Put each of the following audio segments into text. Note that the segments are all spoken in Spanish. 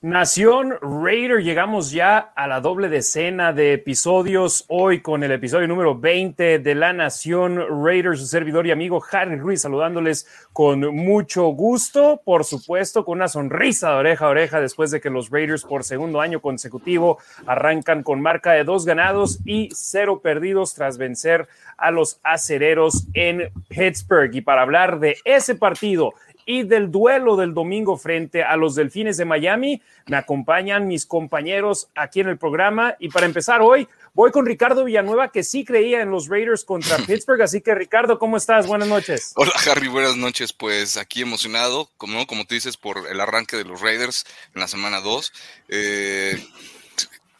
Nación Raider, llegamos ya a la doble decena de episodios hoy con el episodio número 20 de la Nación Raider, su servidor y amigo Harry Ruiz, saludándoles con mucho gusto, por supuesto, con una sonrisa de oreja a oreja después de que los Raiders por segundo año consecutivo arrancan con marca de dos ganados y cero perdidos tras vencer a los acereros en Pittsburgh. Y para hablar de ese partido, y del duelo del domingo frente a los Delfines de Miami. Me acompañan mis compañeros aquí en el programa y para empezar hoy voy con Ricardo Villanueva que sí creía en los Raiders contra Pittsburgh. Así que Ricardo, ¿cómo estás? Buenas noches. Hola Harry, buenas noches. Pues aquí emocionado, como, como tú dices, por el arranque de los Raiders en la semana 2. Eh,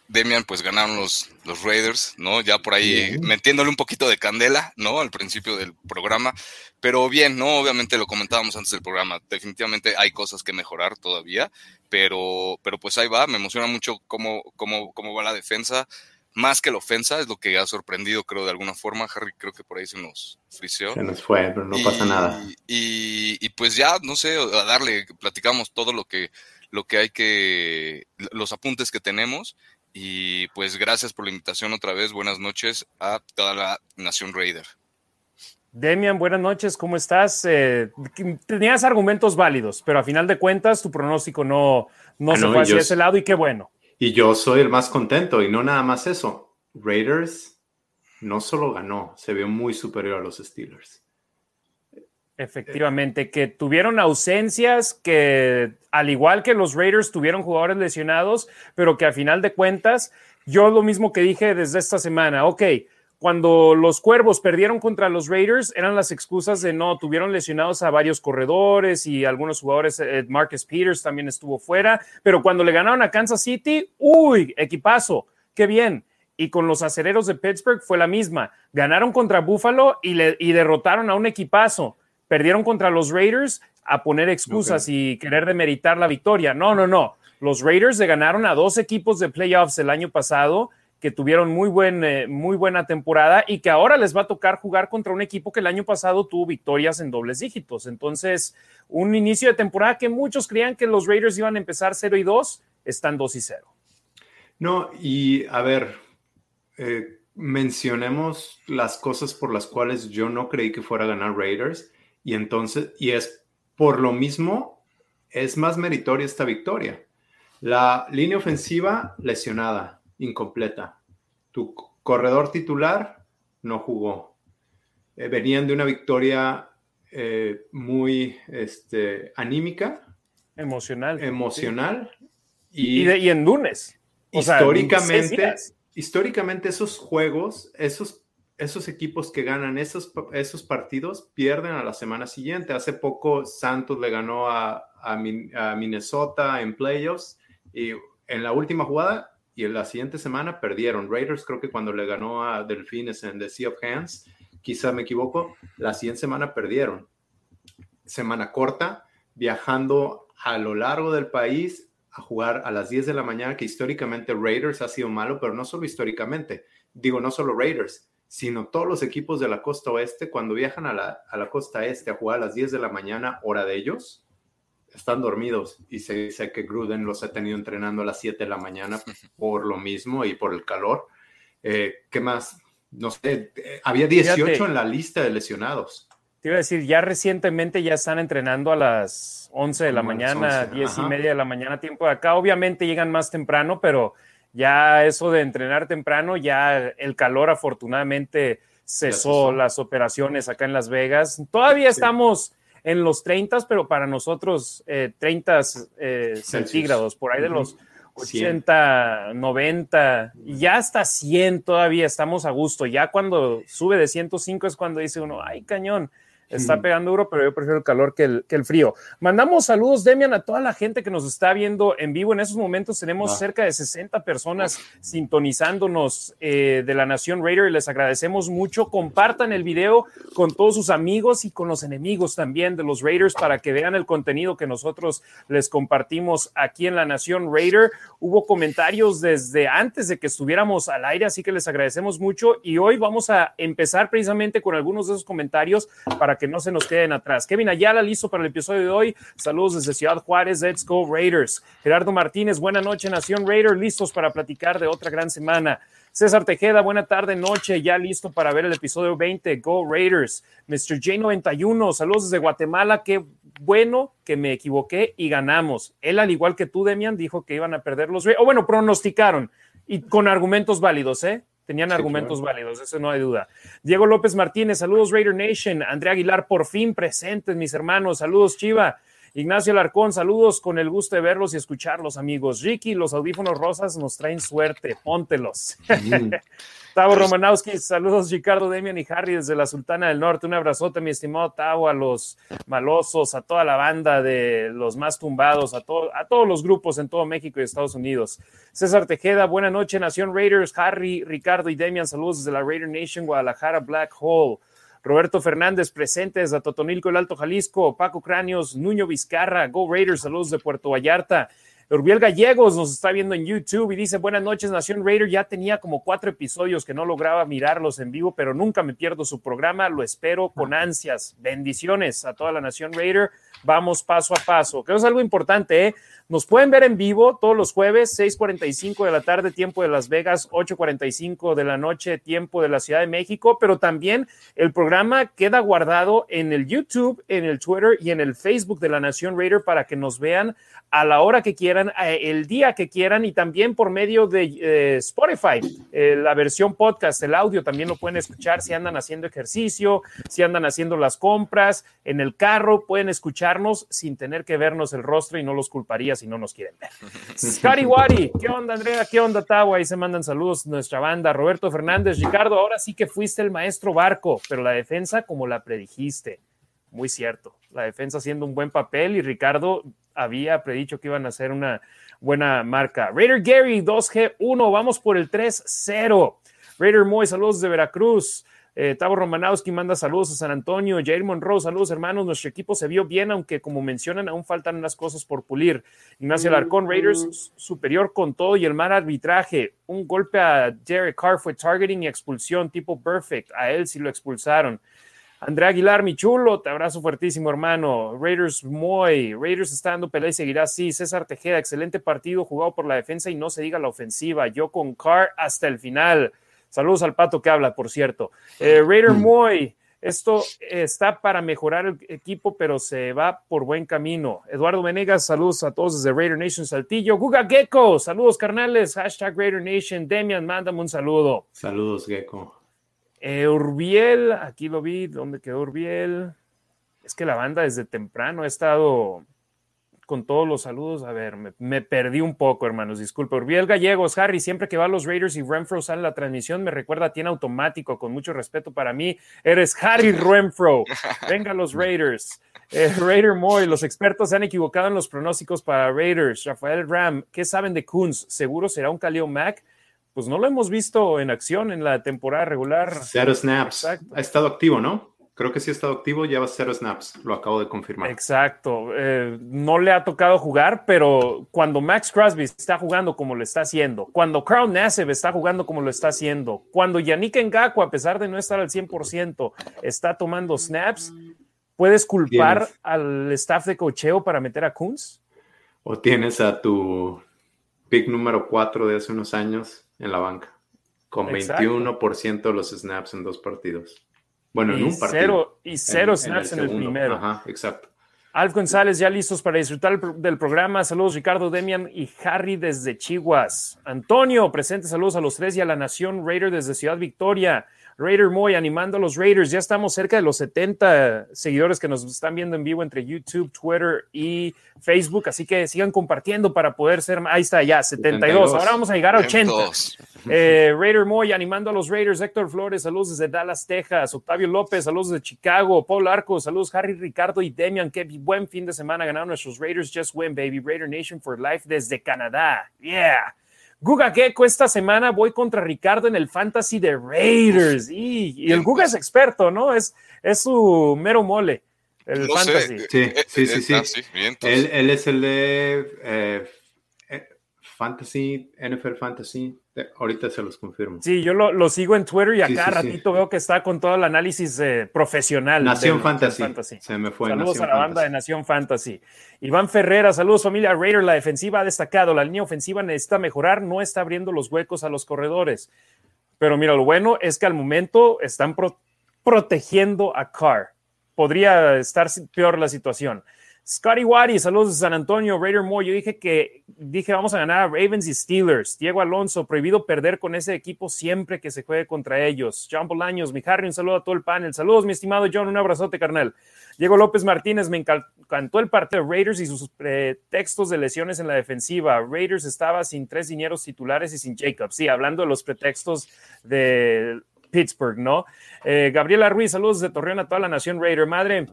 Demian, pues ganaron los, los Raiders, ¿no? Ya por ahí metiéndole un poquito de candela, ¿no? Al principio del programa. Pero bien, ¿no? Obviamente lo comentábamos antes del programa. Definitivamente hay cosas que mejorar todavía, pero, pero pues ahí va. Me emociona mucho cómo, cómo, cómo va la defensa. Más que la ofensa, es lo que ha sorprendido, creo, de alguna forma. Harry, creo que por ahí se nos frició. Se nos fue, pero no pasa nada. Y, y pues ya, no sé, a darle, platicamos todo lo que, lo que hay que, los apuntes que tenemos y pues gracias por la invitación otra vez. Buenas noches a toda la Nación Raider. Demian, buenas noches, ¿cómo estás? Eh, tenías argumentos válidos, pero a final de cuentas tu pronóstico no, no ah, se fue hacia ese lado y qué bueno. Y yo soy el más contento y no nada más eso. Raiders no solo ganó, se vio muy superior a los Steelers. Efectivamente, que tuvieron ausencias, que al igual que los Raiders tuvieron jugadores lesionados, pero que a final de cuentas, yo lo mismo que dije desde esta semana, ok, cuando los Cuervos perdieron contra los Raiders, eran las excusas de no, tuvieron lesionados a varios corredores y algunos jugadores, eh, Marcus Peters también estuvo fuera, pero cuando le ganaron a Kansas City, uy, equipazo, qué bien. Y con los acereros de Pittsburgh fue la misma. Ganaron contra Buffalo y, le, y derrotaron a un equipazo perdieron contra los Raiders a poner excusas y querer demeritar la victoria. No, no, no. Los Raiders le ganaron a dos equipos de playoffs el año pasado que tuvieron muy, buen, eh, muy buena temporada y que ahora les va a tocar jugar contra un equipo que el año pasado tuvo victorias en dobles dígitos. Entonces, un inicio de temporada que muchos creían que los Raiders iban a empezar 0 y 2, están 2 y 0. No, y a ver, eh, mencionemos las cosas por las cuales yo no creí que fuera a ganar Raiders y entonces, y es por lo mismo, es más meritoria esta victoria. La línea ofensiva lesionada, incompleta. Tu corredor titular no jugó. Eh, venían de una victoria eh, muy este, anímica. Emocional. Emocional. Y, y, en lunes. históricamente, históricamente esos juegos, esos esos equipos que ganan esos, esos partidos pierden a la semana siguiente. Hace poco Santos le ganó a, Minnesota en playoffs y en la última jugada y en la siguiente semana perdieron. Raiders creo que cuando le ganó a Delfines en The Sea of Hands, quizá me equivoco, la siguiente semana perdieron. Semana corta, viajando a lo largo del país a jugar a las 10 de la mañana, que históricamente Raiders ha sido malo, pero no solo históricamente, digo, no solo Raiders, sino todos los equipos de la costa oeste, cuando viajan a la, costa este a jugar a las 10 de la mañana, hora de ellos, están dormidos. Y se dice que Gruden los ha tenido entrenando a las 7 de la mañana por lo mismo y por el calor. Eh, ¿Qué más? No sé, eh, había 18 en la lista de lesionados. Te iba a decir, ya recientemente ya están entrenando a las 11 de la mañana, 10 y media de la mañana, tiempo de acá. Obviamente llegan más temprano, pero ya eso de entrenar temprano, ya el calor afortunadamente cesó las operaciones acá en Las Vegas. Todavía estamos en los 30, pero para nosotros 30 eh, eh, centígrados, por ahí de los 80, 90, y ya hasta 100 todavía estamos a gusto. Ya cuando sube de 105 es cuando dice uno, ay cañón, Está pegando duro, pero yo prefiero el calor que el, que el, frío. Mandamos saludos, Demian, a toda la gente que nos está viendo en vivo. En esos momentos tenemos cerca de 60 personas sintonizándonos eh, de la Nación Raider y les agradecemos mucho. Compartan el video con todos sus amigos y con los enemigos también de los Raiders para que vean el contenido que nosotros les compartimos aquí en la Nación Raider. Hubo comentarios desde antes de que estuviéramos al aire, así que les agradecemos mucho y hoy vamos a empezar precisamente con algunos de esos comentarios para que no se nos queden atrás. Kevin Ayala, listo para el episodio de hoy. Saludos desde Ciudad Juárez, Let's Go Raiders. Gerardo Martínez, buena noche, Nación Raider, listos para platicar de otra gran semana. César Tejeda, buena tarde, noche, ya listo para ver el episodio 20, Go Raiders. Mr. J91, saludos desde Guatemala, qué bueno que me equivoqué y ganamos. Él, al igual que tú, Demian, dijo que iban a perder los o bueno, pronosticaron y con argumentos válidos, ¿eh? Tenían argumentos válidos, eso no hay duda. Diego López Martínez, saludos Raider Nation. Andrea Aguilar, por fin presentes, mis hermanos. Saludos, Chiva. Ignacio Alarcón, saludos con el gusto de verlos y escucharlos, amigos. Ricky, los audífonos rosas nos traen suerte, póntelos. Mm. Tavo Romanowski, saludos Ricardo, Demian y Harry desde la Sultana del Norte. Un abrazote, mi estimado Tavo, a los malosos, a toda la banda de los más tumbados, a, a todos los grupos en todo México y Estados Unidos. César Tejeda, buena noche, Nación Raiders. Harry, Ricardo y Demian, saludos desde la Raider Nation, Guadalajara, Black Hole. Roberto Fernández, presente desde Totonilco, el Alto Jalisco. Paco Cráneos, Nuño Vizcarra, Go Raiders, saludos de Puerto Vallarta. Urbiel Gallegos nos está viendo en YouTube y dice, buenas noches, Nación Raider. Ya tenía como cuatro episodios que no lograba mirarlos en vivo, pero nunca me pierdo su programa. Lo espero con ansias. Bendiciones a toda la Nación Raider. Vamos paso a paso. Creo que es algo importante, ¿eh? Nos pueden ver en vivo todos los jueves, 6:45 de la tarde, tiempo de Las Vegas, 8:45 de la noche, tiempo de la Ciudad de México, pero también el programa queda guardado en el YouTube, en el Twitter y en el Facebook de la Nación Raider para que nos vean a la hora que quieran, el día que quieran y también por medio de eh, Spotify, eh, la versión podcast, el audio también lo pueden escuchar si andan haciendo ejercicio, si andan haciendo las compras, en el carro, pueden escucharnos sin tener que vernos el rostro y no los culparía si no nos quieren ver. Scotty Wari, ¿qué onda Andrea? ¿Qué onda Tawa? Ahí se mandan saludos nuestra banda. Roberto Fernández, Ricardo, ahora sí que fuiste el maestro barco, pero la defensa como la predijiste. Muy cierto, la defensa haciendo un buen papel y Ricardo había predicho que iban a hacer una buena marca. Raider Gary 2G1, vamos por el 3-0. Raider Moy, saludos de Veracruz. Eh, Tavo Romanowski manda saludos a San Antonio. Jair Monroe, saludos hermanos. Nuestro equipo se vio bien, aunque como mencionan, aún faltan unas cosas por pulir. Ignacio Alarcón, Raiders superior con todo y el mal arbitraje. Un golpe a Derek Carr fue targeting y expulsión tipo perfect. A él sí lo expulsaron. Andrea Aguilar, mi chulo, te abrazo fuertísimo, hermano. Raiders muy, Raiders está dando pelea y seguirá así. César Tejeda, excelente partido jugado por la defensa y no se diga la ofensiva. Yo con Carr hasta el final. Saludos al pato que habla, por cierto. Eh, Raider mm. Moy, esto está para mejorar el equipo, pero se va por buen camino. Eduardo Venegas, saludos a todos desde Raider Nation Saltillo. Guga Gecko, saludos carnales. Hashtag Raider Nation. Demian, mándame un saludo. Saludos, Gecko. Eh, Urbiel, aquí lo vi, ¿dónde quedó Urbiel? Es que la banda desde temprano ha estado con todos los saludos. A ver, me, perdí un poco, hermanos, disculpe. Urbiel Gallegos, Harry, siempre que va a los Raiders y Renfro sale la transmisión, me recuerda a ti en automático, con mucho respeto para mí. Eres Harry Renfro. Venga los Raiders. Eh, Raider Moy, los expertos se han equivocado en los pronósticos para Raiders. Rafael Ram, ¿qué saben de Kunz? ¿Seguro será un Kaleo Mac? Pues no lo hemos visto en acción en la temporada regular. Cero snaps. Ha estado activo, ¿no? Creo que sí ha estado activo, lleva cero snaps, lo acabo de confirmar. Exacto. Eh, no le ha tocado jugar, pero cuando Max Crosby está jugando como lo está haciendo, cuando Carl Nassib está jugando como lo está haciendo, cuando Yannick Ngaku, a pesar de no estar al 100%, está tomando snaps, ¿puedes culpar al staff de cocheo para meter a Kunz? ¿O tienes a tu pick número 4 de hace unos años en la banca, con 21% de los snaps en dos partidos. Bueno, en un partido. Cero, y cero snaps en el, primero. Ajá, exacto. Alf González, ya listos para disfrutar del programa. Saludos, Ricardo Demian y Harry desde Chihuas. Antonio, presente saludos a los tres y a la Nación Raider desde Ciudad Victoria. Raider Moy animando a los Raiders. Ya estamos cerca de los 70 seguidores que nos están viendo en vivo entre YouTube, Twitter y Facebook. Así que sigan compartiendo para poder ser. Ahí está, ya, 72. Ahora vamos a llegar a 80. Eh, Raider Moy animando a los Raiders. Héctor Flores, saludos desde Dallas, Texas. Octavio López, saludos desde Chicago. Paul Arco, saludos Harry, Ricardo y Demian. Qué buen fin de semana ganaron nuestros Raiders. Just win, baby. Raider Nation for life desde Canadá. Yeah. Guga Gecko, esta semana voy contra Ricardo en el Fantasy de Raiders. Y, el Guga es experto, ¿no? Es, es su mero mole. El Fantasy. Sí, sí, sí. Ah, sí. él, él, es el de eh, Fantasy, NFL Fantasy. Ahorita se los confirmo. Sí, yo lo, sigo en Twitter y acá ratito veo que está con todo el análisis eh, profesional. Nación Fantasy. Se me fue. Saludos a la banda de Nación Fantasy. Iván Ferrera, saludos familia Raider. La defensiva ha destacado. La línea ofensiva necesita mejorar. No está abriendo los huecos a los corredores. Pero mira, lo bueno es que al momento están protegiendo a Carr. Podría estar peor la situación. Scotty Waddy, saludos de San Antonio, Raider Moore. Yo dije que dije vamos a ganar a Ravens y Steelers. Diego Alonso, prohibido perder con ese equipo siempre que se juegue contra ellos. John Bolaños, mi Harry, un saludo a todo el panel. Saludos, mi estimado John, un abrazote, carnal. Diego López Martínez, me encantó el partido de Raiders y sus pretextos de lesiones en la defensiva. Raiders estaba sin tres dineros titulares y sin Jacobs. Sí, hablando de los pretextos de Pittsburgh, ¿no? Eh, Gabriela Ruiz, saludos de Torreón a toda la nación Raider. Madre,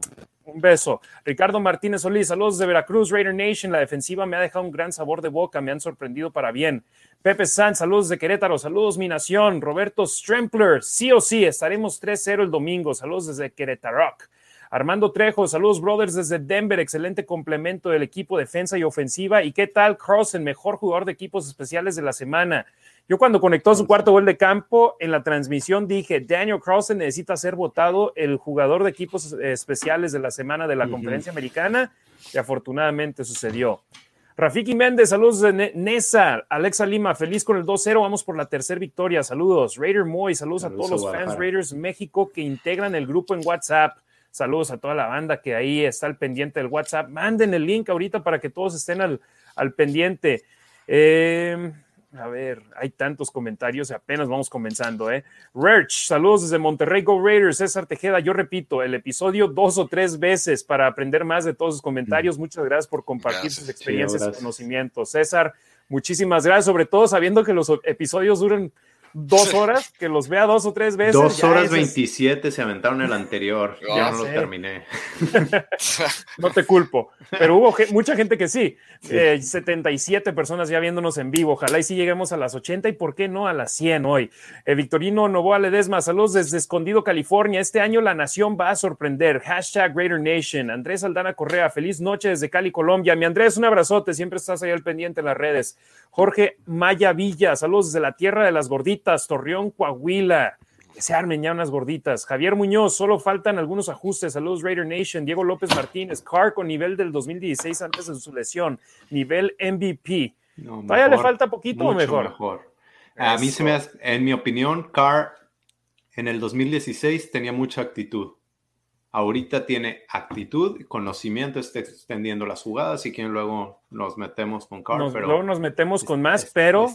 un beso. Ricardo Martínez Solís, saludos de Veracruz, Raider Nation. La defensiva me ha dejado un gran sabor de boca, me han sorprendido para bien. Pepe Sanz, saludos de Querétaro, saludos mi nación. Roberto Strempler, sí o sí, estaremos 3-0 el domingo. Saludos desde Querétaro. Armando Trejo, saludos brothers desde Denver, excelente complemento del equipo defensa y ofensiva. ¿Y qué tal Carlson, mejor jugador de equipos especiales de la semana? Yo cuando conectó su cuarto gol de campo en la transmisión dije, Daniel Carlson necesita ser votado el jugador de equipos especiales de la semana de la conferencia americana y afortunadamente sucedió. Rafiki Méndez, saludos de Nesa. Alexa Lima, feliz con el 2-0. Vamos por la tercera victoria. Saludos. Raider Moy, saludos, a todos los fans Raiders México que integran el grupo en WhatsApp. Saludos a toda la banda que ahí está al pendiente del WhatsApp. Manden el link ahorita para que todos estén al, al pendiente. Eh, a ver, hay tantos comentarios y apenas vamos comenzando, ¿eh? Rich, saludos desde Monterrey Go Raiders, César Tejeda, yo repito, el episodio dos o tres veces para aprender más de todos sus comentarios. Muchas gracias por compartir sus experiencias y conocimientos. César, muchísimas gracias, sobre todo sabiendo que los episodios duran dos horas, que los vea dos o tres veces. Dos horas veintisiete se aventaron el anterior, ya, no lo terminé. no te culpo, pero hubo mucha gente que sí. 77 eh, personas ya viéndonos en vivo, ojalá y si lleguemos a las 80 y por qué no a las 100 hoy. Eh, Victorino Novoa Ledesma, saludos desde Escondido, California. Este año la nación va a sorprender. Hashtag Greater Nation. Andrés Aldana Correa, feliz noche desde Cali, Colombia. Mi Andrés, un abrazote, siempre estás ahí al pendiente en las redes. Jorge Maya Villa, saludos desde la tierra de las gorditas, Torreón, Coahuila. Que se armen ya unas gorditas. Javier Muñoz, solo faltan algunos ajustes. Saludos, Raider Nation. Diego López Martínez, Carr con nivel del 2016 antes de su lesión. Nivel MVP. ¿Todavía le falta poquito o mejor? mejor. A mí se me hace, en mi opinión, Carr en el 2016 tenía mucha actitud. Ahorita tiene actitud, conocimiento, está extendiendo las jugadas y quien luego nos metemos con Carr. luego nos metemos con más, pero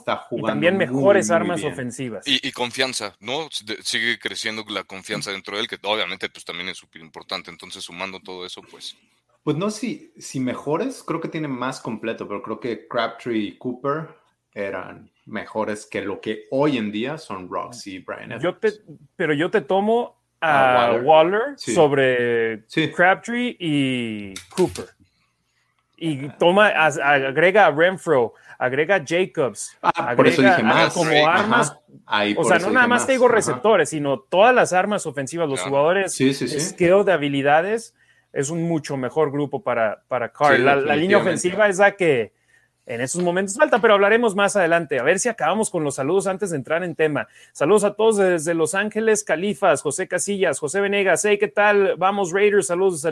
también mejores armas ofensivas. Y, confianza, ¿no? Sigue creciendo la confianza dentro de él, que obviamente pues también es súper importante. Entonces, sumando todo eso, pues... Pues no, si, si mejores, creo que tiene más completo, pero creo que Crabtree y Cooper eran mejores que lo que hoy en día son Roxy y Brian Yo te, pero yo te tomo a Waller, sobre Crabtree y Cooper. Y toma, agrega a Renfro, agrega a Jacobs. Ah, por eso dije más. Como armas. o sea, no nada más te digo receptores, sino todas las armas ofensivas, los jugadores, skill de habilidades, es un mucho mejor grupo para, para Carr. la, línea ofensiva es la que en esos momentos falta, pero hablaremos más adelante. A ver si acabamos con los saludos antes de entrar en tema. Saludos a todos desde Los Ángeles, Califas, José Casillas, José Venegas. Hey, ¿qué tal? Vamos, Raiders. Saludos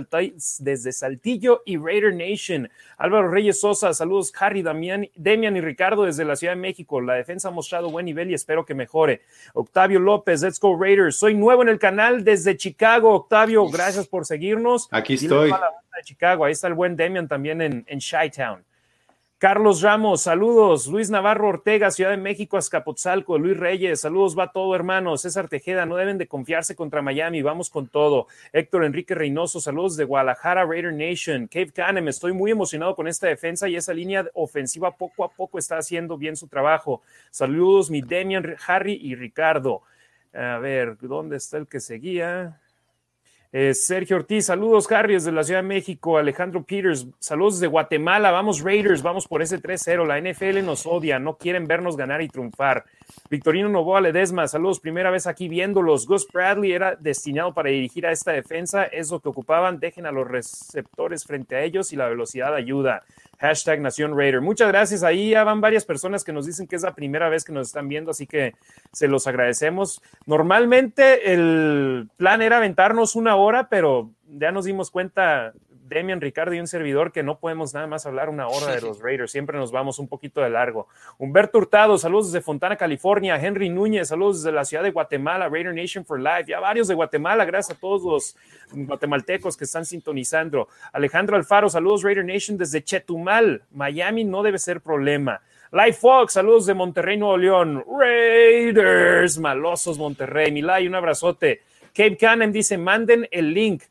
desde Saltillo y Raider Nation. Álvaro Reyes Sosa, saludos, Harry, Damián, Demian y Ricardo desde la Ciudad de México. La defensa ha mostrado buen nivel y espero que mejore. Octavio López, Let's Go Raiders. Soy nuevo en el canal desde Chicago. Octavio, gracias por seguirnos. Aquí estoy. Chicago. Ahí está el buen Demian también en, en Chi-Town. Carlos Ramos, saludos. Luis Navarro Ortega, Ciudad de México, Azcapotzalco. Luis Reyes, saludos, va todo, hermano. César Tejeda, no deben de confiarse contra Miami, vamos con todo. Héctor Enrique Reynoso, saludos de Guadalajara, Raider Nation. Cave Canem, estoy muy emocionado con esta defensa y esa línea ofensiva poco a poco está haciendo bien su trabajo. Saludos, mi Demian, Harry y Ricardo. A ver, ¿dónde está el que seguía? Eh, Sergio Ortiz, saludos, Harry, desde la Ciudad de México. Alejandro Peters, saludos de Guatemala. Vamos, Raiders, vamos por ese 3-0. La NFL nos odia, no quieren vernos ganar y triunfar. Victorino Novoa Ledesma, saludos, primera vez aquí viéndolos. Gus Bradley era destinado para dirigir a esta defensa, es lo que ocupaban. Dejen a los receptores frente a ellos y la velocidad ayuda. Hashtag Nación Raider. Muchas gracias. Ahí ya van varias personas que nos dicen que es la primera vez que nos están viendo, así que se los agradecemos. Normalmente el plan era aventarnos una hora, pero ya nos dimos cuenta Demian, Ricardo y un servidor que no podemos nada más hablar una hora de los Raiders, siempre nos vamos un poquito de largo. Humberto Hurtado, saludos desde Fontana, California. Henry Núñez, saludos desde la ciudad de Guatemala, Raider Nation for Life. Ya varios de Guatemala, gracias a todos los guatemaltecos que están sintonizando. Alejandro Alfaro, saludos Raider Nation desde Chetumal, Miami no debe ser problema. Life Fox, saludos de Monterrey, Nuevo León. Raiders, malosos Monterrey. Milay, un abrazote. Cape Cannon dice, manden el link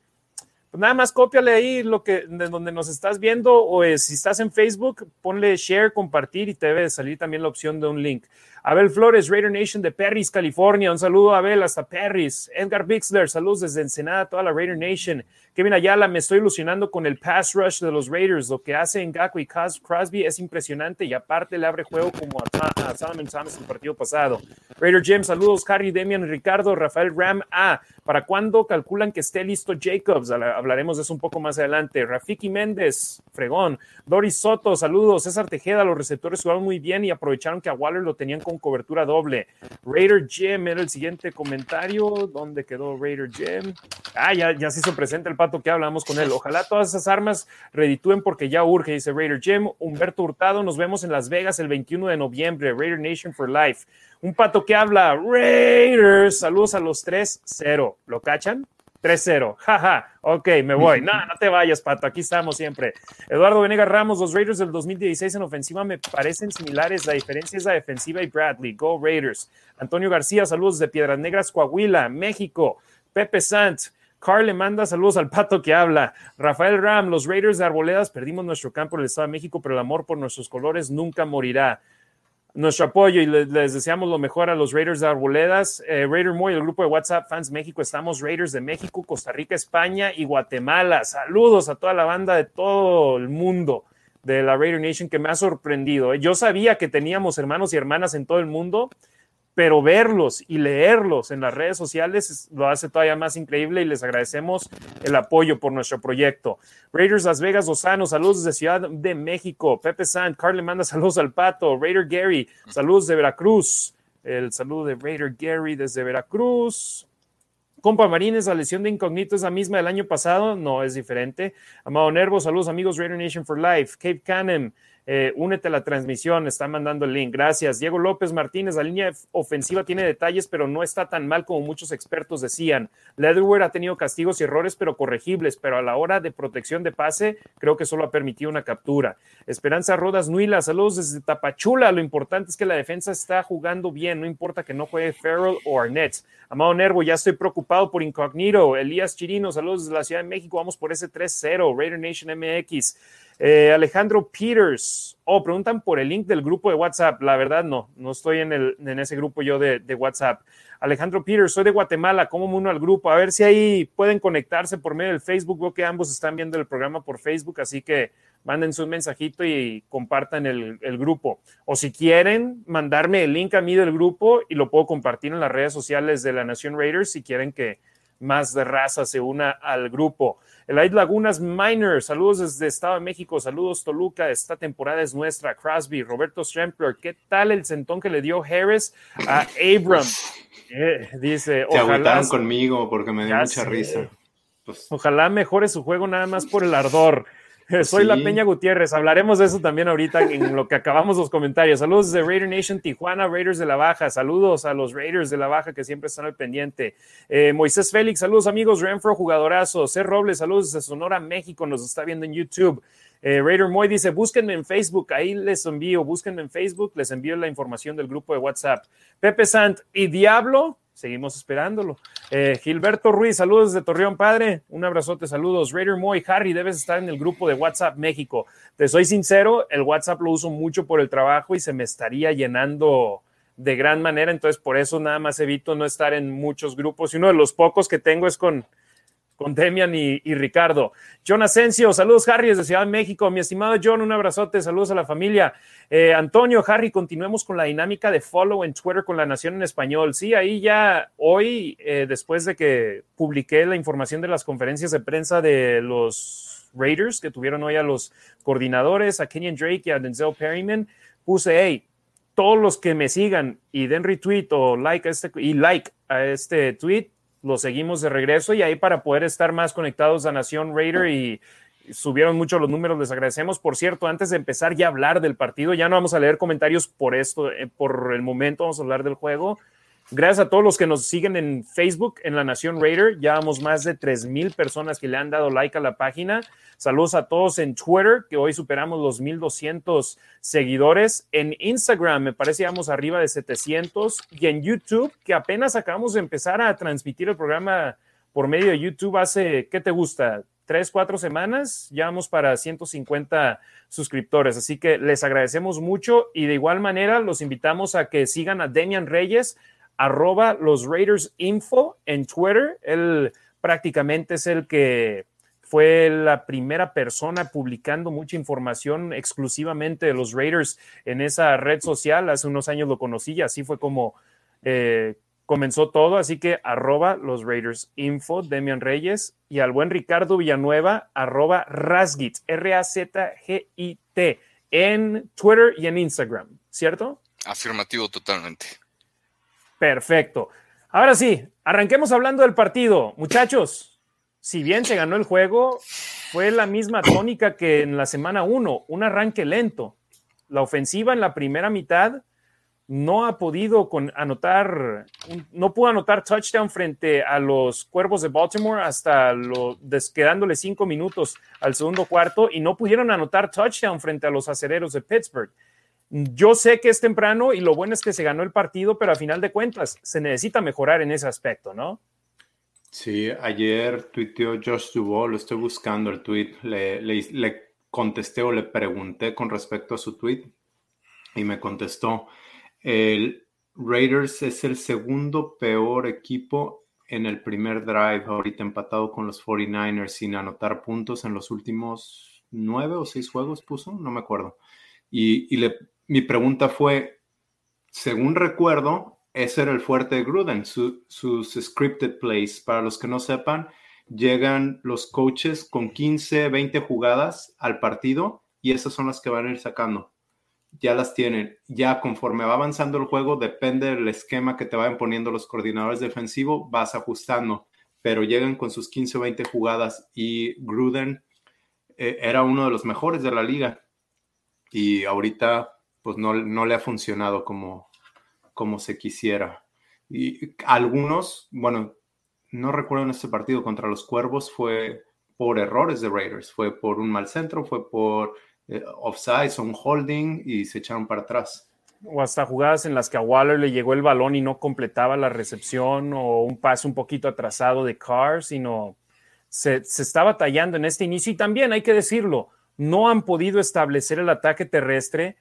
pues nada más cópiale ahí lo que de donde nos estás viendo o si estás en Facebook, ponle share, compartir y te debe salir también la opción de un link. Abel Flores, Raider Nation de Perris, California. Un saludo Abel hasta Perris. Edgar Bixler, saludos desde Ensenada, toda la Raider Nation. Kevin Ayala, me estoy ilusionando con el pass rush de los Raiders. Lo que hace en Gaku y Crosby es impresionante y aparte le abre juego como a, Solomon Thomas el partido pasado. Raider Jim, saludos. Harry, Demian, Ricardo, Rafael Ram. A. ¿Para cuándo calculan que esté listo Jacobs? Hablaremos de eso un poco más adelante. Rafiki Méndez, fregón. Doris Soto, saludos. César Tejeda, los receptores jugaron muy bien y aprovecharon que a Waller lo tenían con cobertura doble. Raider Jim era el siguiente comentario. ¿Dónde quedó Raider Jim? Ah, ya, ya se hizo presente el pato que hablamos con él. Ojalá todas esas armas reditúen porque ya urge, dice Raider Jim. Humberto Hurtado, nos vemos en Las Vegas el 21 de noviembre. Raider Nation for Life. Un pato que habla, Raiders, saludos a los 3-0. ¿Lo cachan? 3-0. Jaja, ok, me voy. No, no te vayas, Pato, aquí estamos siempre. Eduardo Venegas Ramos, los Raiders del 2016 en ofensiva me parecen similares. La diferencia es la defensiva y Bradley. Go Raiders. Antonio García, saludos de Piedras Negras, Coahuila, México. Pepe Sant, Carl le manda saludos al pato que habla. Rafael Ram, los Raiders de Arboledas, perdimos nuestro campo en el Estado de México, pero el amor por nuestros colores nunca morirá nuestro apoyo y les, deseamos lo mejor a los Raiders de Arboledas. Eh, Raider Moy, el grupo de WhatsApp Fans México, estamos Raiders de México, Costa Rica, España y Guatemala. Saludos a toda la banda de todo el mundo de la Raider Nation que me ha sorprendido. Yo sabía que teníamos hermanos y hermanas en todo el mundo, pero verlos y leerlos en las redes sociales lo hace todavía más increíble y les agradecemos el apoyo por nuestro proyecto. Raiders Las Vegas Lozano, saludos desde Ciudad de México. Pepe Sant, Carl le manda saludos al pato. Raider Gary, saludos de Veracruz. El saludo de Raider Gary desde Veracruz. Compa Marines, la lesión de incógnito es la misma del año pasado, no es diferente. Amado Nervo, saludos amigos Raider Nation for Life. Cape Canem, eh, únete a la transmisión, está mandando el link. Gracias. Diego López Martínez, la línea ofensiva tiene detalles, pero no está tan mal como muchos expertos decían. Leatherware ha tenido castigos y errores, pero corregibles, pero a la hora de protección de pase, creo que solo ha permitido una captura. Esperanza Rodas Nuila, saludos desde Tapachula. Lo importante es que la defensa está jugando bien, no importa que no juegue Farrell o Arnett. Amado Nervo, ya estoy preocupado por Incognito. Elías Chirino, saludos desde la Ciudad de México. Vamos por ese 3-0. Raider Nation MX. Eh, Alejandro Peters, oh, preguntan por el link del grupo de WhatsApp. La verdad, no, no estoy en, el, en ese grupo yo de, WhatsApp. Alejandro Peters, soy de Guatemala, ¿cómo me uno al grupo? A ver si ahí pueden conectarse por medio del Facebook. Veo que ambos están viendo el programa por Facebook, así que manden su mensajito y compartan el, el, grupo. O si quieren, mandarme el link a mí del grupo y lo puedo compartir en las redes sociales de la Nación Raiders si quieren que más de raza se una al grupo. Elaid Lagunas Minor, saludos desde Estado de México, saludos Toluca, esta temporada es nuestra. Crosby, Roberto Strempler, ¿qué tal el sentón que le dio Harris a Abram? Eh, dice, Se ojalá. conmigo porque me dio mucha risa. Pues ojalá mejore su juego nada más por el ardor. Soy la Peña Gutiérrez. Hablaremos de eso también ahorita en lo que acabamos los comentarios. Saludos de Raider Nation Tijuana, Raiders de la Baja. Saludos a los Raiders de la Baja que siempre están al pendiente. Eh, Moisés Félix, saludos amigos. Renfro, jugadorazo. C. Robles, saludos desde Sonora, México. Nos está viendo en YouTube. Eh, Raider Moy dice, búsquenme en Facebook, ahí les envío, búsquenme en Facebook, les envío la información del grupo de WhatsApp. Pepe Sant y Diablo, seguimos esperándolo. Eh, Gilberto Ruiz, saludos de Torreón, padre. Un abrazote, saludos. Raider Moy, Harry, debes estar en el grupo de WhatsApp México. Te soy sincero, el WhatsApp lo uso mucho por el trabajo y se me estaría llenando de gran manera, entonces por eso nada más evito no estar en muchos grupos y uno de los pocos que tengo es con con Demian y, Ricardo. John Asensio, saludos Harry desde Ciudad de México. Mi estimado John, un abrazote, saludos a la familia. Eh, Antonio, Harry, continuemos con la dinámica de follow en Twitter con la Nación en Español. Sí, ahí ya hoy, eh, después de que publiqué la información de las conferencias de prensa de los Raiders que tuvieron hoy a los coordinadores, a Kenyon Drake y a Denzel Perryman, puse, hey, todos los que me sigan y den retweet o like este, y like a este tweet, lo seguimos de regreso y ahí para poder estar más conectados a Nación Raider y subieron mucho los números, les agradecemos. Por cierto, antes de empezar ya a hablar del partido, ya no vamos a leer comentarios por esto, eh, por el momento vamos a hablar del juego. Gracias a todos los que nos siguen en Facebook, en La Nación Raider. Ya vamos más de 3.000 personas que le han dado like a la página. Saludos a todos en Twitter, que hoy superamos los 1.200 seguidores. En Instagram, me parece, vamos arriba de 700. Y en YouTube, que apenas acabamos de empezar a transmitir el programa por medio de YouTube hace, ¿qué te gusta? Tres, cuatro semanas. Ya vamos para 150 suscriptores. Así que les agradecemos mucho y de igual manera los invitamos a que sigan a Demian Reyes arroba los Raiders Info en Twitter. Él prácticamente es el que fue la primera persona publicando mucha información exclusivamente de los Raiders en esa red social. Hace unos años lo conocí y así fue como eh, comenzó todo. Así que arroba los Raiders Info, Demian Reyes, y al buen Ricardo Villanueva, arroba Razgit, R-A-Z-G-I-T, en Twitter y en Instagram, ¿cierto? Afirmativo totalmente. Perfecto. Ahora sí, arranquemos hablando del partido. Muchachos, si bien se ganó el juego, fue la misma tónica que en la semana 1, un arranque lento. La ofensiva en la primera mitad no ha podido anotar, no pudo anotar touchdown frente a los Cuervos de Baltimore hasta lo, quedándole cinco minutos al segundo cuarto y no pudieron anotar touchdown frente a los acereros de Pittsburgh. Yo sé que es temprano y lo bueno es que se ganó el partido, pero a final de cuentas se necesita mejorar en ese aspecto, ¿no? Sí, ayer tuiteó Josh Dubois, lo estoy buscando el tweet, le, le, contesté o le pregunté con respecto a su tweet y me contestó, el Raiders es el segundo peor equipo en el primer drive, ahorita empatado con los 49ers sin anotar puntos en los últimos nueve o seis juegos puso, no me acuerdo. Y, y le, mi pregunta fue, según recuerdo, ese era el fuerte de Gruden, sus scripted plays. Para los que no sepan, llegan los coaches con 15, 20 jugadas al partido y esas son las que van a ir sacando. Ya las tienen. Ya conforme va avanzando el juego, depende del esquema que te vayan poniendo los coordinadores defensivos, vas ajustando. Pero llegan con sus 15 o 20 jugadas y Gruden eh, era uno de los mejores de la liga. Y ahorita pues no, no le ha funcionado como, como se quisiera. Y algunos, bueno, no recuerdo en este partido contra los Cuervos, fue por errores de Raiders, fue por un mal centro, fue por eh, offside o un holding y se echaron para atrás. O hasta jugadas en las que a Waller le llegó el balón y no completaba la recepción o un pase un poquito atrasado de Carr, sino se, se está batallando en este inicio y también hay que decirlo, no han podido establecer el ataque terrestre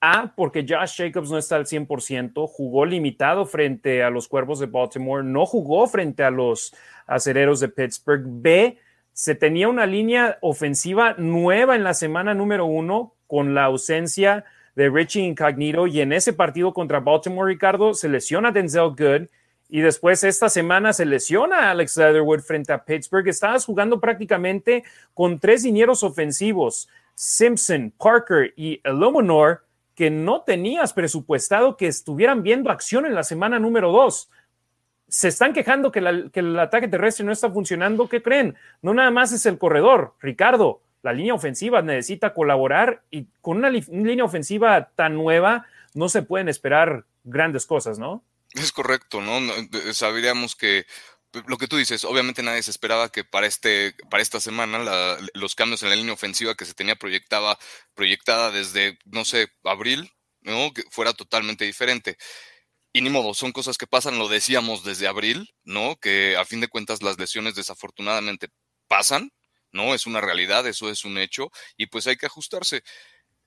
a, porque Josh Jacobs no está al 100%, jugó limitado frente a los Cuervos de Baltimore, no jugó frente a los Acereros de Pittsburgh. B, se tenía una línea ofensiva nueva en la semana número uno con la ausencia de Richie Incognito y en ese partido contra Baltimore, Ricardo, se lesiona Denzel Good y después esta semana se lesiona Alex Leatherwood frente a Pittsburgh. Estabas jugando prácticamente con tres dineros ofensivos, Simpson, Parker y Illuminor que no tenías presupuestado que estuvieran viendo acción en la semana número dos. Se están quejando que, el ataque terrestre no está funcionando. ¿Qué creen? No nada más es el corredor, Ricardo. La línea ofensiva necesita colaborar y con una, línea ofensiva tan nueva no se pueden esperar grandes cosas, ¿no? Es correcto, ¿no? Sabríamos que lo que tú dices, obviamente nadie se esperaba que para, este, para esta semana los cambios en la línea ofensiva que se tenía proyectada, proyectada desde, no sé, abril, ¿no? que fuera totalmente diferente. Y ni modo, son cosas que pasan, lo decíamos desde abril, ¿no? Que a fin de cuentas las lesiones desafortunadamente pasan, ¿no? Es una realidad, eso es un hecho, y pues hay que ajustarse.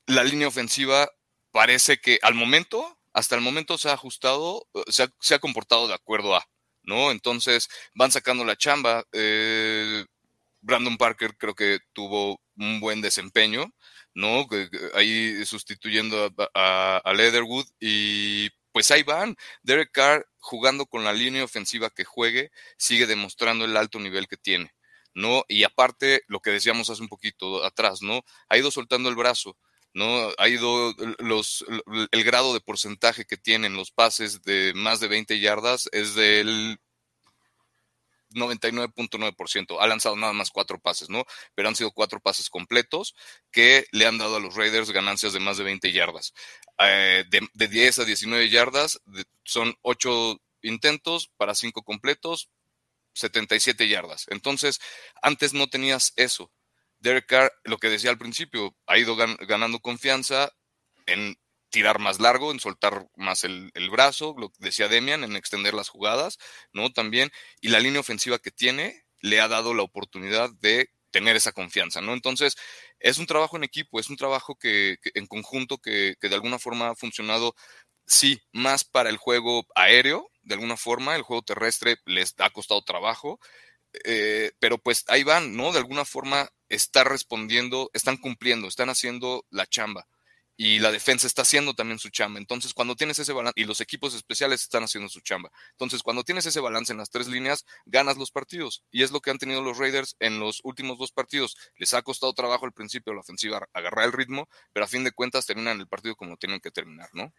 La línea ofensiva parece que al momento, hasta el momento se ha ajustado, se ha, se ha comportado de acuerdo a, ¿no? Entonces van sacando la chamba. Eh, Brandon Parker creo que tuvo un buen desempeño, ¿no? Ahí sustituyendo a, Leatherwood y pues ahí van. Derek Carr jugando con la línea ofensiva que juegue, sigue demostrando el alto nivel que tiene, ¿no? Y aparte, lo que decíamos hace un poquito atrás, ¿no? Ha ido soltando el brazo. ¿No? Ha ido los, el grado de porcentaje que tienen los pases de más de 20 yardas es del 99.9%. Ha lanzado nada más cuatro pases, ¿no? Pero han sido cuatro pases completos que le han dado a los Raiders ganancias de más de 20 yardas. Eh, de, 10 a 19 yardas son ocho intentos para cinco completos, 77 yardas. Entonces, antes no tenías eso. Derek Carr, lo que decía al principio, ha ido ganando confianza en tirar más largo, en soltar más el, brazo, lo que decía Demian, en extender las jugadas, ¿no? También, y la línea ofensiva que tiene le ha dado la oportunidad de tener esa confianza, ¿no? Entonces, es un trabajo en equipo, es un trabajo que, en conjunto que, de alguna forma ha funcionado, sí, más para el juego aéreo, de alguna forma, el juego terrestre les ha costado trabajo, eh, pero pues ahí van, ¿no? De alguna forma está respondiendo, están cumpliendo, están haciendo la chamba y la defensa está haciendo también su chamba. Entonces, cuando tienes ese balance, y los equipos especiales están haciendo su chamba. Entonces, cuando tienes ese balance en las tres líneas, ganas los partidos. Y es lo que han tenido los Raiders en los últimos dos partidos. Les ha costado trabajo al principio la ofensiva agarrar el ritmo, pero a fin de cuentas terminan el partido como tienen que terminar, ¿no?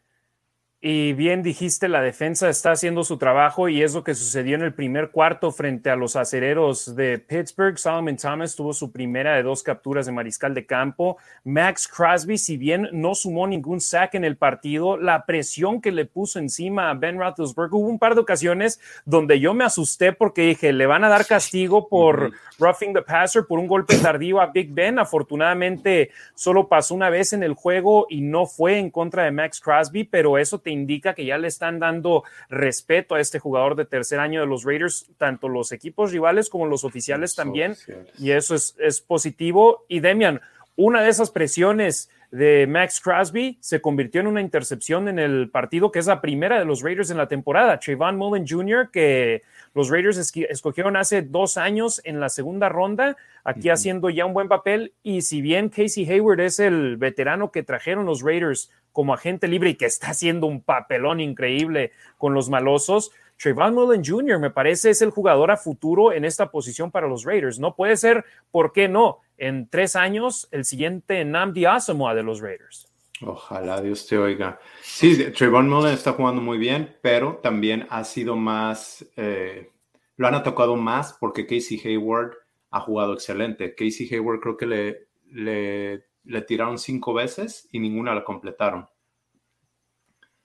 Y bien dijiste, la defensa está haciendo su trabajo y es lo que sucedió en el primer cuarto frente a los acereros de Pittsburgh. Solomon Thomas tuvo su primera de dos capturas de mariscal de campo. Max Crosby, si bien no sumó ningún sack en el partido, la presión que le puso encima a Ben Roethlisberger, hubo un par de ocasiones donde yo me asusté porque dije, le van a dar castigo por roughing the passer, por un golpe tardío a Big Ben. Afortunadamente, solo pasó una vez en el juego y no fue en contra de Max Crosby, pero eso te indica que ya le están dando respeto a este jugador de tercer año de los Raiders, tanto los equipos rivales como los oficiales también, y eso es, es positivo. Y Demian, una de esas presiones de Max Crosby se convirtió en una intercepción en el partido que es la primera de los Raiders en la temporada. Trayvon Mullen Jr., que los Raiders escogieron hace dos años en la segunda ronda, aquí haciendo ya un buen papel. Y si bien Casey Hayward es el veterano que trajeron los Raiders como agente libre y que está haciendo un papelón increíble con los malosos, Trayvon Mullen Jr. me parece es el jugador a futuro en esta posición para los Raiders. No puede ser, ¿por qué no? En tres años, el siguiente Namdi Asamoah de los Raiders. Ojalá Dios te oiga. Sí, Trayvon Mullen está jugando muy bien, pero también ha sido más, eh, lo han atacado más porque Casey Hayward ha jugado excelente. Casey Hayward creo que le, le, le tiraron cinco veces y ninguna la completaron.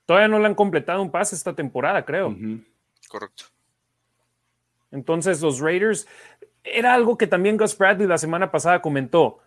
Todavía no le han completado un pase esta temporada, creo. Correcto. Entonces, los Raiders, era algo que también Gus Bradley la semana pasada comentó.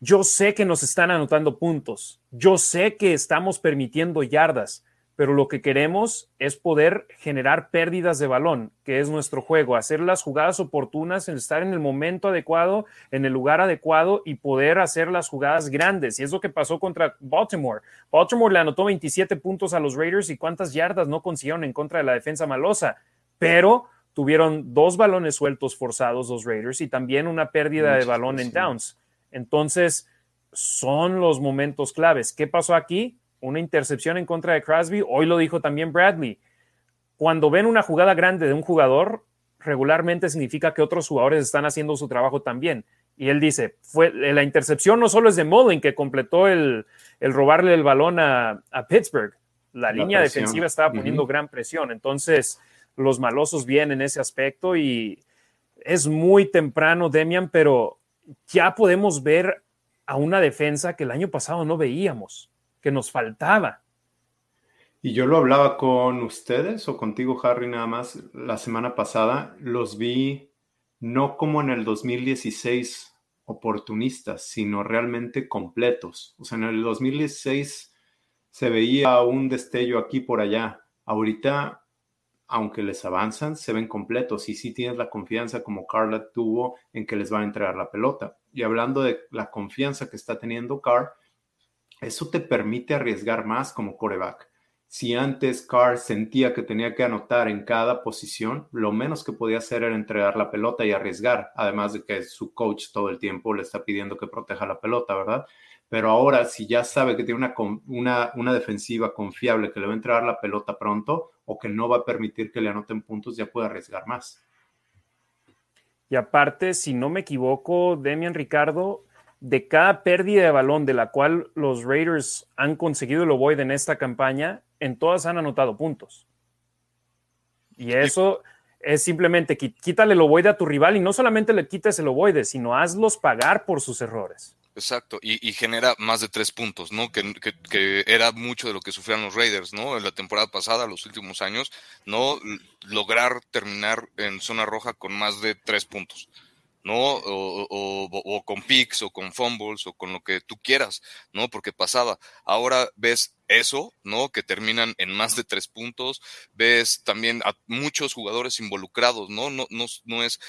Yo sé que nos están anotando puntos, yo sé que estamos permitiendo yardas, pero lo que queremos es poder generar pérdidas de balón, que es nuestro juego, hacer las jugadas oportunas, estar en el momento adecuado, en el lugar adecuado y poder hacer las jugadas grandes. Y es lo que pasó contra Baltimore. Baltimore le anotó 27 puntos a los Raiders y cuántas yardas no consiguieron en contra de la defensa malosa, pero tuvieron dos balones sueltos forzados los Raiders y también una pérdida de balón en downs. Entonces, son los momentos claves. ¿Qué pasó aquí? Una intercepción en contra de Crosby. Hoy lo dijo también Bradley. Cuando ven una jugada grande de un jugador, regularmente significa que otros jugadores están haciendo su trabajo también. Y él dice, fue, la intercepción no solo es de Mullen, que completó el, robarle el balón a, Pittsburgh. La, línea defensiva estaba poniendo gran presión. Entonces, los malosos vienen en ese aspecto y es muy temprano, Demian, pero ya podemos ver a una defensa que el año pasado no veíamos que nos faltaba. Y yo lo hablaba con ustedes o contigo, Harry, nada más la semana pasada. Los vi no como en el 2016 oportunistas, sino realmente completos. O sea, en el 2016 se veía un destello aquí por allá. Ahorita, aunque les avanzan, se ven completos y sí tienes la confianza como Carla tuvo en que les va a entregar la pelota. Y hablando de la confianza que está teniendo Carr, eso te permite arriesgar más como coreback. Si antes Carr sentía que tenía que anotar en cada posición, lo menos que podía hacer era entregar la pelota y arriesgar, además de que su coach todo el tiempo le está pidiendo que proteja la pelota, ¿verdad? Pero ahora, si ya sabe que tiene una, una, una defensiva confiable que le va a entregar la pelota pronto o que no va a permitir que le anoten puntos, ya puede arriesgar más. Y aparte, si no me equivoco, Demian Ricardo, de cada pérdida de balón de la cual los Raiders han conseguido el ovoide en esta campaña, en todas han anotado puntos. Y eso es simplemente quítale el ovoide a tu rival y no solamente le quites el ovoide, sino hazlos pagar por sus errores. Exacto, y, genera más de tres puntos, ¿no? Que, que, era mucho de lo que sufrían los Raiders, ¿no? En la temporada pasada, los últimos años, no lograr terminar en zona roja con más de tres puntos. ¿No? O, con picks o con fumbles o con lo que tú quieras, ¿no? Porque pasaba. Ahora ves eso, ¿no? Que terminan en más de tres puntos. Ves también a muchos jugadores involucrados, ¿no? No, no, no es,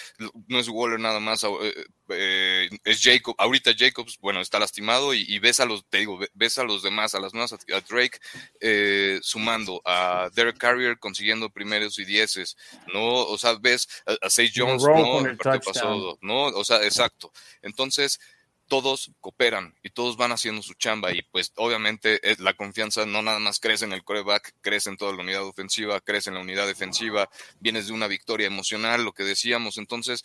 no es Waller nada más, eh, eh, es Jacob. Ahorita Jacobs, bueno, está lastimado y, ves a los, te digo, ves a los demás, a las nuevas, a, Drake eh, sumando, a Derek Carrier consiguiendo primeros y dieces, ¿no? O sea, ves a, a Jones, ¿no? El pasó, ¿no? O sea, exacto. Entonces, todos cooperan y todos van haciendo su chamba y pues obviamente eh, la confianza no nada más crece en el coreback, crece en toda la unidad ofensiva, crece en la unidad defensiva, vienes de una victoria emocional, lo que decíamos, entonces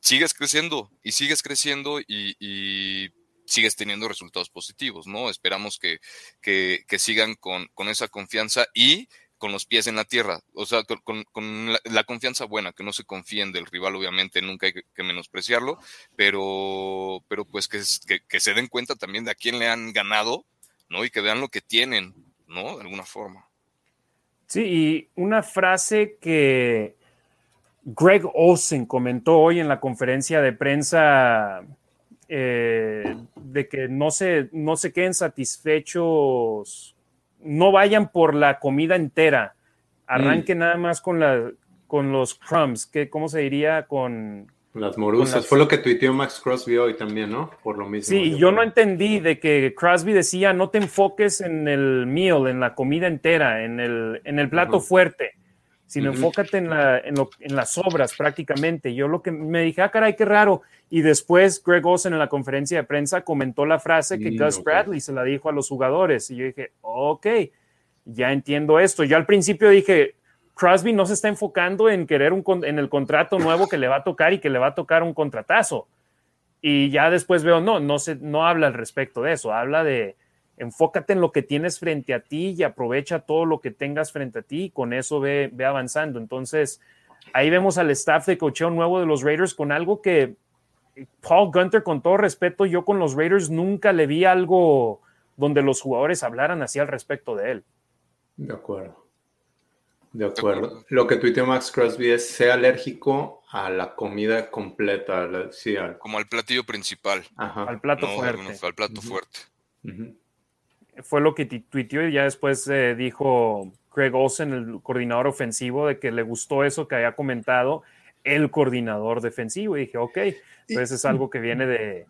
sigues creciendo y sigues creciendo y, sigues teniendo resultados positivos, ¿no? Esperamos que, que, que sigan con, con esa confianza y con los pies en la tierra, o sea, con, la, confianza buena, que no se confíen del rival, obviamente, nunca hay que, menospreciarlo, pero, pero pues que, se den cuenta también de a quién le han ganado, ¿no? Y que vean lo que tienen, ¿no? De alguna forma. Sí, y una frase que Greg Olsen comentó hoy en la conferencia de prensa eh, de que no se, no se queden satisfechos no vayan por la comida entera, arranquen mm. nada más con, la, con los crumbs, que, ¿cómo se diría? Con... Las morusas, fue lo que tuiteó Max Crosby hoy también, ¿no? Por lo mismo. Sí, yo, no entendí de que Crosby decía, no te enfoques en el meal, en la comida entera, en el, en el plato fuerte sino enfócate en, la, en, lo, en, las obras prácticamente. Yo lo que me dije, ah, caray, qué raro. Y después Greg Olsen en la conferencia de prensa comentó la frase que Gus Bradley se la dijo a los jugadores. Y yo dije, ok, ya entiendo esto. Yo al principio dije, Crosby no se está enfocando en querer un, en el contrato nuevo que le va a tocar y que le va a tocar un contratazo. Y ya después veo, no, no, se, no habla al respecto de eso, habla de, enfócate en lo que tienes frente a ti y aprovecha todo lo que tengas frente a ti y con eso ve, ve avanzando. Entonces, ahí vemos al staff de cocheo nuevo de los Raiders con algo que Paul Gunter, con todo respeto, yo con los Raiders nunca le vi algo donde los jugadores hablaran así al respecto de él. De acuerdo. De acuerdo. Lo que tuiteó Max Crosby es sea alérgico a la comida completa, como al platillo principal. Al plato fuerte. al plato fuerte fue lo que tuiteó y ya después eh, dijo Craig Olsen, el coordinador ofensivo, de que le gustó eso que había comentado el coordinador defensivo. Y dije, ok, entonces es algo que viene de,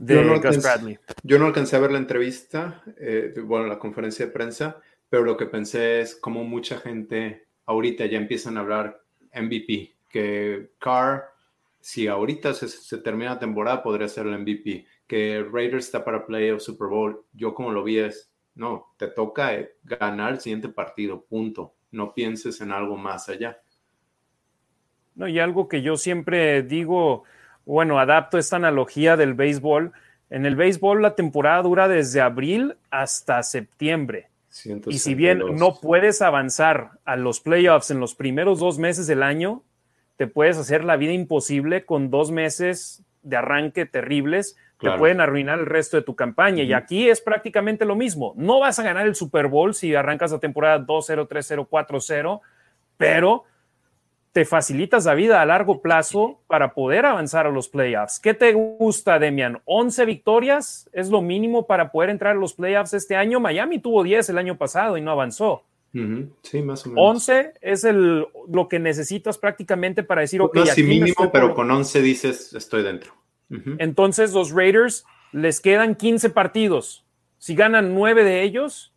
de yo no Gus Bradley. Yo no alcancé a ver la entrevista, eh, bueno, la conferencia de prensa, pero lo que pensé es como mucha gente ahorita ya empiezan a hablar MVP, que Carr, si ahorita se, se termina la temporada, podría ser el MVP que Raiders está para play Super Bowl, yo como lo vi es, no, te toca eh, ganar el siguiente partido, punto. No pienses en algo más allá. No, y algo que yo siempre digo, bueno, adapto esta analogía del béisbol. En el béisbol la temporada dura desde abril hasta septiembre. Y si bien no puedes avanzar a los playoffs en los primeros dos meses del año, te puedes hacer la vida imposible con dos meses de arranque terribles te pueden arruinar el resto de tu campaña. Y aquí es prácticamente lo mismo. No vas a ganar el Super Bowl si arrancas la temporada 2-0, 3-0, 4-0, pero te facilitas la vida a largo plazo para poder avanzar a los playoffs. ¿Qué te gusta, Demian? ¿11 victorias es lo mínimo para poder entrar a los playoffs este año? Miami tuvo 10 el año pasado y no avanzó. Sí, más o menos. 11 es el, lo que necesitas prácticamente para decir, ok, no, sí, mínimo, pero con 11 dices, estoy dentro. Entonces, los Raiders les quedan 15 partidos. Si ganan 9 de ellos,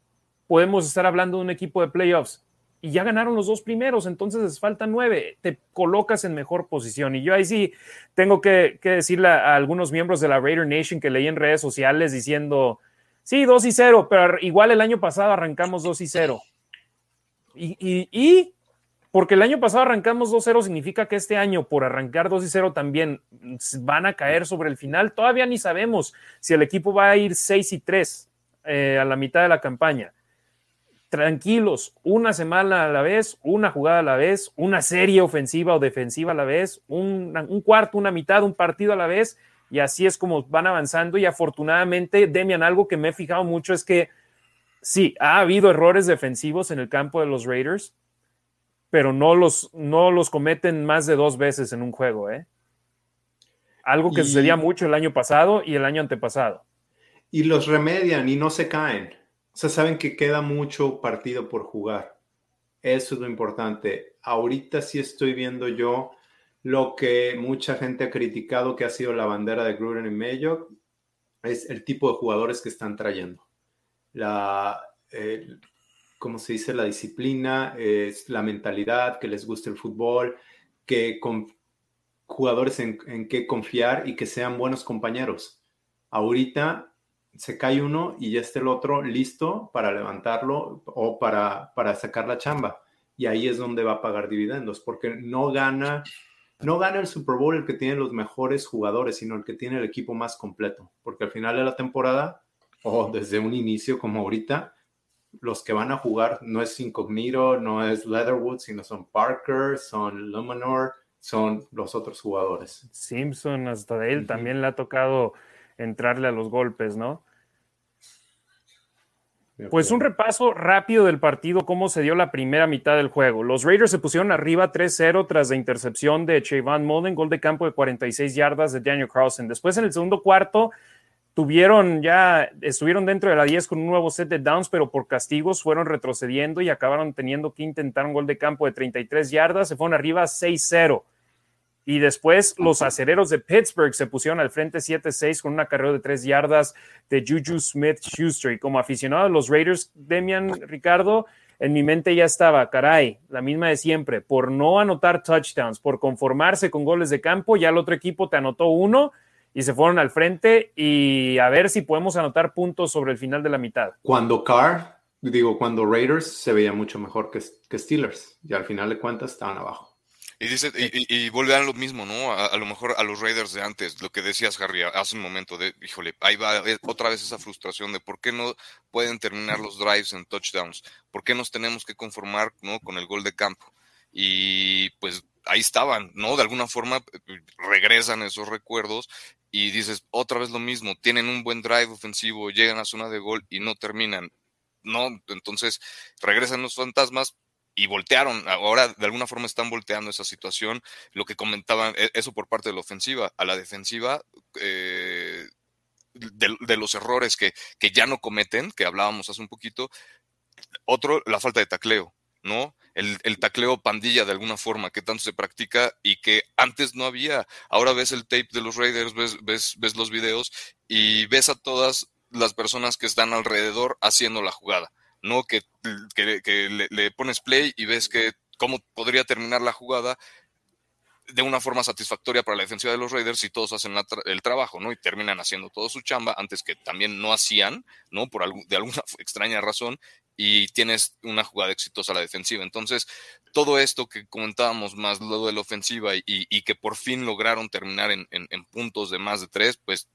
podemos estar hablando de un equipo de playoffs. Y ya ganaron los dos primeros, entonces les faltan 9. Te colocas en mejor posición. Y yo ahí sí tengo que, decirle a, algunos miembros de la Raider Nation que leí en redes sociales diciendo, sí, 2 y 0, pero igual el año pasado arrancamos 2 y 0. Y, porque el año pasado arrancamos 2-0, significa que este año, por arrancar 2 0, también van a caer sobre el final. Todavía ni sabemos si el equipo va a ir 6 y 3 eh, a la mitad de la campaña. Tranquilos, una semana a la vez, una jugada a la vez, una serie ofensiva o defensiva a la vez, un, un cuarto, una mitad, un partido a la vez, y así es como van avanzando. Y afortunadamente, Demian, algo que me he fijado mucho es que sí, ha habido errores defensivos en el campo de los Raiders, pero no los, no los cometen más de dos veces en un juego, ¿eh? Algo que sucedía mucho el año pasado y el año antepasado. Y los remedian y no se caen. O sea, saben que queda mucho partido por jugar. Eso es lo importante. Ahorita sí estoy viendo yo lo que mucha gente ha criticado que ha sido la bandera de Gruden y Mayo, es el tipo de jugadores que están trayendo la, eh, ¿cómo se dice? La disciplina, es la mentalidad, que les guste el fútbol, que con jugadores en, en que confiar y que sean buenos compañeros. Ahorita se cae uno y ya está el otro listo para levantarlo o para, para sacar la chamba. Y ahí es donde va a pagar dividendos, porque no gana, no gana el Super Bowl el que tiene los mejores jugadores, sino el que tiene el equipo más completo. Porque al final de la temporada o desde un inicio como ahorita, los que van a jugar no es Incognito, no es Leatherwood, sino son Parker, son Luminor, son los otros jugadores. Simpson, hasta de él también le ha tocado entrarle a los golpes, ¿no? Pues un repaso rápido del partido, cómo se dio la primera mitad del juego. Los Raiders se pusieron arriba 3-0 tras la intercepción de Chayvon Mullen, gol de campo de 46 yardas de Daniel Carlson. Después en el segundo cuarto tuvieron ya, estuvieron dentro de la 10 con un nuevo set de downs, pero por castigos fueron retrocediendo y acabaron teniendo que intentar un gol de campo de 33 yardas, se fueron arriba 6-0. Y después los acereros de Pittsburgh se pusieron al frente 7-6 con una carrera de 3 yardas de Juju Smith Schuster. Y como aficionado a los Raiders, Demian Ricardo, en mi mente ya estaba, caray, la misma de siempre, por no anotar touchdowns, por conformarse con goles de campo, ya el otro equipo te anotó uno y se fueron al frente y a ver si podemos anotar puntos sobre el final de la mitad. Cuando Carr, digo, cuando Raiders se veía mucho mejor que, que Steelers y al final de cuentas estaban abajo. Y dice, y, y, a lo mismo, ¿no? A, lo mejor a los Raiders de antes, lo que decías, Harry, hace un momento, de, híjole, ahí va eh, otra vez esa frustración de por qué no pueden terminar los drives en touchdowns, por qué nos tenemos que conformar, ¿no? Con el gol de campo. Y pues ahí estaban, ¿no? De alguna forma eh, regresan esos recuerdos y dices, otra vez lo mismo, tienen un buen drive ofensivo, llegan a zona de gol y no terminan. No, entonces regresan los fantasmas y voltearon. Ahora de alguna forma están volteando esa situación. Lo que comentaban, e, eso por parte de la ofensiva. A la defensiva, eh, de, los errores que, que ya no cometen, que hablábamos hace un poquito. Otro, la falta de tacleo, ¿no? El, tacleo pandilla de alguna forma que tanto se practica y que antes no había. Ahora ves el tape de los Raiders, ves, ves, ves los videos y ves a todas las personas que están alrededor haciendo la jugada. No que, que, le, pones play y ves que cómo podría terminar la jugada de una forma satisfactoria para la defensiva de los Raiders si todos hacen el trabajo, ¿no? Y terminan haciendo todo su chamba antes que también no hacían, ¿no? Por de alguna extraña razón y tienes una jugada exitosa a la defensiva. Entonces, todo esto que comentábamos, más lo de la ofensiva y, que por fin lograron terminar en, puntos de más de tres, pues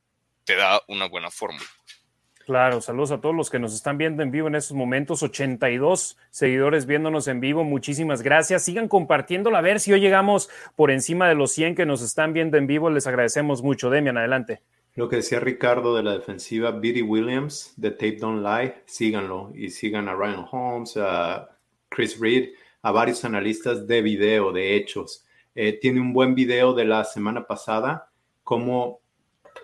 te da una buena fórmula. Claro, saludos a todos los que nos están viendo en vivo en estos momentos. 82 seguidores viéndonos en vivo. Muchísimas gracias. Sigan compartiéndolo a ver si hoy llegamos por encima de los 100 que nos están viendo en vivo. Les agradecemos mucho. Demian, adelante. Lo que decía Ricardo de la defensiva, B.D. Williams de Tape Don't Lie, síganlo y sigan a Ryan Holmes, a Chris Reed, a varios analistas de video, de hechos. Eh, tiene un buen video de la semana pasada, cómo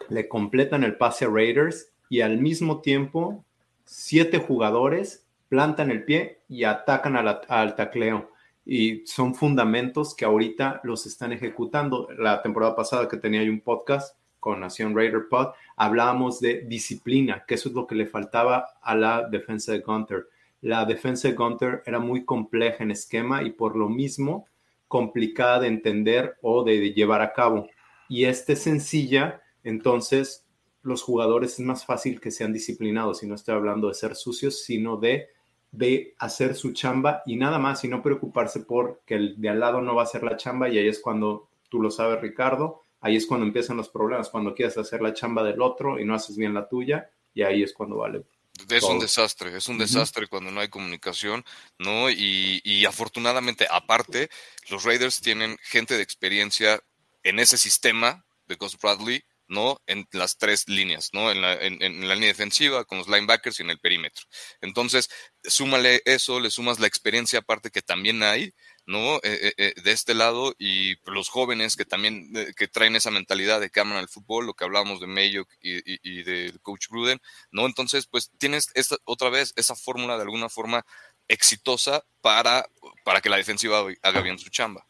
le completan el pase a Raiders y al mismo tiempo siete jugadores plantan el pie y atacan al tacleo. Y son fundamentos que ahorita los están ejecutando. La temporada pasada que tenía un podcast con Nación Raider Pod, hablábamos de disciplina, que eso es lo que le faltaba a la defensa de Gunter. La defensa de Gunter era muy compleja en esquema y por lo mismo complicada de entender o de llevar a cabo. Y este es sencilla, entonces los jugadores es más fácil que sean disciplinados. Y no estoy hablando de ser sucios, sino de, de hacer su chamba y nada más, y no preocuparse por que el de al lado no va a hacer la chamba. Y ahí es cuando tú lo sabes, Ricardo, ahí es cuando empiezan los problemas, cuando quieres hacer la chamba del otro y no haces bien la tuya, y ahí es cuando vale. Es un desastre, es un desastre cuando no hay comunicación, ¿no? Y, y afortunadamente, aparte, los Raiders tienen gente de experiencia en ese sistema de Gus Bradley, ¿no? En las tres líneas, ¿no? En la, en, en la, línea defensiva, con los linebackers y en el perímetro. Entonces, súmale eso, le sumas la experiencia aparte que también hay, ¿no? Eh, eh, de este lado y los jóvenes que también eh, que traen esa mentalidad de que aman al fútbol, lo que hablábamos de Mayo y, y, del coach Gruden, ¿no? Entonces, pues tienes esta, otra vez esa fórmula de alguna forma exitosa para, para que la defensiva haga bien su chamba.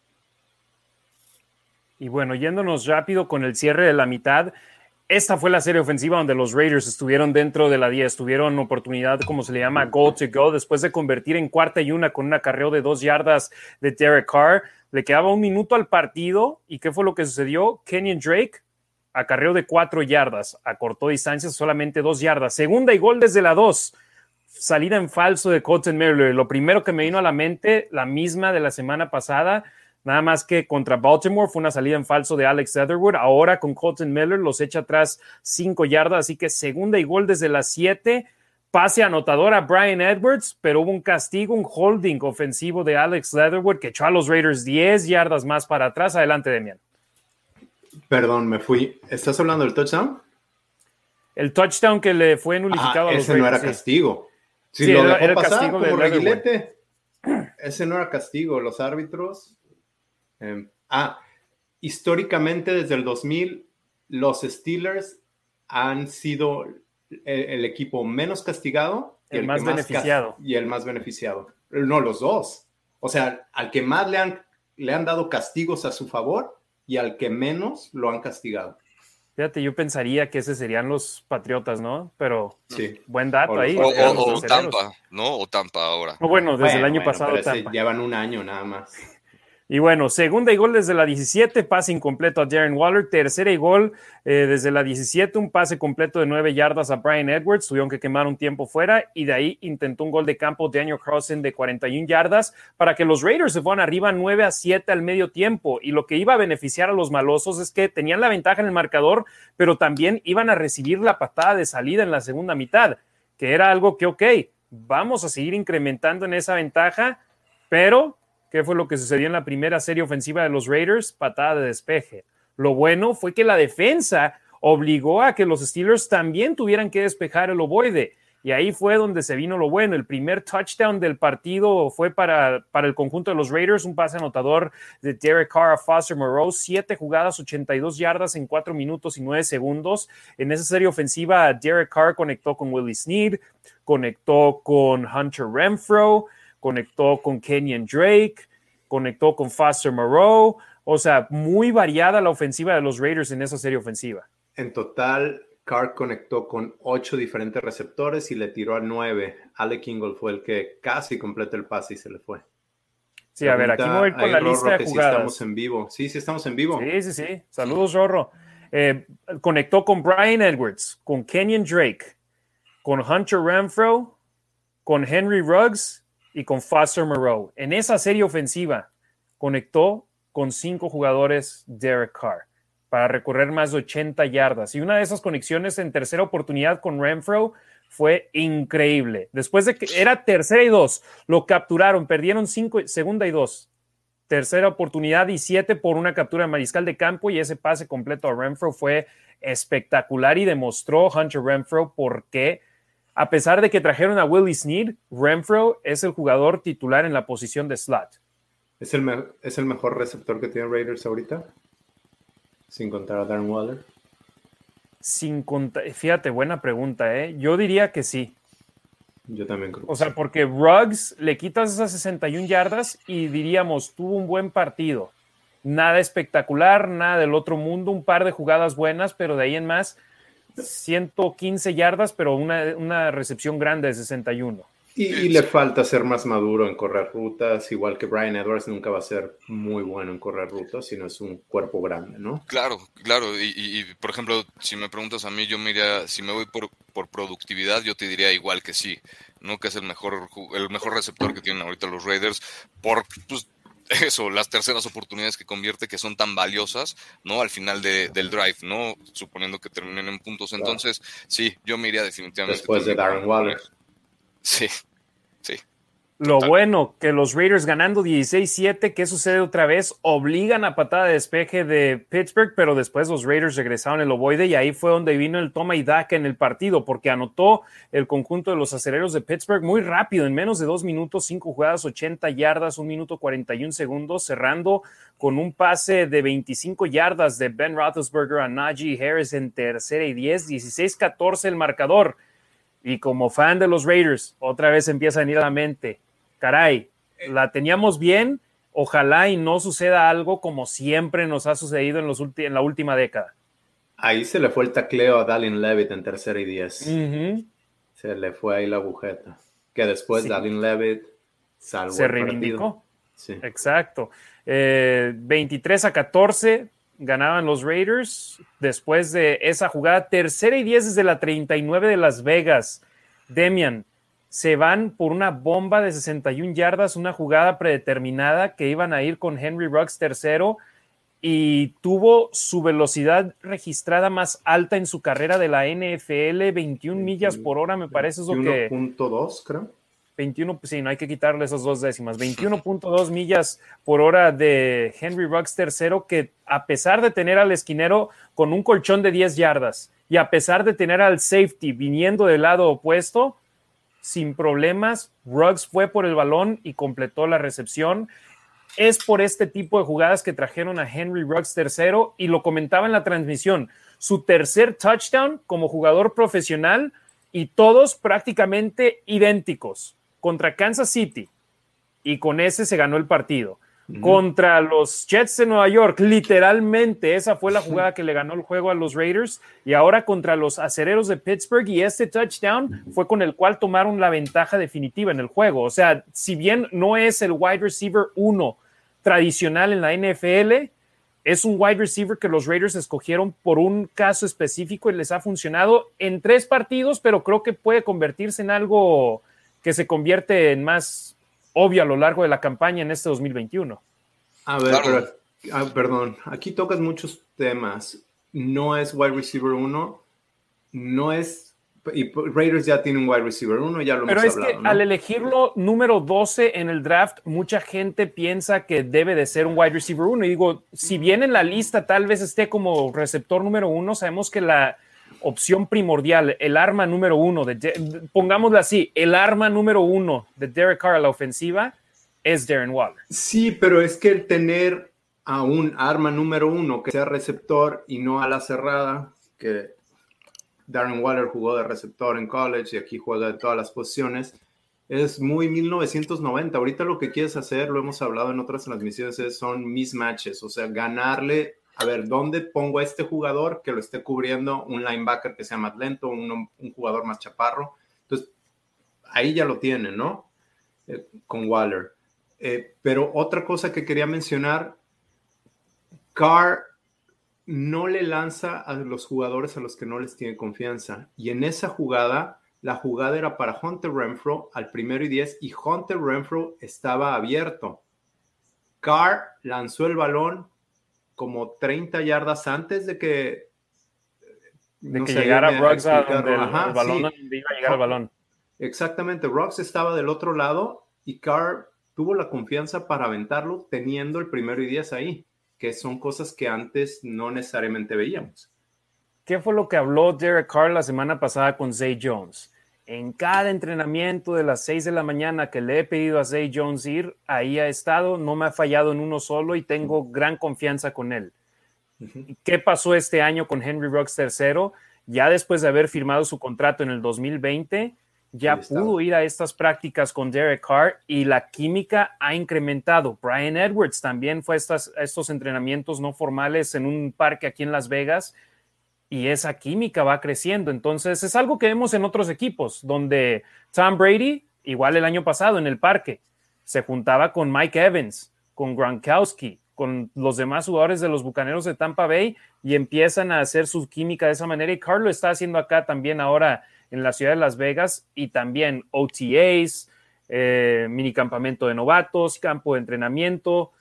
Y bueno, yéndonos rápido con el cierre de la mitad, esta fue la serie ofensiva donde los Raiders estuvieron dentro de la 10, tuvieron oportunidad, como se le llama, goal to go, después de convertir en cuarta y una con un acarreo de dos yardas de Derek Carr. Le quedaba un minuto al partido y ¿qué fue lo que sucedió? Kenyon Drake acarreo de cuatro yardas, acortó distancias solamente dos yardas. Segunda y gol desde la dos. Salida en falso de Colton Miller. Lo primero que me vino a la mente, la misma de la semana pasada, Nada más que contra Baltimore fue una salida en falso de Alex Etherwood. Ahora con Colton Miller los echa atrás cinco yardas, así que segunda y gol desde las siete. Pase anotador a Brian Edwards, pero hubo un castigo, un holding ofensivo de Alex Leatherwood que echó a los Raiders 10 yardas más para atrás. Adelante, Demian. Perdón, me fui. ¿Estás hablando del touchdown? El touchdown que le fue nulificado ah, a los ese Raiders. no era castigo. Si Sí, lo era- dejó era pasar castigo de como reguilete. Ese no era castigo. Los árbitros. Eh, ah, históricamente desde el 2000, los Steelers han sido el, el equipo menos castigado y El el, más beneficiado. y el más beneficiado. No, los dos. O sea, al que más le han, le han dado castigos a su favor y al que menos lo han castigado. Fíjate, yo pensaría que ese serían los Patriotas, ¿no? Pero Sí. buen dato O ahí. O, o- o. Tampa, ¿no? O Tampa ahora. No, bueno, desde el Bueno, año bueno, pasado Tampa. llevan un año nada más. Y bueno, segunda y gol desde la 17, pase incompleto a Darren Waller. Tercera y gol eh, desde la 17, un pase completo de 9 yardas a Brian Edwards. Tuvieron que quemar un tiempo fuera y de ahí intentó un gol de campo Daniel Carlson de 41 yardas para que los Raiders se fueran arriba 9 a 7 al medio tiempo. Y lo que iba a beneficiar a los malosos es que tenían la ventaja en el marcador, pero también iban a recibir la patada de salida en la segunda mitad, que era algo que, ok, vamos a seguir incrementando en esa ventaja, pero ¿Qué fue lo que sucedió en la primera serie ofensiva de los Raiders? Patada de despeje. Lo bueno fue que la defensa obligó a que los Steelers también tuvieran que despejar el ovoide. Y ahí fue donde se vino lo bueno. El primer touchdown del partido fue para, para el conjunto de los Raiders, un pase anotador de Derek Carr a Foster Moreau, siete jugadas, 82 yardas en cuatro minutos y nueve segundos. En esa serie ofensiva, Derek Carr conectó con Willie Snead, conectó con Hunter Renfro, conectó con Kenyon Drake, conectó con Foster Moreau. O sea, muy variada la ofensiva de los Raiders en esa serie ofensiva. En total, Carr conectó con ocho diferentes receptores y le tiró a nueve. Alec Ingle fue el que casi completó el pase y se le fue. Sí, a ver, aquí me voy con la Rorro, lista de que sí jugadas. estamos en vivo. Sí, sí estamos en vivo. Sí, sí, sí. Saludos, Rorro. Eh, conectó con Brian Edwards, con Kenyon Drake, con Hunter Renfro, con Henry Ruggs y con Foster Moreau. En esa serie ofensiva conectó con cinco jugadores Derek Carr para recorrer más de 80 yardas. Y una de esas conexiones en tercera oportunidad con Renfro fue increíble. Después de que era tercera y dos, lo capturaron, perdieron cinco, segunda y dos. tercera oportunidad y siete por una captura de mariscal de campo y ese pase completo a Renfro fue espectacular y demostró Hunter Renfro por qué, a pesar de que trajeron a Willie Snead, Renfro es el jugador titular en la posición de slot. ¿Es el, ¿Es el mejor receptor que tiene Raiders ahorita? Sin contar a Darren Waller. Sin contar, fíjate, buena pregunta, ¿eh? Yo diría que sí. Yo también creo. O sea, porque Ruggs le quitas esas 61 yardas y diríamos, tuvo un buen partido. Nada espectacular, nada del otro mundo, un par de jugadas buenas, pero de ahí en más, 115 yardas, pero una, una recepción grande de 61. Y, le falta ser más maduro en correr rutas, igual que Brian Edwards nunca va a ser muy bueno en correr rutas, sino es un cuerpo grande, ¿no? Claro, claro. Y, por ejemplo, si me preguntas a mí, yo me si me voy por, por, productividad, yo te diría igual que sí, ¿no? Que es el mejor, el mejor receptor que tienen ahorita los Raiders, por pues, eso, las terceras oportunidades que convierte que son tan valiosas, ¿no? Al final de, del drive, ¿no? Suponiendo que terminen en puntos. Entonces, sí, yo me iría definitivamente. Después de Darren Waller. Sí, sí. Lo bueno, que los Raiders ganando 16-7, ¿qué sucede otra vez? Obligan a patada de despeje de Pittsburgh, pero después los Raiders regresaron el ovoide y ahí fue donde vino el toma y daca en el partido, porque anotó el conjunto de los aceleros de Pittsburgh muy rápido, en menos de dos minutos, cinco jugadas, 80 yardas, un minuto 41 segundos, cerrando con un pase de 25 yardas de Ben Roethlisberger a Najee Harris en tercera y 10, 16-14 el marcador. Y como fan de los Raiders, otra vez empieza a venir a la mente, caray, la teníamos bien, ojalá y no suceda algo como siempre nos ha sucedido en, los en la última década. Ahí se le fue el tacleo a Dalin Levitt en tercera y diez. Se le fue ahí la agujeta. Que después Dalin Levitt salvó Se reivindicó. Sí. Exacto. 23 eh, a 14, ganaban los Raiders después de esa jugada. Tercera y diez desde la 39 de Las Vegas. Demian, se van por una bomba de 61 yardas, una jugada predeterminada que iban a ir con Henry Ruggs tercero y tuvo su velocidad registrada más alta en su carrera de la NFL, 21 millas por hora, me parece es lo que... 21.2, creo. 21, pues sí, no hay que quitarle esas dos décimas. 21.2 millas por hora de Henry Ruggs tercero, que a pesar de tener al esquinero con un colchón de 10 yardas y a pesar de tener al safety viniendo del lado opuesto, sin problemas, Ruggs fue por el balón y completó la recepción. Es por este tipo de jugadas que trajeron a Henry Ruggs tercero y lo comentaba en la transmisión. Su tercer touchdown como jugador profesional y todos prácticamente idénticos contra Kansas City y con ese se ganó el partido. Contra los Jets de Nueva York, literalmente esa fue la jugada que le ganó el juego a los Raiders. Y ahora contra los acereros de Pittsburgh. Y este touchdown fue con el cual tomaron la ventaja definitiva en el juego. O sea, si bien no es el wide receiver uno tradicional en la NFL, es un wide receiver que los Raiders escogieron por un caso específico y les ha funcionado en tres partidos, pero creo que puede convertirse en algo que se convierte en más obvio a lo largo de la campaña en este 2021. A ver, ah, perdón, aquí tocas muchos temas. No es wide receiver 1, no es y Raiders ya tiene un wide receiver 1, ya lo Pero hemos es que al elegirlo número 12 en el draft, mucha gente piensa que debe de ser un wide receiver 1. Y digo, si bien en la lista tal vez esté como receptor número 1, sabemos que la, opción primordial, el arma número uno, de, pongámoslo así, el arma número uno de Derek Carr a la ofensiva es Darren Waller. Sí, pero es que el tener a un arma número uno que sea receptor y no a la cerrada, que Darren Waller jugó de receptor en college y aquí juega de todas las posiciones, es muy 1990. Ahorita lo que quieres hacer, lo hemos hablado en otras transmisiones, son mismatches, o sea, ganarle a ver, ¿dónde pongo a este jugador que lo esté cubriendo un linebacker que sea más lento, un, jugador más chaparro? Entonces, ahí ya lo tienen, ¿no? Eh, con Waller. Eh, pero otra cosa que quería mencionar, Carr no le lanza a los jugadores a los que no les tiene confianza. Y en esa jugada, la jugada era para Hunter Renfro al primero y diez y Hunter Renfro estaba abierto. Carr lanzó el balón, como 30 yardas antes de que de que llegara Ruggs a donde el, balón iba a llegar el balón. Exactamente, Ruggs estaba del otro lado y Carr tuvo la confianza para aventarlo teniendo el primero y diez ahí, que son cosas que antes no necesariamente veíamos. ¿Qué fue lo que habló Derek Carr la semana pasada con Zay Jones? En cada entrenamiento de las 6 de la mañana que le he pedido a Zay Jones ir, ahí ha estado, no me ha fallado en uno solo y tengo gran confianza con él. ¿Qué pasó este año con Henry Rocks III? Ya después de haber firmado su contrato en el 2020, ya pudo ir a estas prácticas con Derek Carr y la química ha incrementado. Brian Edwards también fue a estos entrenamientos no formales en un parque aquí en Las Vegas y esa química va creciendo. Entonces es algo que vemos en otros equipos, donde Tom Brady, igual el año pasado en el parque, se juntaba con Mike Evans, con Gronkowski, con los demás jugadores de los Bucaneros de Tampa Bay y empiezan a hacer su química de esa manera. Y Carlos está haciendo acá también ahora en la ciudad de Las Vegas y también OTAs, eh, mini campamento de novatos, campo de entrenamiento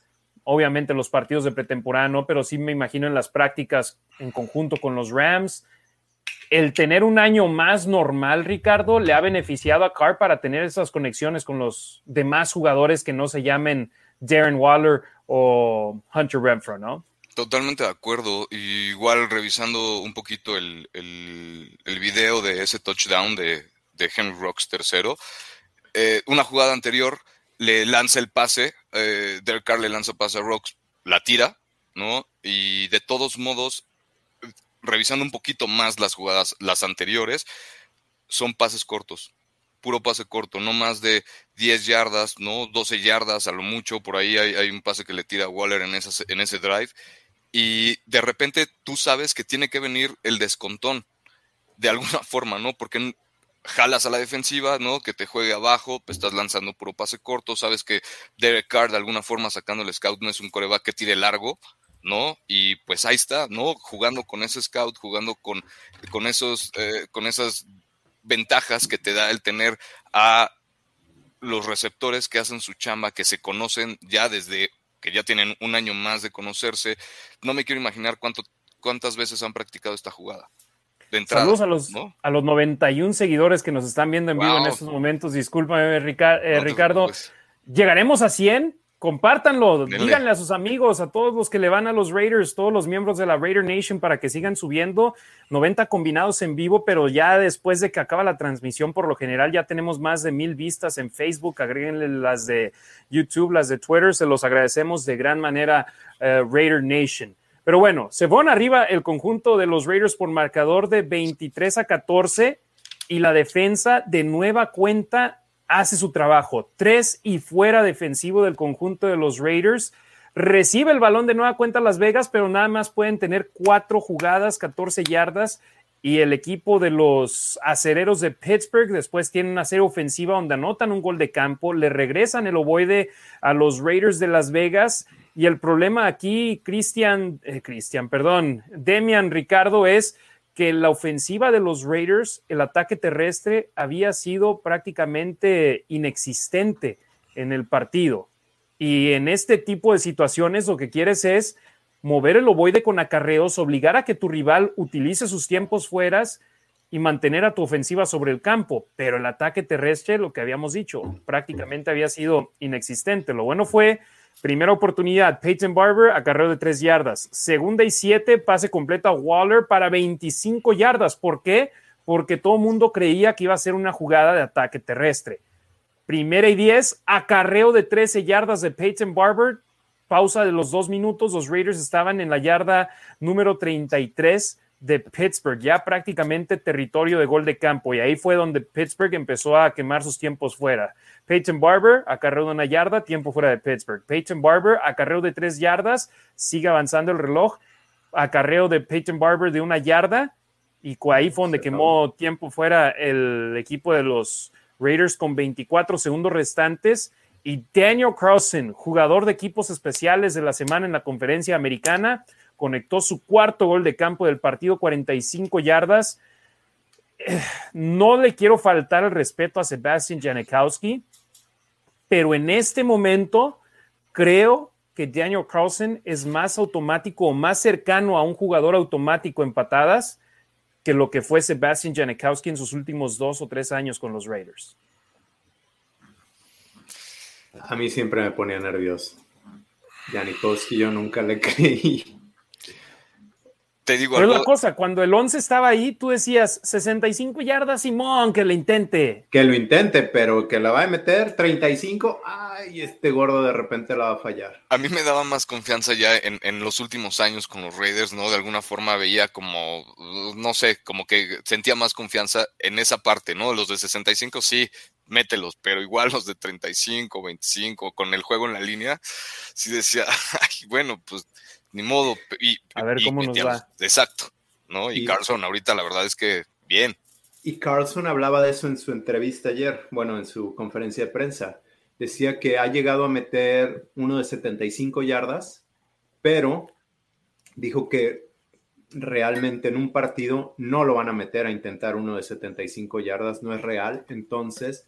obviamente los partidos de pretemporada no, pero sí me imagino en las prácticas en conjunto con los Rams. El tener un año más normal, Ricardo, le ha beneficiado a Carr para tener esas conexiones con los demás jugadores que no se llamen Darren Waller o Hunter Renfro, ¿no? Totalmente de acuerdo. igual revisando un poquito el, el, video de ese touchdown de, Henry Rocks tercero, eh, una jugada anterior le lanza el pase, eh, Derek Carr le lanza pase a Rocks, la tira, ¿no? Y de todos modos, revisando un poquito más las jugadas, las anteriores, son pases cortos, puro pase corto, no más de 10 yardas, ¿no? 12 yardas a lo mucho, por ahí hay, un pase que le tira a Waller en, en ese drive, y de repente tú sabes que tiene que venir el descontón, de alguna forma, ¿no? Porque jalas a la defensiva, ¿no? Que te juegue abajo, pues estás lanzando puro pase corto, sabes que Derek Carr de alguna forma sacando el scout no es un coreback que tire largo, ¿no? Y pues ahí está, ¿no? Jugando con ese scout, jugando con, con, esos, eh, con esas ventajas que te da el tener a los receptores que hacen su chamba, que se conocen ya desde que ya tienen un año más de conocerse. No me quiero imaginar cuánto, cuántas veces han practicado esta jugada. Saludos a los, a los 91 seguidores que nos están viendo en vivo en estos momentos. Discúlpame, eh, Ricardo. Llegaremos a 100. Compártanlo, díganle a sus amigos, a todos los que le van a los Raiders, todos los miembros de la Raider Nation para que sigan subiendo. 90 combinados en vivo, pero ya después de que acaba la transmisión, por lo general ya tenemos más de mil vistas en Facebook. Agréguenle las de YouTube, las de Twitter. Se los agradecemos de gran manera, eh, Raider Nation. Pero bueno, se van arriba el conjunto de los Raiders por marcador de 23 a 14 y la defensa de nueva cuenta hace su trabajo. Tres y fuera defensivo del conjunto de los Raiders. Recibe el balón de nueva cuenta Las Vegas, pero nada más pueden tener cuatro jugadas, 14 yardas. Y el equipo de los acereros de Pittsburgh después tiene una serie ofensiva donde anotan un gol de campo, le regresan el ovoide a los Raiders de Las Vegas y el problema aquí, Cristian, eh, perdón, Demian Ricardo, es que la ofensiva de los Raiders, el ataque terrestre, había sido prácticamente inexistente en el partido. Y en este tipo de situaciones lo que quieres es mover el ovoide con acarreos, obligar a que tu rival utilice sus tiempos fueras y mantener a tu ofensiva sobre el campo. Pero el ataque terrestre, lo que habíamos dicho, prácticamente había sido inexistente. Lo bueno fue Primera oportunidad, Peyton Barber, acarreo de tres yardas. Segunda y siete, pase completo a Waller para 25 yardas. ¿Por qué? Porque todo el mundo creía que iba a ser una jugada de ataque terrestre. Primera y diez, acarreo de 13 yardas de Peyton Barber. Pausa de los dos minutos. Los Raiders estaban en la yarda número 33 de Pittsburgh, ya prácticamente territorio de gol de campo. Y ahí fue donde Pittsburgh empezó a quemar sus tiempos fuera. Peyton Barber, acarreo de una yarda, tiempo fuera de Pittsburgh. Peyton Barber, acarreo de tres yardas, sigue avanzando el reloj. Acarreo de Peyton Barber de una yarda. Y ahí fue donde quemó tiempo fuera el equipo de los Raiders con 24 segundos restantes. Y Daniel Carlson, jugador de equipos especiales de la semana en la conferencia americana, conectó su cuarto gol de campo del partido, 45 yardas. No le quiero faltar el respeto a Sebastian Janikowski, pero en este momento creo que Daniel Carlson es más automático o más cercano a un jugador automático en patadas que lo que fue Sebastian Janikowski en sus últimos dos o tres años con los Raiders. A mí siempre me ponía nervioso. Janikowski yo nunca le creí. Te digo Pero la cosa, cuando el 11 estaba ahí, tú decías 65 yardas, Simón, que lo intente. Que lo intente, pero que la va a meter 35, ay, este gordo de repente la va a fallar. A mí me daba más confianza ya en, en los últimos años con los Raiders, ¿no? De alguna forma veía como, no sé, como que sentía más confianza en esa parte, ¿no? Los de 65 sí, mételos, pero igual los de 35, 25, con el juego en la línea, sí decía, ay, bueno, pues ni modo. Y, a ver cómo nos va. Exacto, ¿no? Y, Carlson ahorita la verdad es que bien. Y Carlson hablaba de eso en su entrevista ayer, bueno, en su conferencia de prensa. Decía que ha llegado a meter uno de 75 yardas, pero dijo que realmente en un partido no lo van a meter a intentar uno de 75 yardas, no es real. Entonces,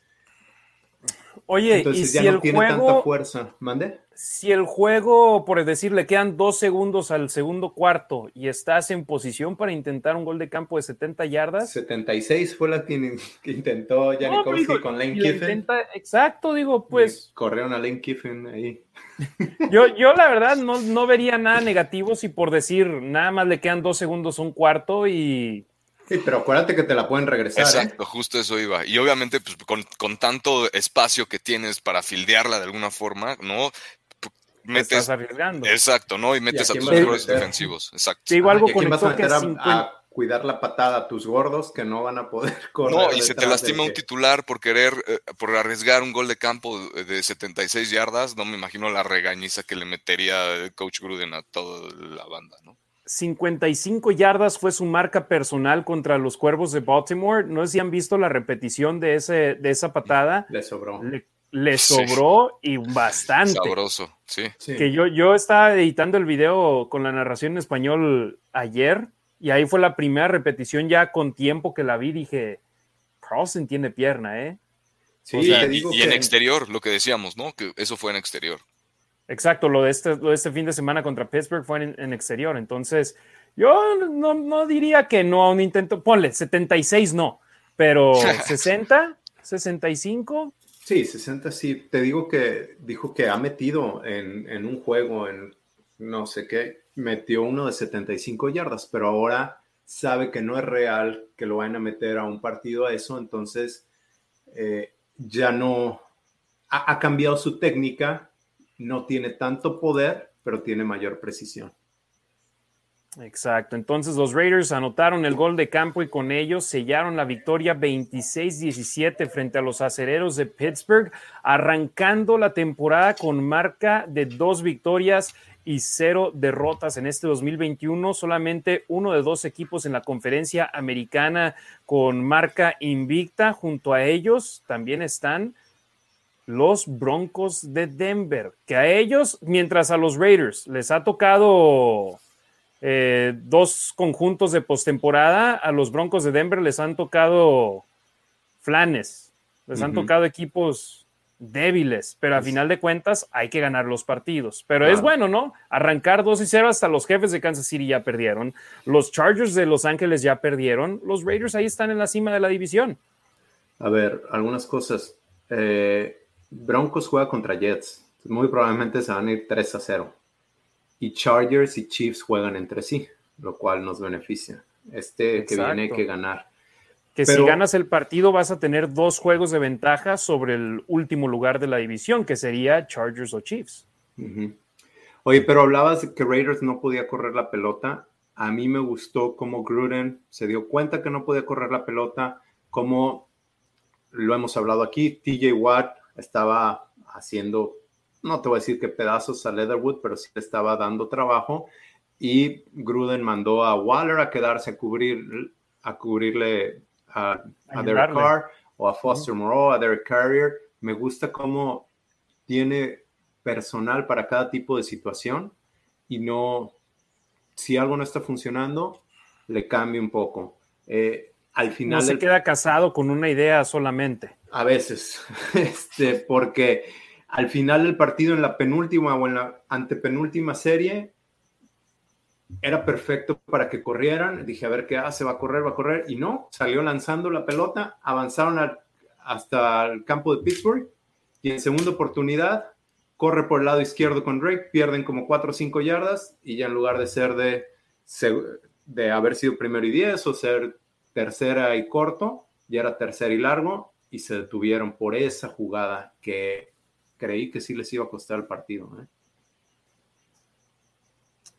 Oye, y si el juego, fuerza, mande. Si el juego, por decir, le quedan dos segundos al segundo cuarto y estás en posición para intentar un gol de campo de 70 yardas. 76 fue la que, intentó Janikowski con Lane Kiffin. exacto, digo, pues. Corrieron a Lane Kiffin ahí. Yo, yo la verdad no, no vería nada negativo si por decir nada más le quedan dos segundos un cuarto y Sí, pero acuérdate que te la pueden regresar. ¿eh? Exacto, justo eso iba. Y obviamente, pues con, tanto espacio que tienes para fildearla de alguna forma, ¿no? Metes, estás arriesgando. Exacto, ¿no? Y metes a, tus mejores defensivos. Exacto. Digo algo con vas a meter a, cuidar la patada a tus gordos que no van a poder correr. No, y se te lastima un titular por querer, eh, por arriesgar un gol de campo de 76 yardas. No me imagino la regañiza que le metería el coach Gruden a toda la banda, ¿no? 55 yardas fue su marca personal contra los Cuervos de Baltimore. No sé si han visto la repetición de, ese, de esa patada. Le sobró. Le, sobró y bastante. Sabroso, sí. Que yo, yo estaba editando el video con la narración en español ayer y ahí fue la primera repetición ya con tiempo que la vi. Dije, Carlson tiene pierna, ¿eh? Sí, y, en exterior, lo que decíamos, ¿no? Que eso fue en exterior. Exacto, lo de este, este fin de semana contra Pittsburgh fue en, exterior. Entonces, yo no, diría que no a un intento. Ponle, 76 no, pero 60, 65. Sí, 60 sí. Te digo que dijo que ha metido en, en un juego, en no sé qué, metió uno de 75 yardas, pero ahora sabe que no es real que lo vayan a meter a un partido a eso, entonces eh, ya no ha cambiado su técnica no tiene tanto poder, pero tiene mayor precisión. Exacto. Entonces los Raiders anotaron el gol de campo y con ellos sellaron la victoria 26-17 frente a los acereros de Pittsburgh, arrancando la temporada con marca de dos victorias y cero derrotas en este 2021. Solamente uno de dos equipos en la conferencia americana con marca invicta. Junto a ellos también están los Broncos de Denver, que a ellos, mientras a los Raiders les ha tocado eh, dos conjuntos de postemporada, a los Broncos de Denver les han tocado flanes, les han tocado equipos débiles, pero a final de cuentas hay que ganar los partidos. Pero es bueno, ¿no? Arrancar 2 y 0 hasta los jefes de Kansas City ya perdieron, los Chargers de Los Ángeles ya perdieron, los Raiders ahí están en la cima de la división. A ver, algunas cosas. Eh, Broncos juega contra Jets. Muy probablemente se van a ir 3 a 0. Y Chargers y Chiefs juegan entre sí, lo cual nos beneficia. Este que viene que ganar. Que si ganas el partido vas a tener dos juegos de ventaja sobre el último lugar de la división, que sería Chargers o Chiefs. Oye, pero hablabas de que Raiders no podía correr la pelota. A mí me gustó cómo Gruden se dio cuenta que no podía correr la pelota, como lo hemos hablado aquí, TJ Watt estaba haciendo, no te voy a decir que pedazos a Leatherwood, pero sí le estaba dando trabajo. Y Gruden mandó a Waller a quedarse a cubrir, a cubrirle a, Derek Carr o a Foster Moreau, a Derek Carrier. Me gusta cómo tiene personal para cada tipo de situación y no, si algo no está funcionando, le cambia un poco. Eh, al final. No se queda casado con una idea solamente. A veces, este, porque al final del partido, en la penúltima o en la antepenúltima serie, era perfecto para que corrieran. Dije, a ver qué hace, va a correr, va a correr. Y no, salió lanzando la pelota, avanzaron hasta el campo de Pittsburgh y en segunda oportunidad corre por el lado izquierdo con Drake, pierden como 4 o 5 yardas y ya en lugar de ser de, de haber sido primero y 10 o ser tercera y corto, ya era tercera y largo y se detuvieron por esa jugada que creí que sí les iba a costar el partido. ¿eh?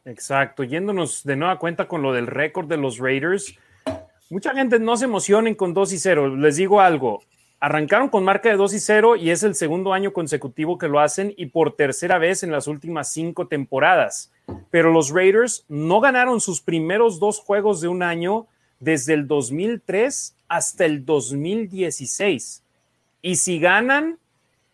Exacto, yéndonos de nueva cuenta con lo del récord de los Raiders, mucha gente no se emocionen con 2 y 0. Les digo algo, arrancaron con marca de 2 y 0 y es el segundo año consecutivo que lo hacen y por tercera vez en las últimas cinco temporadas. Pero los Raiders no ganaron sus primeros dos juegos de un año desde el 2003 hasta el 2016. Y si ganan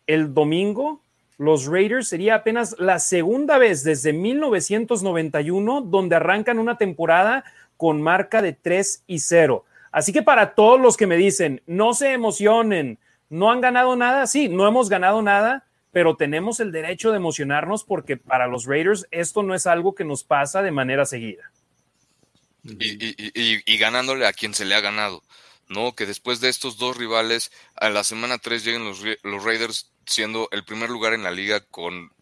el domingo, los Raiders sería apenas la segunda vez desde 1991 donde arrancan una temporada con marca de 3 y 0. Así que para todos los que me dicen, no se emocionen, no han ganado nada, sí, no hemos ganado nada, pero tenemos el derecho de emocionarnos porque para los Raiders esto no es algo que nos pasa de manera seguida. Y, ganándole a quien se le ha ganado, ¿no? Que después de estos dos rivales, a la semana 3 lleguen los, los Raiders siendo el primer lugar en la liga con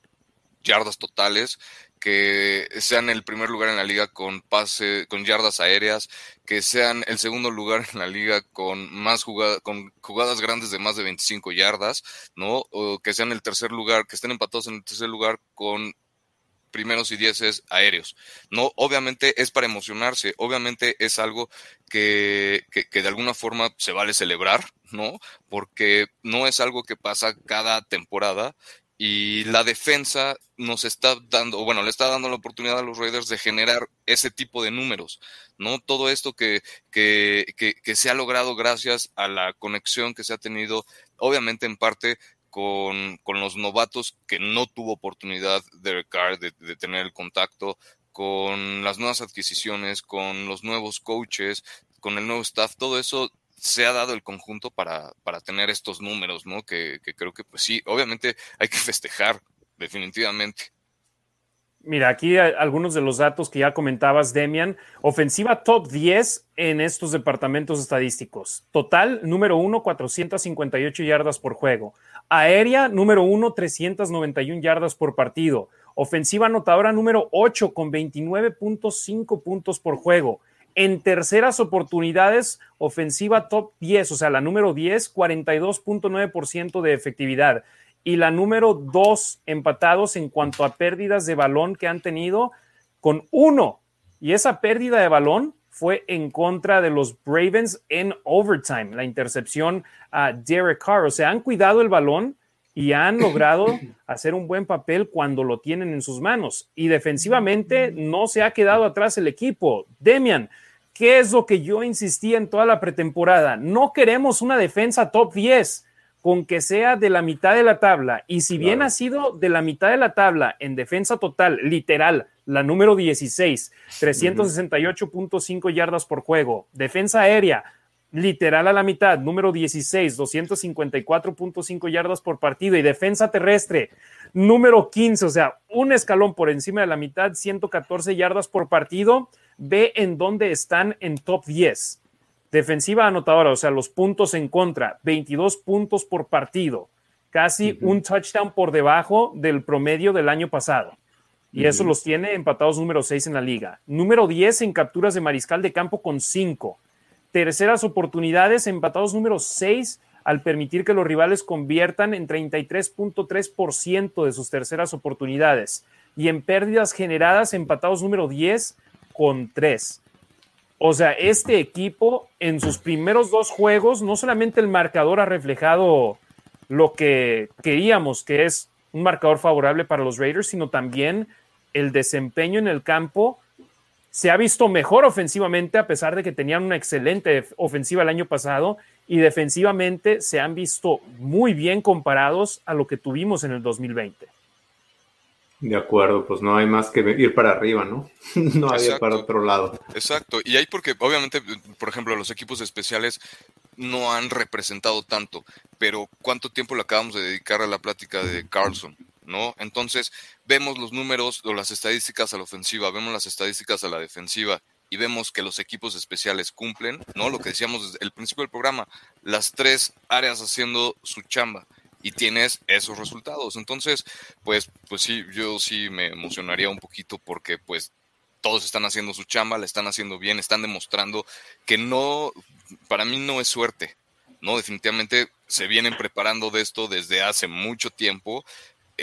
yardas totales, que sean el primer lugar en la liga con pase, con yardas aéreas, que sean el segundo lugar en la liga con más jugadas, con jugadas grandes de más de 25 yardas, ¿no? O que sean el tercer lugar, que estén empatados en el tercer lugar con primeros y dieces aéreos. No, obviamente es para emocionarse, obviamente es algo que, que, de alguna forma se vale celebrar, ¿no? Porque no es algo que pasa cada temporada y la defensa nos está dando, bueno, le está dando la oportunidad a los Raiders de generar ese tipo de números, ¿no? Todo esto que, que, que, se ha logrado gracias a la conexión que se ha tenido, obviamente en parte con, con los novatos que no tuvo oportunidad de, de, de tener el contacto, con las nuevas adquisiciones, con los nuevos coaches, con el nuevo staff, todo eso se ha dado el conjunto para, para tener estos números, ¿no? Que, que, creo que, pues sí, obviamente hay que festejar, definitivamente. Mira, aquí algunos de los datos que ya comentabas, Demian. Ofensiva top 10 en estos departamentos estadísticos. Total, número 1, 458 yardas por juego. Aérea, número 1, 391 yardas por partido. Ofensiva anotadora número 8 con 29.5 puntos por juego. En terceras oportunidades, ofensiva top 10, o sea, la número 10, 42.9% de efectividad y la número dos empatados en cuanto a pérdidas de balón que han tenido con uno. Y esa pérdida de balón fue en contra de los Ravens en overtime, la intercepción a Derek Carr. O sea, han cuidado el balón y han logrado hacer un buen papel cuando lo tienen en sus manos. Y defensivamente no se ha quedado atrás el equipo. Demian, ¿qué es lo que yo insistí en toda la pretemporada? No queremos una defensa top 10 con que sea de la mitad de la tabla, y si bien ha sido de la mitad de la tabla en defensa total, literal, la número 16, 368.5 yardas por juego, defensa aérea, literal a la mitad, número 16, 254.5 yardas por partido, y defensa terrestre, número 15, o sea, un escalón por encima de la mitad, 114 yardas por partido, ve en dónde están en top 10 Defensiva anotadora, o sea, los puntos en contra, 22 puntos por partido, casi un touchdown por debajo del promedio del año pasado. Y eso los tiene empatados número 6 en la liga. Número 10 en capturas de mariscal de campo con 5. Terceras oportunidades, empatados número 6 al permitir que los rivales conviertan en 33.3% de sus terceras oportunidades. Y en pérdidas generadas, empatados número 10 con 3. O sea, este equipo en sus primeros dos juegos, no solamente el marcador ha reflejado lo que queríamos, que es un marcador favorable para los Raiders, sino también el desempeño en el campo se ha visto mejor ofensivamente a pesar de que tenían una excelente ofensiva el año pasado y defensivamente se han visto muy bien comparados a lo que tuvimos en el 2020. De acuerdo, pues no hay más que ir para arriba, ¿no? no hay para otro lado. Exacto, y ahí porque obviamente, por ejemplo, los equipos especiales no han representado tanto, pero ¿cuánto tiempo le acabamos de dedicar a la plática de Carlson? ¿No? Entonces, vemos los números o las estadísticas a la ofensiva, vemos las estadísticas a la defensiva y vemos que los equipos especiales cumplen, ¿no? Lo que decíamos desde el principio del programa, las tres áreas haciendo su chamba y tienes esos resultados. Entonces, pues, pues sí, yo sí me emocionaría un poquito porque pues todos están haciendo su chamba, la están haciendo bien, están demostrando que no, para mí no es suerte, ¿no? Definitivamente se vienen preparando de esto desde hace mucho tiempo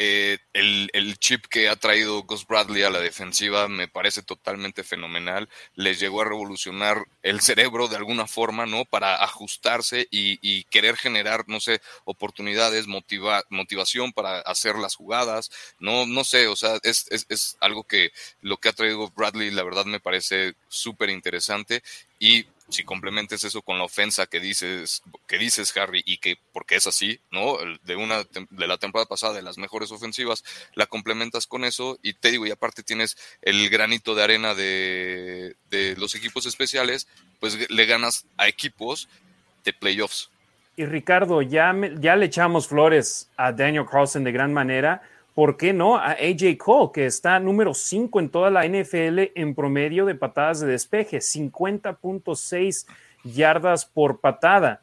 eh, el, chip que ha traído Gus Bradley a la defensiva me parece totalmente fenomenal. Les llegó a revolucionar el cerebro de alguna forma, ¿no? Para ajustarse y, querer generar, no sé, oportunidades, motivación para hacer las jugadas. No, no sé, o sea, es, es, es algo que lo que ha traído Bradley, la verdad, me parece súper interesante. Y si complementes eso con la ofensa que dices, que dices Harry, y que, porque es así, ¿no? De una de la temporada pasada, de las mejores ofensivas, la complementas con eso, y te digo, y aparte tienes el granito de arena de, de los equipos especiales, pues le ganas a equipos de playoffs. Y Ricardo, ya, ya le echamos flores a Daniel Carlson de gran manera ¿por qué no? A AJ Cole, que está número 5 en toda la NFL en promedio de patadas de despeje, 50.6 yardas por patada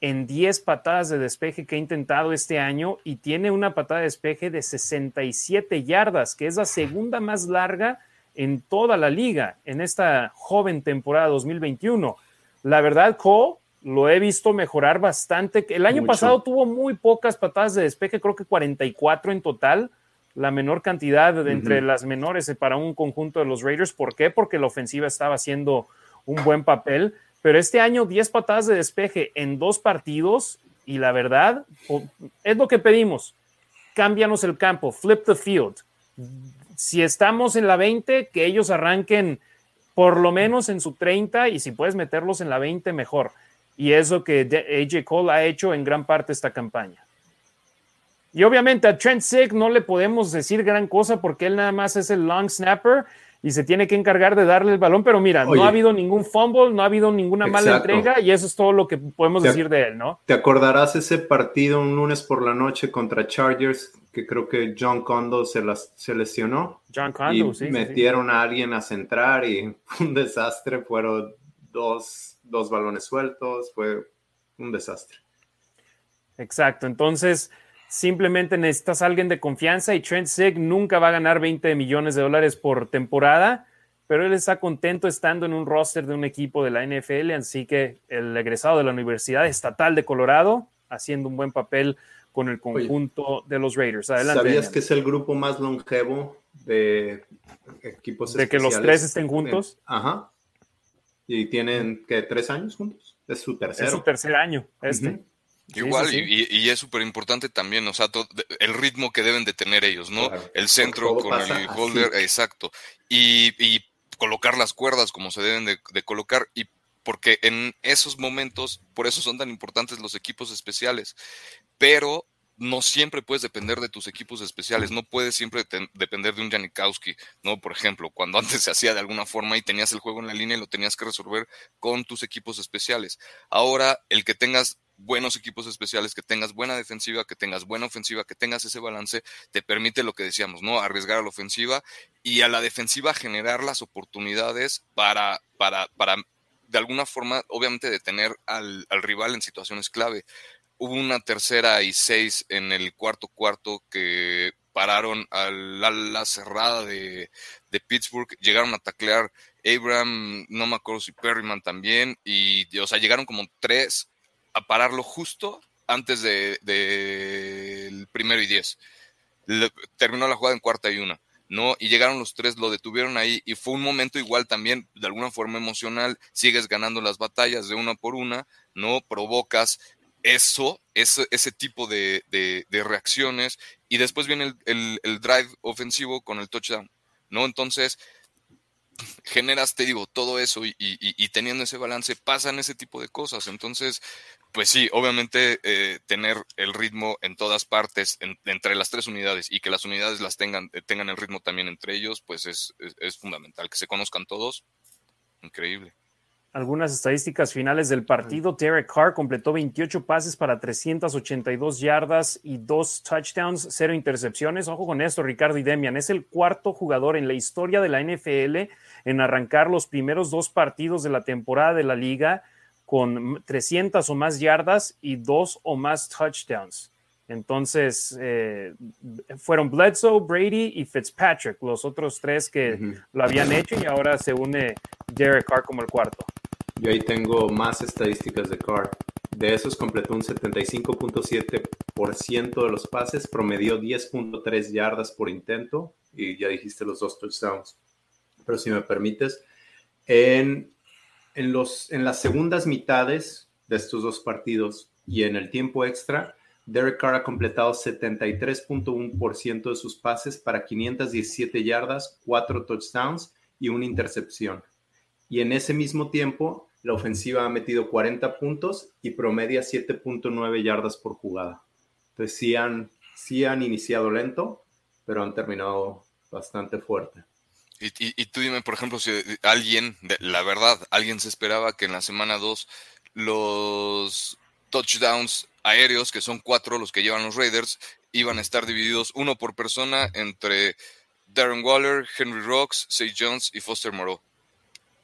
en 10 patadas de despeje que ha intentado este año y tiene una patada de despeje de 67 yardas, que es la segunda más larga en toda la liga en esta joven temporada 2021. La verdad, Cole lo he visto mejorar bastante. El año pasado tuvo muy pocas patadas de despeje, creo que 44 en total, la menor cantidad de entre las menores para un conjunto de los Raiders. ¿Por qué? Porque la ofensiva estaba haciendo un buen papel. Pero este año 10 patadas de despeje en dos partidos y la verdad es lo que pedimos. Cámbianos el campo, flip the field. Si estamos en la 20, que ellos arranquen por lo menos en su 30 y si puedes meterlos en la 20, mejor. Y es lo que AJ Cole ha hecho en gran parte esta campaña. Y obviamente a Trent Sick no le podemos decir gran cosa porque él nada más es el long snapper y se tiene que encargar de darle el balón, pero mira, no ha habido ningún fumble, no ha habido ninguna mala entrega y eso es todo lo que podemos decir de él, ¿no? ¿Te acordarás ese partido un lunes por la noche contra Chargers que creo que John Condo se, las, se lesionó? John Condo, sí. Metieron a alguien a centrar y un desastre, fueron dos dos balones sueltos, fue un desastre. Exacto, entonces simplemente necesitas a alguien de confianza y Trent Sig nunca va a ganar 20 millones de dólares por temporada, pero él está contento estando en un roster de un equipo de la NFL, así que el egresado de la Universidad Estatal de Colorado haciendo un buen papel con el conjunto de los Raiders. Adelante, ¿Sabías que es el grupo más longevo de equipos De que los tres estén juntos. Ajá. Y tienen, que ¿Tres años juntos? Es su. Es su tercer año, este. Igual, Y, es súper importante también, o sea, el ritmo que deben de tener ellos, ¿no? el centro con el holder, exacto. Y, colocar las cuerdas como se deben de, de, colocar. Y porque en esos momentos, por eso son tan importantes los equipos especiales. Pero no siempre puedes depender de tus equipos especiales, no puedes siempre depender de un Janikowski, ¿no? Por ejemplo, cuando antes se hacía de alguna forma y tenías el juego en la línea y lo tenías que resolver con tus equipos especiales. Ahora, el que tengas buenos equipos especiales, que tengas buena defensiva, que tengas buena ofensiva, que tengas ese balance, te permite lo que decíamos, ¿no? Arriesgar a la ofensiva y a la defensiva generar las oportunidades para, para, para de alguna forma, obviamente, detener al, al rival en situaciones clave hubo una tercera y seis en el cuarto cuarto que pararon a la, cerrada de, Pittsburgh, llegaron a taclear Abraham, no me acuerdo si Perryman también, y o sea, llegaron como tres a pararlo justo antes del de, primero y diez. terminó la jugada en cuarta y una. ¿no? Y llegaron los tres, lo detuvieron ahí y fue un momento igual también, de alguna forma emocional, sigues ganando las batallas de una por una, ¿no? Provocas eso, ese, ese tipo de, reacciones, y después viene el, drive ofensivo con el touchdown, ¿no? Entonces, generas, te digo, todo eso y, teniendo ese balance pasan ese tipo de cosas. Entonces, pues sí, obviamente eh, tener el ritmo en todas partes, entre las tres unidades y que las unidades las tengan, eh, tengan el ritmo también entre ellos, pues es, es fundamental. Que se conozcan todos, increíble algunas estadísticas finales del partido. Derek Carr completó 28 pases para 382 yardas y dos touchdowns, cero intercepciones. Ojo con esto, Ricardo y Demian. Es el cuarto jugador en la historia de la NFL en arrancar los primeros dos partidos de la temporada de la liga con 300 o más yardas y dos o más touchdowns. Entonces, eh, fueron Bledsoe, Brady y Fitzpatrick, los otros tres que lo habían hecho y ahora se une Derek Carr como el cuarto. Yo ahí tengo más estadísticas de Carr. De esos completó un 75.7% de los pases, promedió 10.3 yardas por intento y ya dijiste los dos touchdowns. Pero si me permites, en, en, los, en las segundas mitades de estos dos partidos y en el tiempo extra, Derek Carr ha completado 73.1% de sus pases para 517 yardas, 4 touchdowns y una intercepción. Y en ese mismo tiempo, la ofensiva ha metido 40 puntos y promedia 7.9 yardas por jugada. Entonces sí han, sí han iniciado lento, pero han terminado bastante fuerte. Y, tú dime, por ejemplo, si alguien, la verdad, alguien se esperaba que en la semana 2 los touchdowns aéreos, que son cuatro los que llevan los Raiders, iban a estar divididos uno por persona entre Darren Waller, Henry Rocks, Say Jones y Foster Moreau.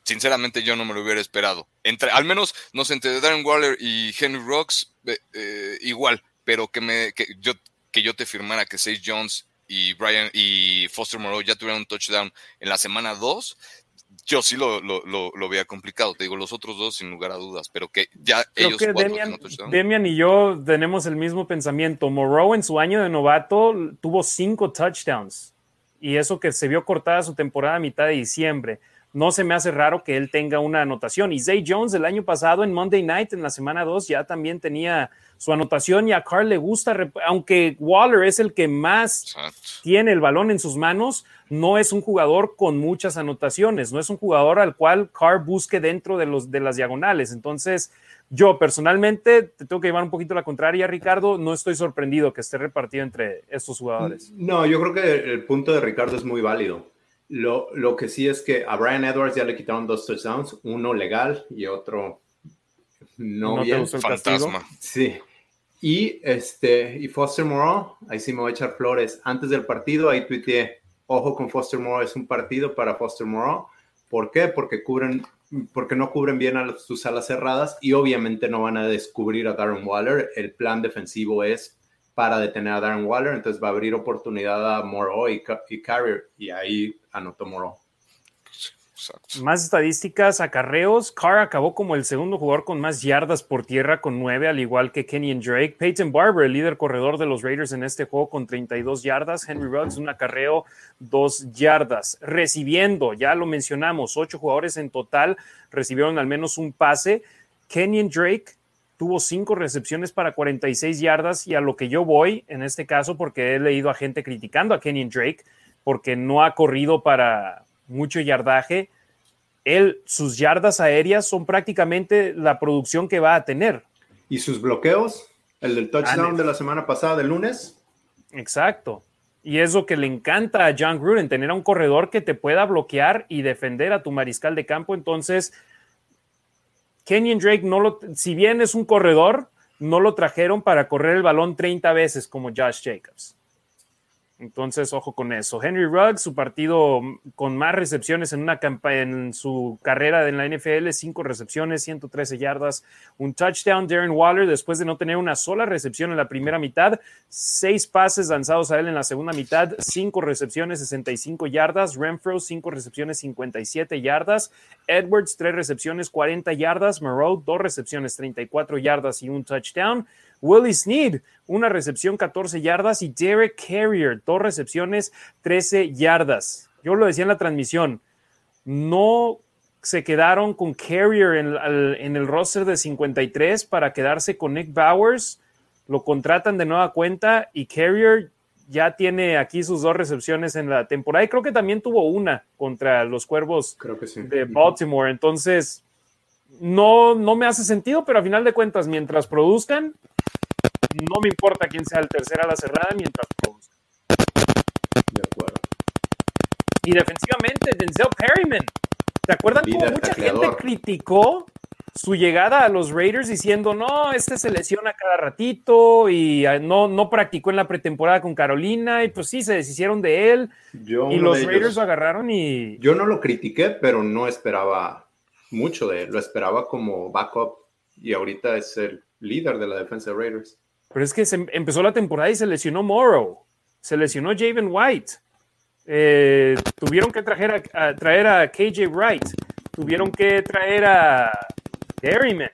Sinceramente yo no me lo hubiera esperado. Entre, al menos, no sé, entre Darren Waller y Henry Rocks, eh, eh, igual, pero que, me, que, yo, que yo te firmara que Say Jones y Brian y Foster Moreau ya tuvieron un touchdown en la semana 2, yo sí lo, lo, lo, veía complicado. Te digo, los otros dos sin lugar a dudas, pero que ya ellos que Demian, Demian, y yo tenemos el mismo pensamiento. Moreau en su año de novato tuvo cinco touchdowns y eso que se vio cortada su temporada a mitad de diciembre no se me hace raro que él tenga una anotación. Y Zay Jones el año pasado en Monday Night, en la semana 2, ya también tenía su anotación y a Carr le gusta, aunque Waller es el que más tiene el balón en sus manos, no es un jugador con muchas anotaciones, no es un jugador al cual Carr busque dentro de, los, de las diagonales. Entonces, yo personalmente te tengo que llevar un poquito la contraria, Ricardo. No estoy sorprendido que esté repartido entre estos jugadores. No, yo creo que el punto de Ricardo es muy válido. Lo, que sí es que a Brian Edwards ya le quitaron dos touchdowns, uno legal y otro no, bien. Fantasma. Sí. Y, este, y Foster Moreau, ahí sí me voy a echar flores. Antes del partido, ahí tuiteé, ojo con Foster Moreau, es un partido para Foster Moreau. ¿Por qué? Porque cubren, porque no cubren bien a sus alas cerradas y obviamente no van a descubrir a Darren Waller. El plan defensivo es para detener a Darren Waller, entonces va a abrir oportunidad a Moreau y, y Carrier, y ahí anotó Moreau. Más estadísticas, acarreos. Carr acabó como el segundo jugador con más yardas por tierra con nueve, al igual que Kenny Drake. Peyton Barber, el líder corredor de los Raiders en este juego con 32 yardas. Henry Ruggs, un acarreo, dos yardas. Recibiendo, ya lo mencionamos, ocho jugadores en total recibieron al menos un pase. Kenyon Drake, tuvo cinco recepciones para 46 yardas y a lo que yo voy en este caso, porque he leído a gente criticando a Kenyon Drake, porque no ha corrido para mucho yardaje, él, sus yardas aéreas son prácticamente la producción que va a tener. ¿Y sus bloqueos? El del touchdown de la semana pasada, del lunes. Exacto. Y es lo que le encanta a John Gruden, tener a un corredor que te pueda bloquear y defender a tu mariscal de campo. Entonces, Kenyon Drake no lo, si bien es un corredor, no lo trajeron para correr el balón 30 veces como Josh Jacobs. Entonces, ojo con eso. Henry Ruggs, su partido con más recepciones en una en su carrera en la NFL, cinco recepciones, 113 yardas, un touchdown. Darren Waller, después de no tener una sola recepción en la primera mitad, seis pases lanzados a él en la segunda mitad, cinco recepciones, 65 yardas. Renfro, cinco recepciones, 57 yardas. Edwards, tres recepciones, 40 yardas. Moreau, dos recepciones, 34 yardas y un touchdown. Willie Sneed, una recepción 14 yardas y Derek Carrier, dos recepciones 13 yardas. Yo lo decía en la transmisión, no se quedaron con Carrier en, el roster de 53 para quedarse con Nick Bowers, lo contratan de nueva cuenta y Carrier ya tiene aquí sus dos recepciones en la temporada y creo que también tuvo una contra los Cuervos de Baltimore. Entonces, no, no me hace sentido, pero a final de cuentas, mientras produzcan, no me importa quién sea el tercero a la cerrada mientras produzca. De acuerdo. Y defensivamente, Denzel Perryman. ¿Te acuerdan cómo mucha gente criticó su llegada a los Raiders diciendo, no, este se lesiona cada ratito y ah, no, no practicó en la pretemporada con Carolina y pues sí, se deshicieron de él y los Raiders lo agarraron y... Yo no lo critiqué, pero no esperaba mucho de él, lo esperaba como backup y ahorita es el líder de la defensa de Raiders. Pero es que se empezó la temporada y se lesionó Morrow, se lesionó Javen White. Eh, tuvieron que traer a, traer a KJ Wright, tuvieron que traer a Derryman.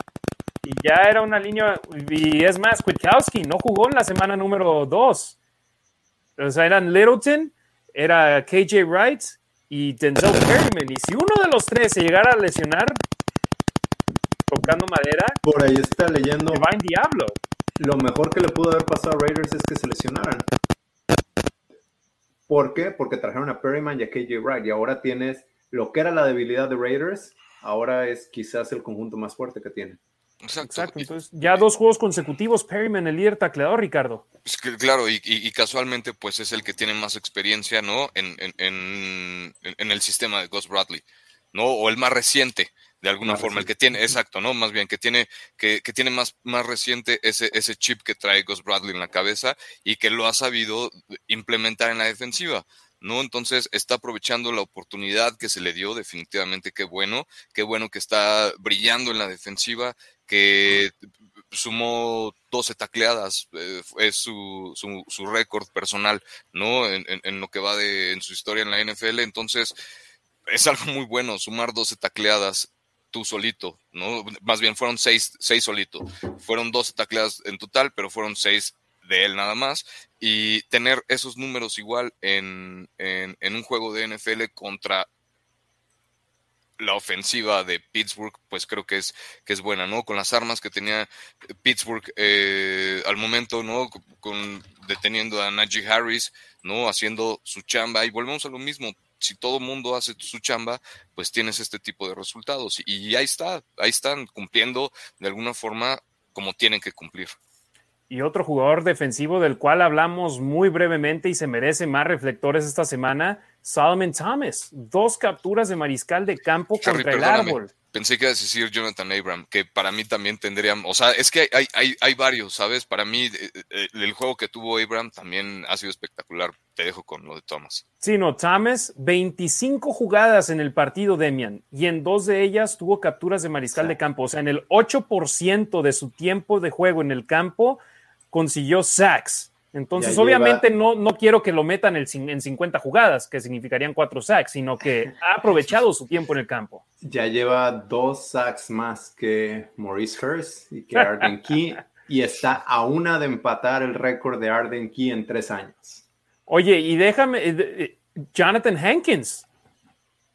Y ya era una línea, y es más, Kwiatkowski no jugó en la semana número 2. O sea, eran Littleton, era KJ Wright y Denzel Perryman. Y si uno de los tres se llegara a lesionar, tocando madera, por ahí está leyendo. va en diablo. Lo mejor que le pudo haber pasado a Raiders es que se lesionaran. ¿Por qué? Porque trajeron a Perryman y a KJ Wright y ahora tienes lo que era la debilidad de Raiders, ahora es quizás el conjunto más fuerte que tiene. Exacto. Entonces, ya dos juegos consecutivos, Perryman, el líder tacleador, Ricardo. claro, y, casualmente, pues es el que tiene más experiencia, ¿no? En, en, el sistema de Ghost Bradley, ¿no? O el más reciente, de alguna forma, el que tiene, exacto, ¿no? Más bien, que tiene, que, que, tiene más, más reciente ese, ese chip que trae Ghost Bradley en la cabeza y que lo ha sabido implementar en la defensiva. ¿no? Entonces está aprovechando la oportunidad que se le dio, definitivamente qué bueno, qué bueno que está brillando en la defensiva, que sumó 12 tacleadas, eh, es su, su, su récord personal, ¿no? En, en, lo que va de en su historia en la NFL, entonces es algo muy bueno sumar 12 tacleadas tú solito, ¿no? Más bien fueron seis, seis solito. Fueron dos tacleadas en total, pero fueron seis de él nada más. Y tener esos números igual en, en, en un juego de NFL contra la ofensiva de Pittsburgh, pues creo que es, que es buena, ¿no? Con las armas que tenía Pittsburgh eh, al momento, ¿no? Con, deteniendo a Najee Harris, ¿no? Haciendo su chamba. Y volvemos a lo mismo si todo mundo hace su chamba, pues tienes este tipo de resultados. Y ahí está, ahí están cumpliendo de alguna forma como tienen que cumplir. Y otro jugador defensivo del cual hablamos muy brevemente y se merece más reflectores esta semana, Solomon Thomas. Dos capturas de mariscal de campo contra el árbol pensé que ibas a decir Jonathan Abram, que para mí también tendrían, o sea, es que hay, hay, hay varios, ¿sabes? Para mí eh, eh, el juego que tuvo Abram también ha sido espectacular. Te dejo con lo de Thomas. Sí, no, Thomas, 25 jugadas en el partido, Demian, y en dos de ellas tuvo capturas de mariscal de campo. O sea, en el 8% de su tiempo de juego en el campo consiguió sacks. Entonces, obviamente no, no quiero que lo metan en 50 jugadas, que significarían cuatro sacks, sino que ha aprovechado su tiempo en el campo. Ya lleva dos sacks más que Maurice Hurst y que Arden Key, y está a una de empatar el récord de Arden Key en tres años. Oye, y déjame, eh, eh, Jonathan Hankins,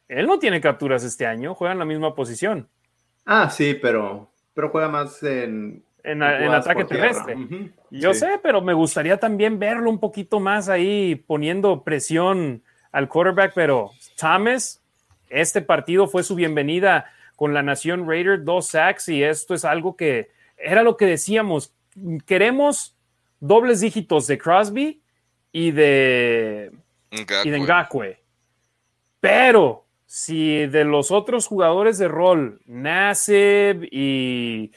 él no tiene capturas este año, juega en la misma posición. Ah, sí, pero, pero juega más en en, ataque terrestre. Yo sé, pero me gustaría también verlo un poquito más ahí poniendo presión al quarterback, pero Thomas, este partido fue su bienvenida con la Nación Raider, dos sacks y esto es algo que era lo que decíamos, queremos dobles dígitos de Crosby y de, y de Ngakwe. Pero si de los otros jugadores de rol, Nasib y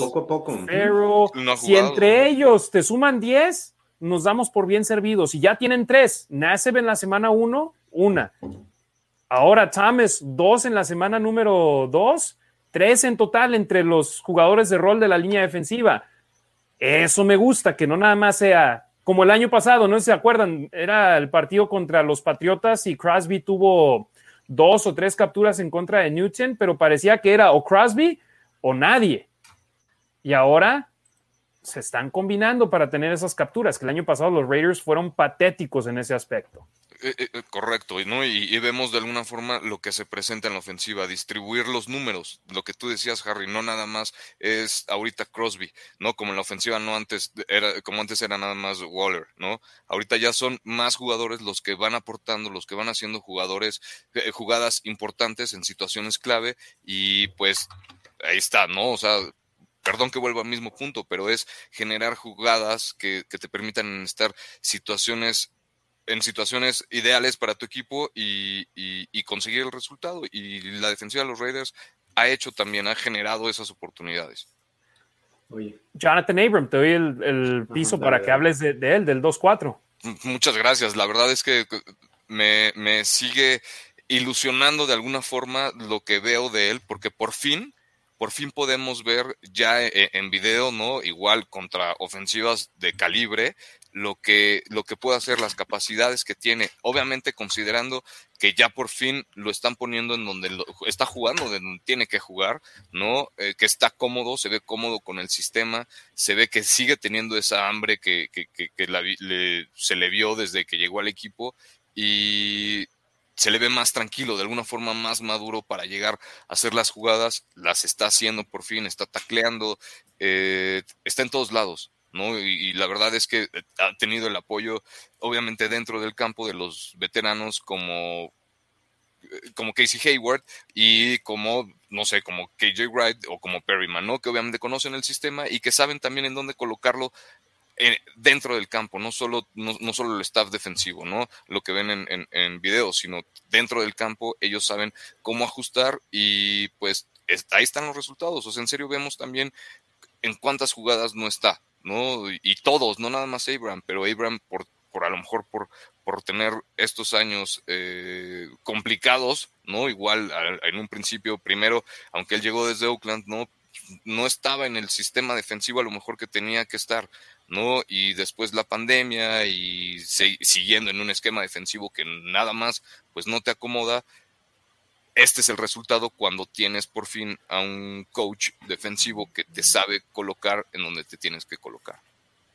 poco a poco. si entre ellos te suman 10, nos damos por bien servidos. Si ya tienen 3, Nasib en la semana 1, una. Ahora Thomas, dos en la semana número 2, tres en total entre los jugadores de rol de la línea defensiva. Eso me gusta, que no nada más sea como el año pasado, no se acuerdan, era el partido contra los Patriotas y Crosby tuvo dos o tres capturas en contra de Newton, pero parecía que era o Crosby o nadie. Y ahora se están combinando para tener esas capturas, que el año pasado los Raiders fueron patéticos en ese aspecto. Eh, eh, eh, correcto, ¿no? Y, vemos de alguna forma lo que se presenta en la ofensiva, distribuir los números, lo que tú decías, Harry, no nada más es ahorita Crosby, ¿no? Como en la ofensiva no antes era, como antes era nada más Waller, ¿no? Ahorita ya son más jugadores los que van aportando, los que van haciendo jugadores, jugadas importantes en situaciones clave, y pues ahí está, ¿no? O sea, perdón que vuelva al mismo punto, pero es generar jugadas que, que te permitan estar situaciones en situaciones ideales para tu equipo y, conseguir el resultado. Y la defensiva de los Raiders ha hecho también, ha generado esas oportunidades. Jonathan Abram, te doy el, piso para que hables de, él, del 2-4. Muchas gracias. La verdad es que me, sigue ilusionando de alguna forma lo que veo de él, porque por fin por fin podemos ver ya eh, en video, ¿no? Igual contra ofensivas de calibre, lo que, lo que puede hacer, las capacidades que tiene, obviamente considerando que ya por fin lo están poniendo en donde está jugando, donde tiene que jugar, ¿no? Eh, que está cómodo, se ve cómodo con el sistema, se ve que sigue teniendo esa hambre que, que, que, se le vio desde que llegó al equipo y se le ve más tranquilo, de alguna forma más maduro para llegar a hacer las jugadas, las está haciendo por fin, está tacleando, eh, está en todos lados. ¿No? Y, la verdad es que eh, ha tenido el apoyo, obviamente, dentro del campo de los veteranos como, eh, como Casey Hayward y como, no sé, como KJ Wright o como Perryman, ¿no? Que obviamente conocen el sistema y que saben también en dónde colocarlo dentro del campo, no solo, no, solo el staff defensivo, ¿no? Lo que ven en, en, en videos, sino dentro del campo, ellos saben cómo ajustar y pues ahí están los resultados. O sea, en serio vemos también en cuántas jugadas no está, ¿no? Y, todos, no nada más Abraham, pero Abraham por, por a lo mejor por, por tener estos años eh, complicados, ¿no? Igual en un principio, primero, aunque él llegó desde Oakland, ¿no? No estaba en el sistema defensivo a lo mejor que tenía que estar, ¿no? Y después la pandemia y siguiendo en un esquema defensivo que nada más, pues no te acomoda, este es el resultado cuando tienes por fin a un coach defensivo que te sabe colocar en donde te tienes que colocar.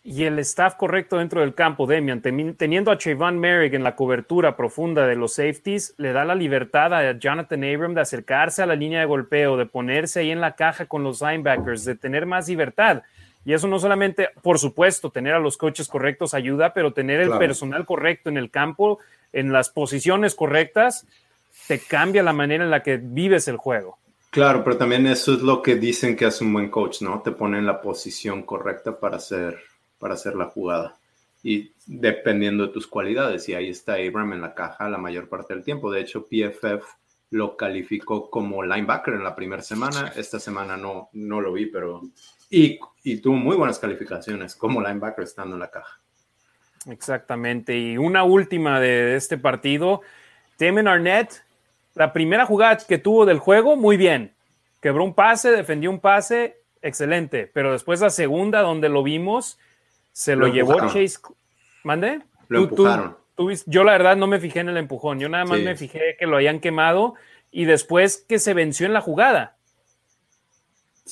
Y el staff correcto dentro del campo, Demian, teniendo a Trayvon Merrick en la cobertura profunda de los safeties, le da la libertad a Jonathan Abram de acercarse a la línea de golpeo, de ponerse ahí en la caja con los linebackers, de tener más libertad. Y eso no solamente, por supuesto, tener a los coaches correctos ayuda, pero tener el personal correcto en el campo, en las posiciones correctas, te cambia la manera en la que vives el juego. Claro, pero también eso es lo que dicen que hace un buen coach, ¿no? Te pone en la posición correcta para hacer, para hacer la jugada. Y dependiendo de tus cualidades, y ahí está Abram en la caja la mayor parte del tiempo. De hecho, PFF lo calificó como linebacker en la primera semana. Esta semana no, no lo vi, pero... Y, y tuvo muy buenas calificaciones como linebacker estando en la caja. Exactamente. Y una última de este partido. Damon Arnett la primera jugada que tuvo del juego, muy bien. Quebró un pase, defendió un pase, excelente. Pero después la segunda, donde lo vimos, se lo, llevó Chase. ¿Mande? Lo empujaron. yo la verdad no me fijé en el empujón. Yo nada más me fijé que lo hayan quemado y después que se venció en la jugada.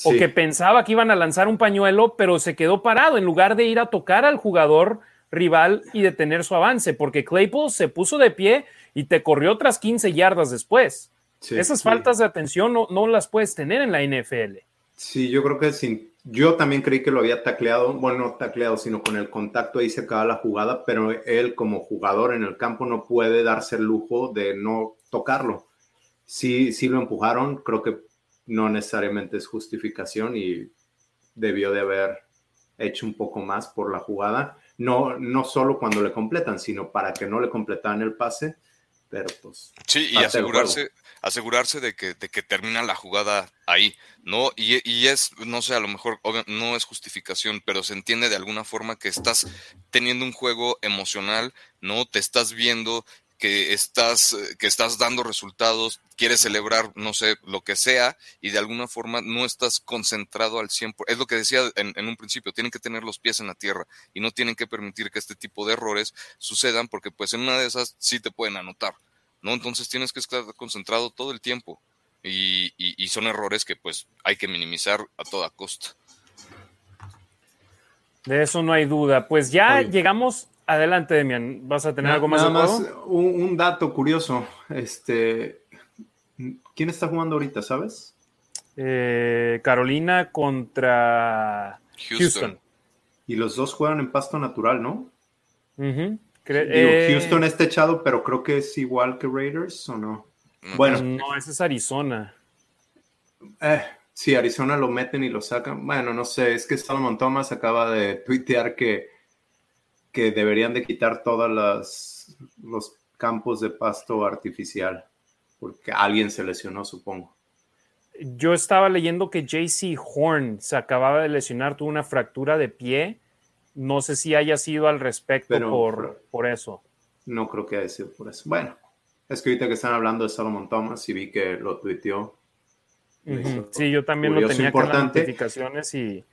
O que pensaba que iban a lanzar un pañuelo, pero se quedó parado en lugar de ir a tocar al jugador rival y detener su avance, porque Claypool se puso de pie y te corrió otras 15 yardas después. Esas faltas de atención no, no, las puedes tener en la NFL. Sí, yo creo que sí. Yo también creí que lo había tacleado, bueno, no tacleado, sino con el contacto ahí se acaba la jugada, pero él como jugador en el campo no puede darse el lujo de no tocarlo. Sí, sí lo empujaron, creo que no necesariamente es justificación y debió de haber hecho un poco más por la jugada. No, no solo cuando le completan, sino para que no le completaran el pase sí, y asegurarse, asegurarse de que, de que termina la jugada ahí, ¿no? Y, y, es, no sé, a lo mejor no es justificación, pero se entiende de alguna forma que estás teniendo un juego emocional, ¿no? Te estás viendo que estás, que estás dando resultados, quieres celebrar, no sé, lo que sea, y de alguna forma no estás concentrado al 100%. Es lo que decía en, en, un principio, tienen que tener los pies en la tierra y no tienen que permitir que este tipo de errores sucedan porque pues en una de esas sí te pueden anotar, ¿no? Entonces tienes que estar concentrado todo el tiempo y, y, son errores que pues hay que minimizar a toda costa. De eso no hay duda. Pues ya llegamos Adelante, Demian. ¿Vas a tener algo más? Nada más un, dato curioso. Este, ¿Quién está jugando ahorita, sabes? Eh, Carolina contra Houston. Y los dos juegan en pasto natural, ¿no? Eh, Houston está echado, pero creo que es igual que Raiders, ¿o no? Bueno. No, ese es Arizona. Eh, sí, Arizona lo meten y lo sacan. Bueno, no sé, es que Salomon Thomas acaba de tuitear que que deberían de quitar todos los campos de pasto artificial, porque alguien se lesionó, supongo. Yo estaba leyendo que JC Horn se acababa de lesionar, tuvo una fractura de pie. No sé si haya sido al respecto por, por eso. No creo que haya sido por eso. Bueno, es que ahorita que están hablando de Solomon Thomas y vi que lo tuiteó. Sí, yo también lo tenía con las notificaciones y,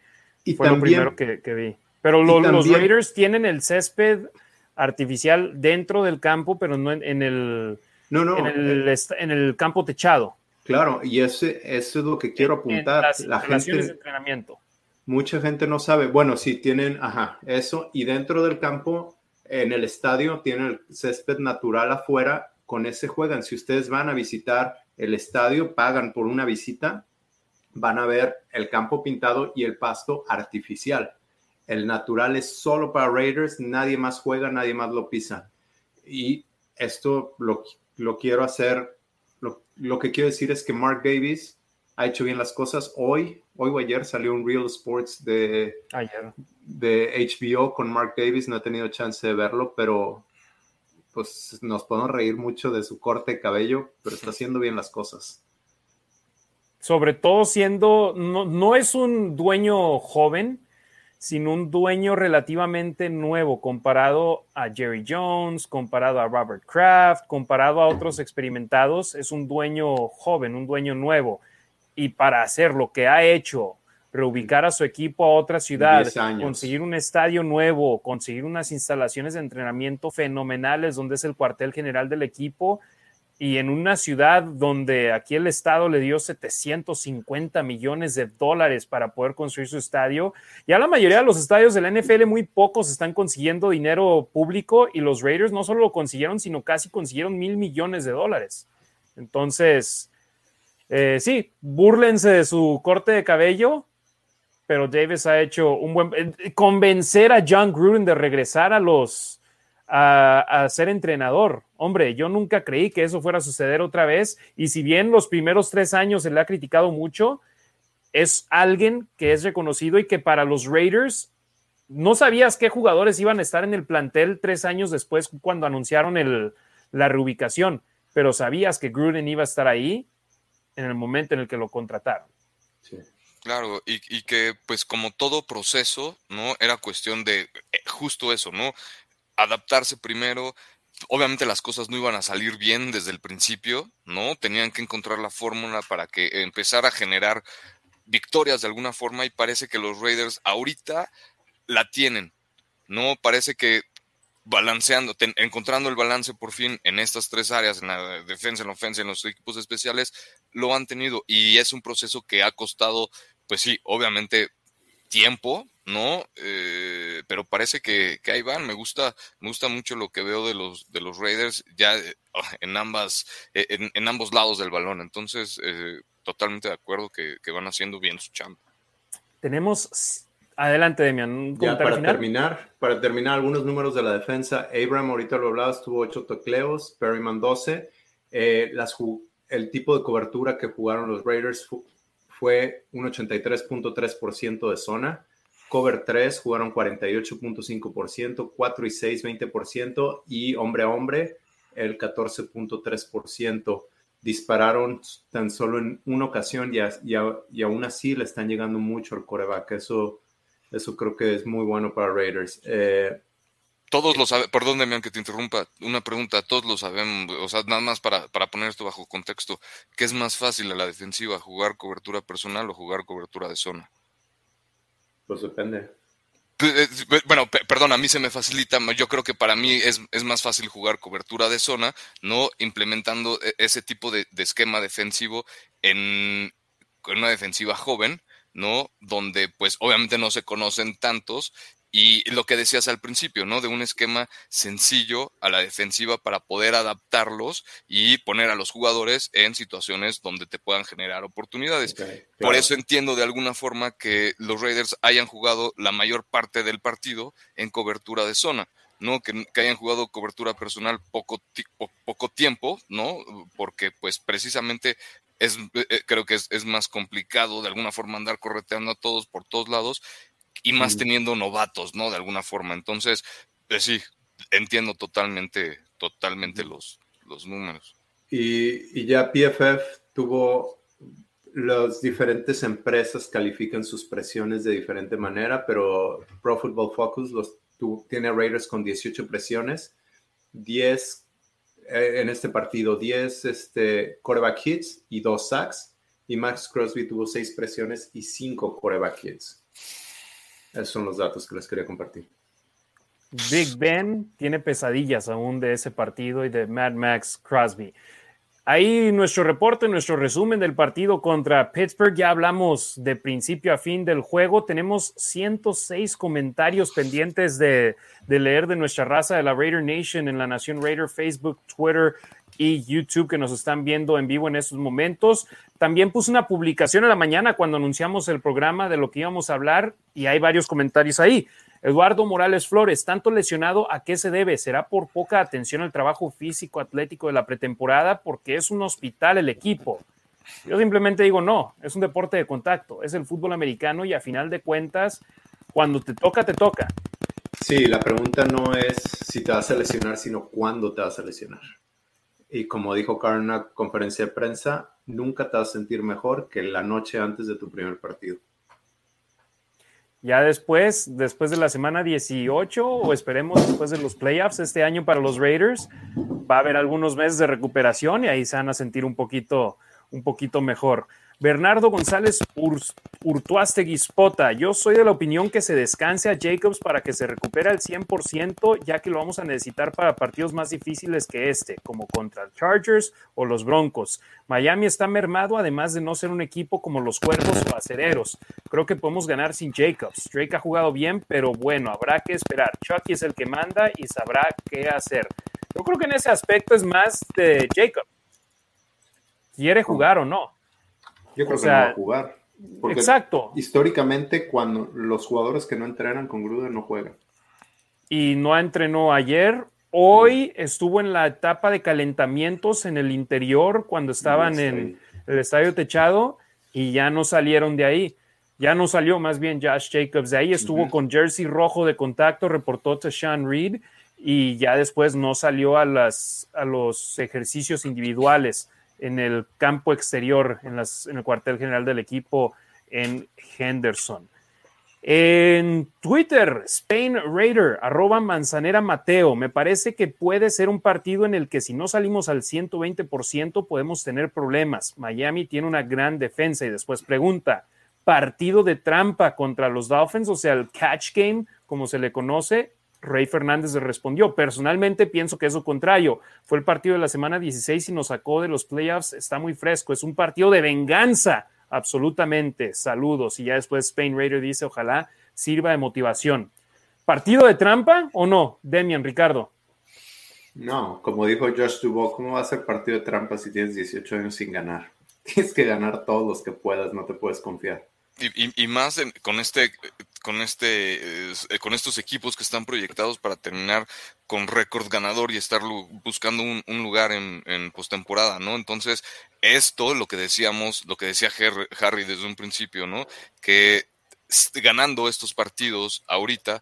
fue lo primero que, vi. Pero los Raiders tienen el césped artificial dentro del campo, pero no en, el, no, no, en, el, eh, en el campo techado. Claro, y ese, eso es lo que quiero apuntar. la gente, de entrenamiento. Mucha gente no sabe. Bueno, sí tienen, ajá, eso. Y dentro del campo, en el estadio, tienen el césped natural afuera. Con ese juegan. Si ustedes van a visitar el estadio, pagan por una visita, van a ver el campo pintado y el pasto artificial. El natural es solo para Raiders, nadie más juega, nadie más lo pisa. Y esto lo, lo quiero hacer, lo, lo, que quiero decir es que Mark Davis ha hecho bien las cosas. Hoy, hoy o ayer salió un Real Sports de, de HBO con Mark Davis, no he tenido chance de verlo, pero pues nos podemos reír mucho de su corte de cabello, pero está haciendo bien las cosas. Sobre todo siendo, no, no es un dueño joven, sino un dueño relativamente nuevo comparado a Jerry Jones, comparado a Robert Kraft, comparado a otros experimentados, es un dueño joven, un dueño nuevo. Y para hacer lo que ha hecho, reubicar a su equipo a otra ciudad, conseguir un estadio nuevo, conseguir unas instalaciones de entrenamiento fenomenales donde es el cuartel general del equipo, y en una ciudad donde aquí el Estado le dio 750 millones de dólares para poder construir su estadio, ya la mayoría de los estadios de la NFL muy pocos están consiguiendo dinero público y los Raiders no solo lo consiguieron, sino casi consiguieron mil millones de dólares. Entonces, eh, sí, búrlense de su corte de cabello, pero Davis ha hecho un buen... Eh, convencer a John Gruden de regresar a los a, ser entrenador. Hombre, yo nunca creí que eso fuera a suceder otra vez. Y si bien los primeros tres años se le ha criticado mucho, es alguien que es reconocido y que para los Raiders no sabías qué jugadores iban a estar en el plantel tres años después cuando anunciaron el, la reubicación, pero sabías que Gruden iba a estar ahí en el momento en el que lo contrataron. Claro, y, y, que pues como todo proceso, ¿no? Era cuestión de eh, justo eso, ¿no? Adaptarse primero. Obviamente las cosas no iban a salir bien desde el principio, ¿no? Tenían que encontrar la fórmula para que empezara a generar victorias de alguna forma y parece que los Raiders ahorita la tienen, ¿no? Parece que balanceando, encontrando el balance por fin en estas tres áreas, en la defensa, en la ofensa, en los equipos especiales, lo han tenido y es un proceso que ha costado, pues sí, obviamente tiempo, ¿no? Eh, pero parece que, ahí van. Me gusta, me gusta mucho lo que veo de los, de los Raiders ya eh, en ambas, eh, en, ambos lados del balón. Entonces, totalmente de acuerdo que, van haciendo bien su chamba. Tenemos Adelante, Demian. para terminar, para terminar, algunos números de la defensa. Abram, ahorita lo hablabas, tuvo 8 tocleos, Perryman 12. las, el tipo de cobertura que jugaron los Raiders fue un 83.3% de zona. Cover 3 jugaron 48.5%, 4 y 6, 20% y hombre a hombre el 14.3%. Dispararon tan solo en una ocasión y, y, aún así le están llegando mucho al coreback. Eso, eso creo que es muy bueno para Raiders. Eh, todos lo saben, perdón que te interrumpa, una pregunta, todos lo sabemos, o sea, nada más para, para poner esto bajo contexto, ¿qué es más fácil a la defensiva, jugar cobertura personal o jugar cobertura de zona? Pues depende. Eh, bueno, perdón, a mí se me facilita, yo creo que para mí es, más fácil jugar cobertura de zona, no implementando e, ese tipo de, esquema defensivo en, en una defensiva joven, ¿no? Donde pues obviamente no se conocen tantos y lo que decías al principio, ¿no? De un esquema sencillo a la defensiva para poder adaptarlos y poner a los jugadores en situaciones donde te puedan generar oportunidades. Por eso entiendo de alguna forma que los Raiders hayan jugado la mayor parte del partido en cobertura de zona. ¿no? Que, hayan jugado cobertura personal poco, poco tiempo, ¿no? Porque pues precisamente es, eh, creo que es, es, más complicado de alguna forma andar correteando a todos por todos lados y más teniendo novatos, ¿no? De alguna forma. Entonces, pues sí, entiendo totalmente, totalmente los, los números. Y, y ya PFF tuvo las diferentes empresas califican sus presiones de diferente manera, pero Pro Football Focus los, tiene Raiders con 18 presiones, 10 eh, en este partido, 10 este, quarterback hits y 2 sacks, y Max Crosby tuvo seis presiones y cinco coreback hits. Esos son los datos que les quería compartir. Big Ben tiene pesadillas aún de ese partido y de Mad Max Crosby. Ahí nuestro reporte, nuestro resumen del partido contra Pittsburgh. Ya hablamos de principio a fin del juego. Tenemos 106 comentarios pendientes de, leer de nuestra raza de la Raider Nation en la Nación Raider, Facebook, Twitter y YouTube que nos están viendo en vivo en estos momentos. También puse una publicación en la mañana cuando anunciamos el programa de lo que íbamos a hablar y hay varios comentarios ahí. Eduardo Morales Flores, tanto lesionado, ¿a qué se debe? ¿Será por poca atención al trabajo físico atlético de la pretemporada? Porque es un hospital el equipo. Yo simplemente digo, no, es un deporte de contacto, es el fútbol americano y a final de cuentas, cuando te toca, te toca. Sí, la pregunta no es si te vas a lesionar, sino cuándo te vas a lesionar. Y como dijo Carl en una conferencia de prensa, nunca te vas a sentir mejor que la noche antes de tu primer partido. Ya después, después de la semana 18 o esperemos después de los playoffs este año para los Raiders, va a haber algunos meses de recuperación y ahí se van a sentir un poquito, un poquito mejor. Bernardo González Urtuastegui Spota, yo soy de la opinión que se descanse a Jacobs para que se recupere al 100%, ya que lo vamos a necesitar para partidos más difíciles que este, como contra Chargers o los Broncos. Miami está mermado, además de no ser un equipo como los Cuervos o Acereros. Creo que podemos ganar sin Jacobs. Drake ha jugado bien, pero bueno, habrá que esperar. Chucky es el que manda y sabrá qué hacer. Yo creo que en ese aspecto es más de Jacob. ¿Quiere jugar o no? Yo creo que no va a jugar. Porque exacto. Históricamente, cuando los jugadores que no entrenan con Gruden no juegan. Y no entrenó ayer. Hoy estuvo en la etapa de calentamientos en el interior cuando estaban en el estadio techado y ya no salieron de ahí. Ya no salió más bien Josh Jacobs de ahí. Estuvo con jersey rojo de contacto, reportó Sean Reed y ya después no salió a, las, a los ejercicios individuales en el campo exterior, en, el cuartel general del equipo en Henderson. En Twitter, Spain Raider, arroba Manzanera Mateo. Me parece que puede ser un partido en el que si no salimos al 120% podemos tener problemas. Miami tiene una gran defensa y después pregunta, partido de trampa contra los Dolphins, o sea, el catch game, como se le conoce, Rey Fernández le respondió, personalmente pienso que es lo contrario. Fue el partido de la semana 16 y nos sacó de los playoffs, está muy fresco, es un partido de venganza, absolutamente. Saludos. Y ya después Spain Raider dice, ojalá sirva de motivación. ¿Partido de trampa o no, Demian, Ricardo? No, como dijo Josh Dubois, ¿cómo va a ser partido de trampa si tienes 18 años sin ganar? Tienes que ganar todos los que puedas, no te puedes confiar. Y, más con este con este eh, con estos equipos que están proyectados para terminar con récord ganador y estar buscando un, lugar en, en postemporada, ¿no? Entonces, esto lo que decíamos, lo que decía Harry desde un principio, ¿no? Que ganando estos partidos ahorita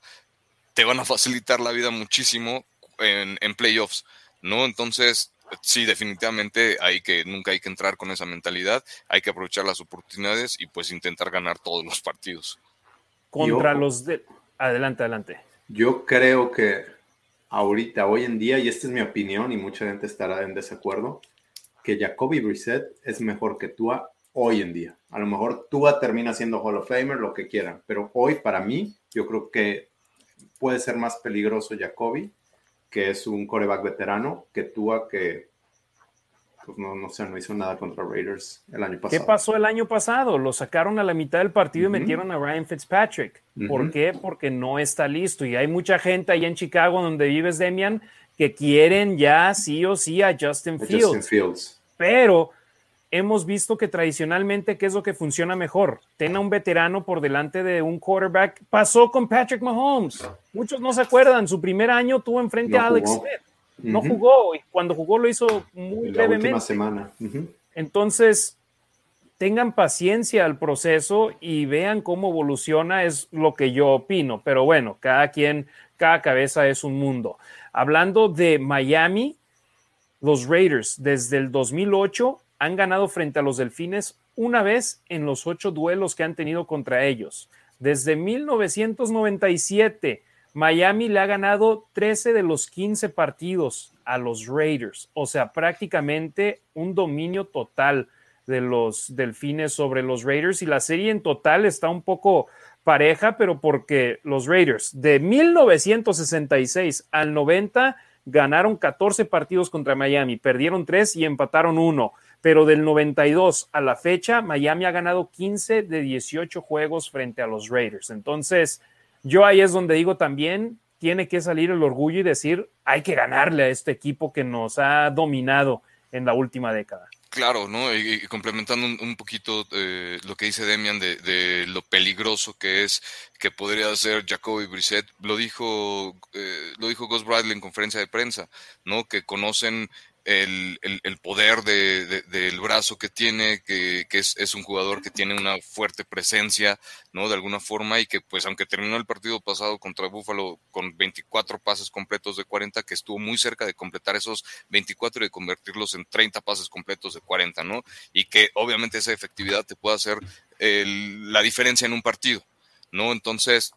te van a facilitar la vida muchísimo en, en playoffs, ¿no? Entonces, sí, definitivamente hay que, nunca hay que entrar con esa mentalidad, hay que aprovechar las oportunidades y pues intentar ganar todos los partidos. Contra los de... Adelante, adelante. Yo creo que ahorita, hoy en día, y esta es mi opinión y mucha gente estará en desacuerdo, que Jacoby Brissett es mejor que Tua hoy en día. A lo mejor Tua termina siendo Hall of Famer, lo que quieran, pero hoy para mí yo creo que puede ser más peligroso Jacoby que es un coreback veterano, que Tua que pues no, no sé, no hizo nada contra Raiders el año pasado. ¿Qué pasó el año pasado? Lo sacaron a la mitad del partido y metieron a Ryan Fitzpatrick. ¿Por qué? Porque no está listo. Y hay mucha gente ahí en Chicago, donde vives, Demian, que quieren ya sí o sí a Justin Fields. Justin Fields. Pero hemos visto que tradicionalmente, ¿qué es lo que funciona mejor? Ten a un veterano por delante de un quarterback. Pasó con Patrick Mahomes. Muchos no se acuerdan. Su primer año tuvo enfrente a Alex Smith. No jugó y cuando jugó lo hizo muy La Última semana. Entonces, tengan paciencia al proceso y vean cómo evoluciona, es lo que yo opino. Pero bueno, cada quien, cada cabeza es un mundo. Hablando de Miami, los Raiders desde el 2008 han ganado frente a los Delfines una vez en los ocho duelos que han tenido contra ellos. Desde 1997, Miami le ha ganado 13 de los 15 partidos a los Raiders, o sea, prácticamente un dominio total de los Delfines sobre los Raiders y la serie en total está un poco pareja, pero porque los Raiders de 1966 al 90 ganaron 14 partidos contra Miami, perdieron 3 y empataron 1, pero del 92 a la fecha Miami ha ganado 15 de 18 juegos frente a los Raiders. Entonces, yo ahí es donde digo también, tiene que salir el orgullo y decir, hay que ganarle a este equipo que nos ha dominado en la última década. Claro, ¿no? Y, complementando un, poquito eh, lo que dice Demian de, lo peligroso que es que podría ser Jacoby Brissett, lo dijo, eh, lo dijo Gus Bradley en conferencia de prensa, ¿no? Que conocen el, el, poder de, del brazo que tiene, que, que es, es, un jugador que tiene una fuerte presencia, ¿no? De alguna forma, y que pues aunque terminó el partido pasado contra Buffalo con 24 pases completos de 40, que estuvo muy cerca de completar esos 24 y de convertirlos en 30 pases completos de 40, ¿no? Y que obviamente esa efectividad te puede hacer la diferencia en un partido, ¿no? Entonces,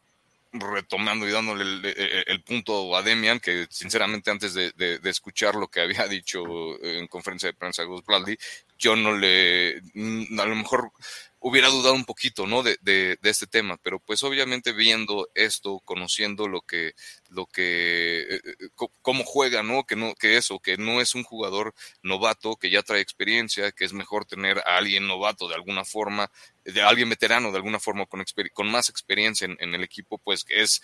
retomando y dándole el, punto a Demian, que sinceramente antes de, escuchar lo que había dicho en conferencia de prensa Gus Bradley, yo no le, a lo mejor hubiera dudado un poquito, ¿no? De, de, este tema, pero pues obviamente viendo esto, conociendo lo que, lo que, eh, eh, cómo juega, ¿no? Que no, que eso, que no es un jugador novato, que ya trae experiencia, que es mejor tener a alguien novato de alguna forma, de alguien veterano de alguna forma con, con más experiencia en, en el equipo, pues que es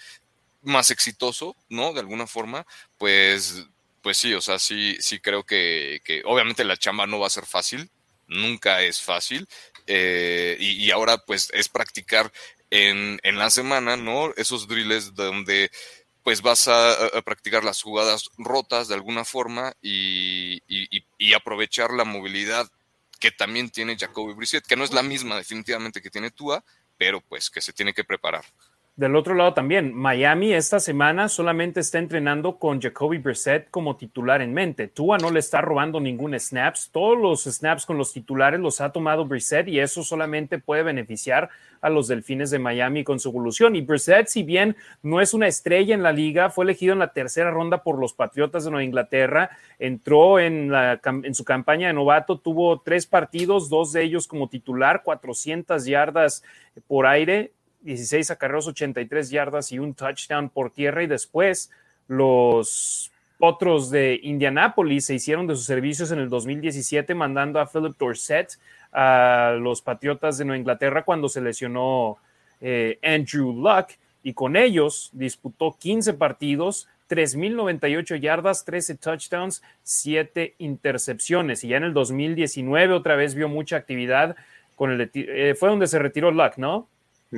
más exitoso, ¿no? De alguna forma, pues pues sí, o sea, sí, sí creo que, que, obviamente la chamba no va a ser fácil, nunca es fácil, eh, y, ahora pues es practicar en, en, la semana, ¿no? Esos drills donde pues vas a, practicar las jugadas rotas de alguna forma y, y, aprovechar la movilidad que también tiene Jacoby Brissett, que no es la misma definitivamente que tiene Tua, pero pues que se tiene que preparar. Del otro lado también, Miami esta semana solamente está entrenando con Jacoby Brissett como titular en mente. Tua no le está robando ningún snaps. Todos los snaps con los titulares los ha tomado Brissett y eso solamente puede beneficiar a los Delfines de Miami con su evolución. Y Brissett, si bien no es una estrella en la liga, fue elegido en la tercera ronda por los Patriotas de Nueva Inglaterra, entró en, la, en su campaña de novato, tuvo tres partidos, dos de ellos como titular, 400 yardas por aire, 16 acarreos, 83 yardas y un touchdown por tierra. Y después los otros de Indianápolis se hicieron de sus servicios en el 2017, mandando a Philip Dorset a los Patriotas de Nueva Inglaterra cuando se lesionó eh, Andrew Luck. Y con ellos disputó 15 partidos, 3.098 yardas, 13 touchdowns, 7 intercepciones. Y ya en el 2019 otra vez vio mucha actividad con el eh, fue donde se retiró Luck, ¿no?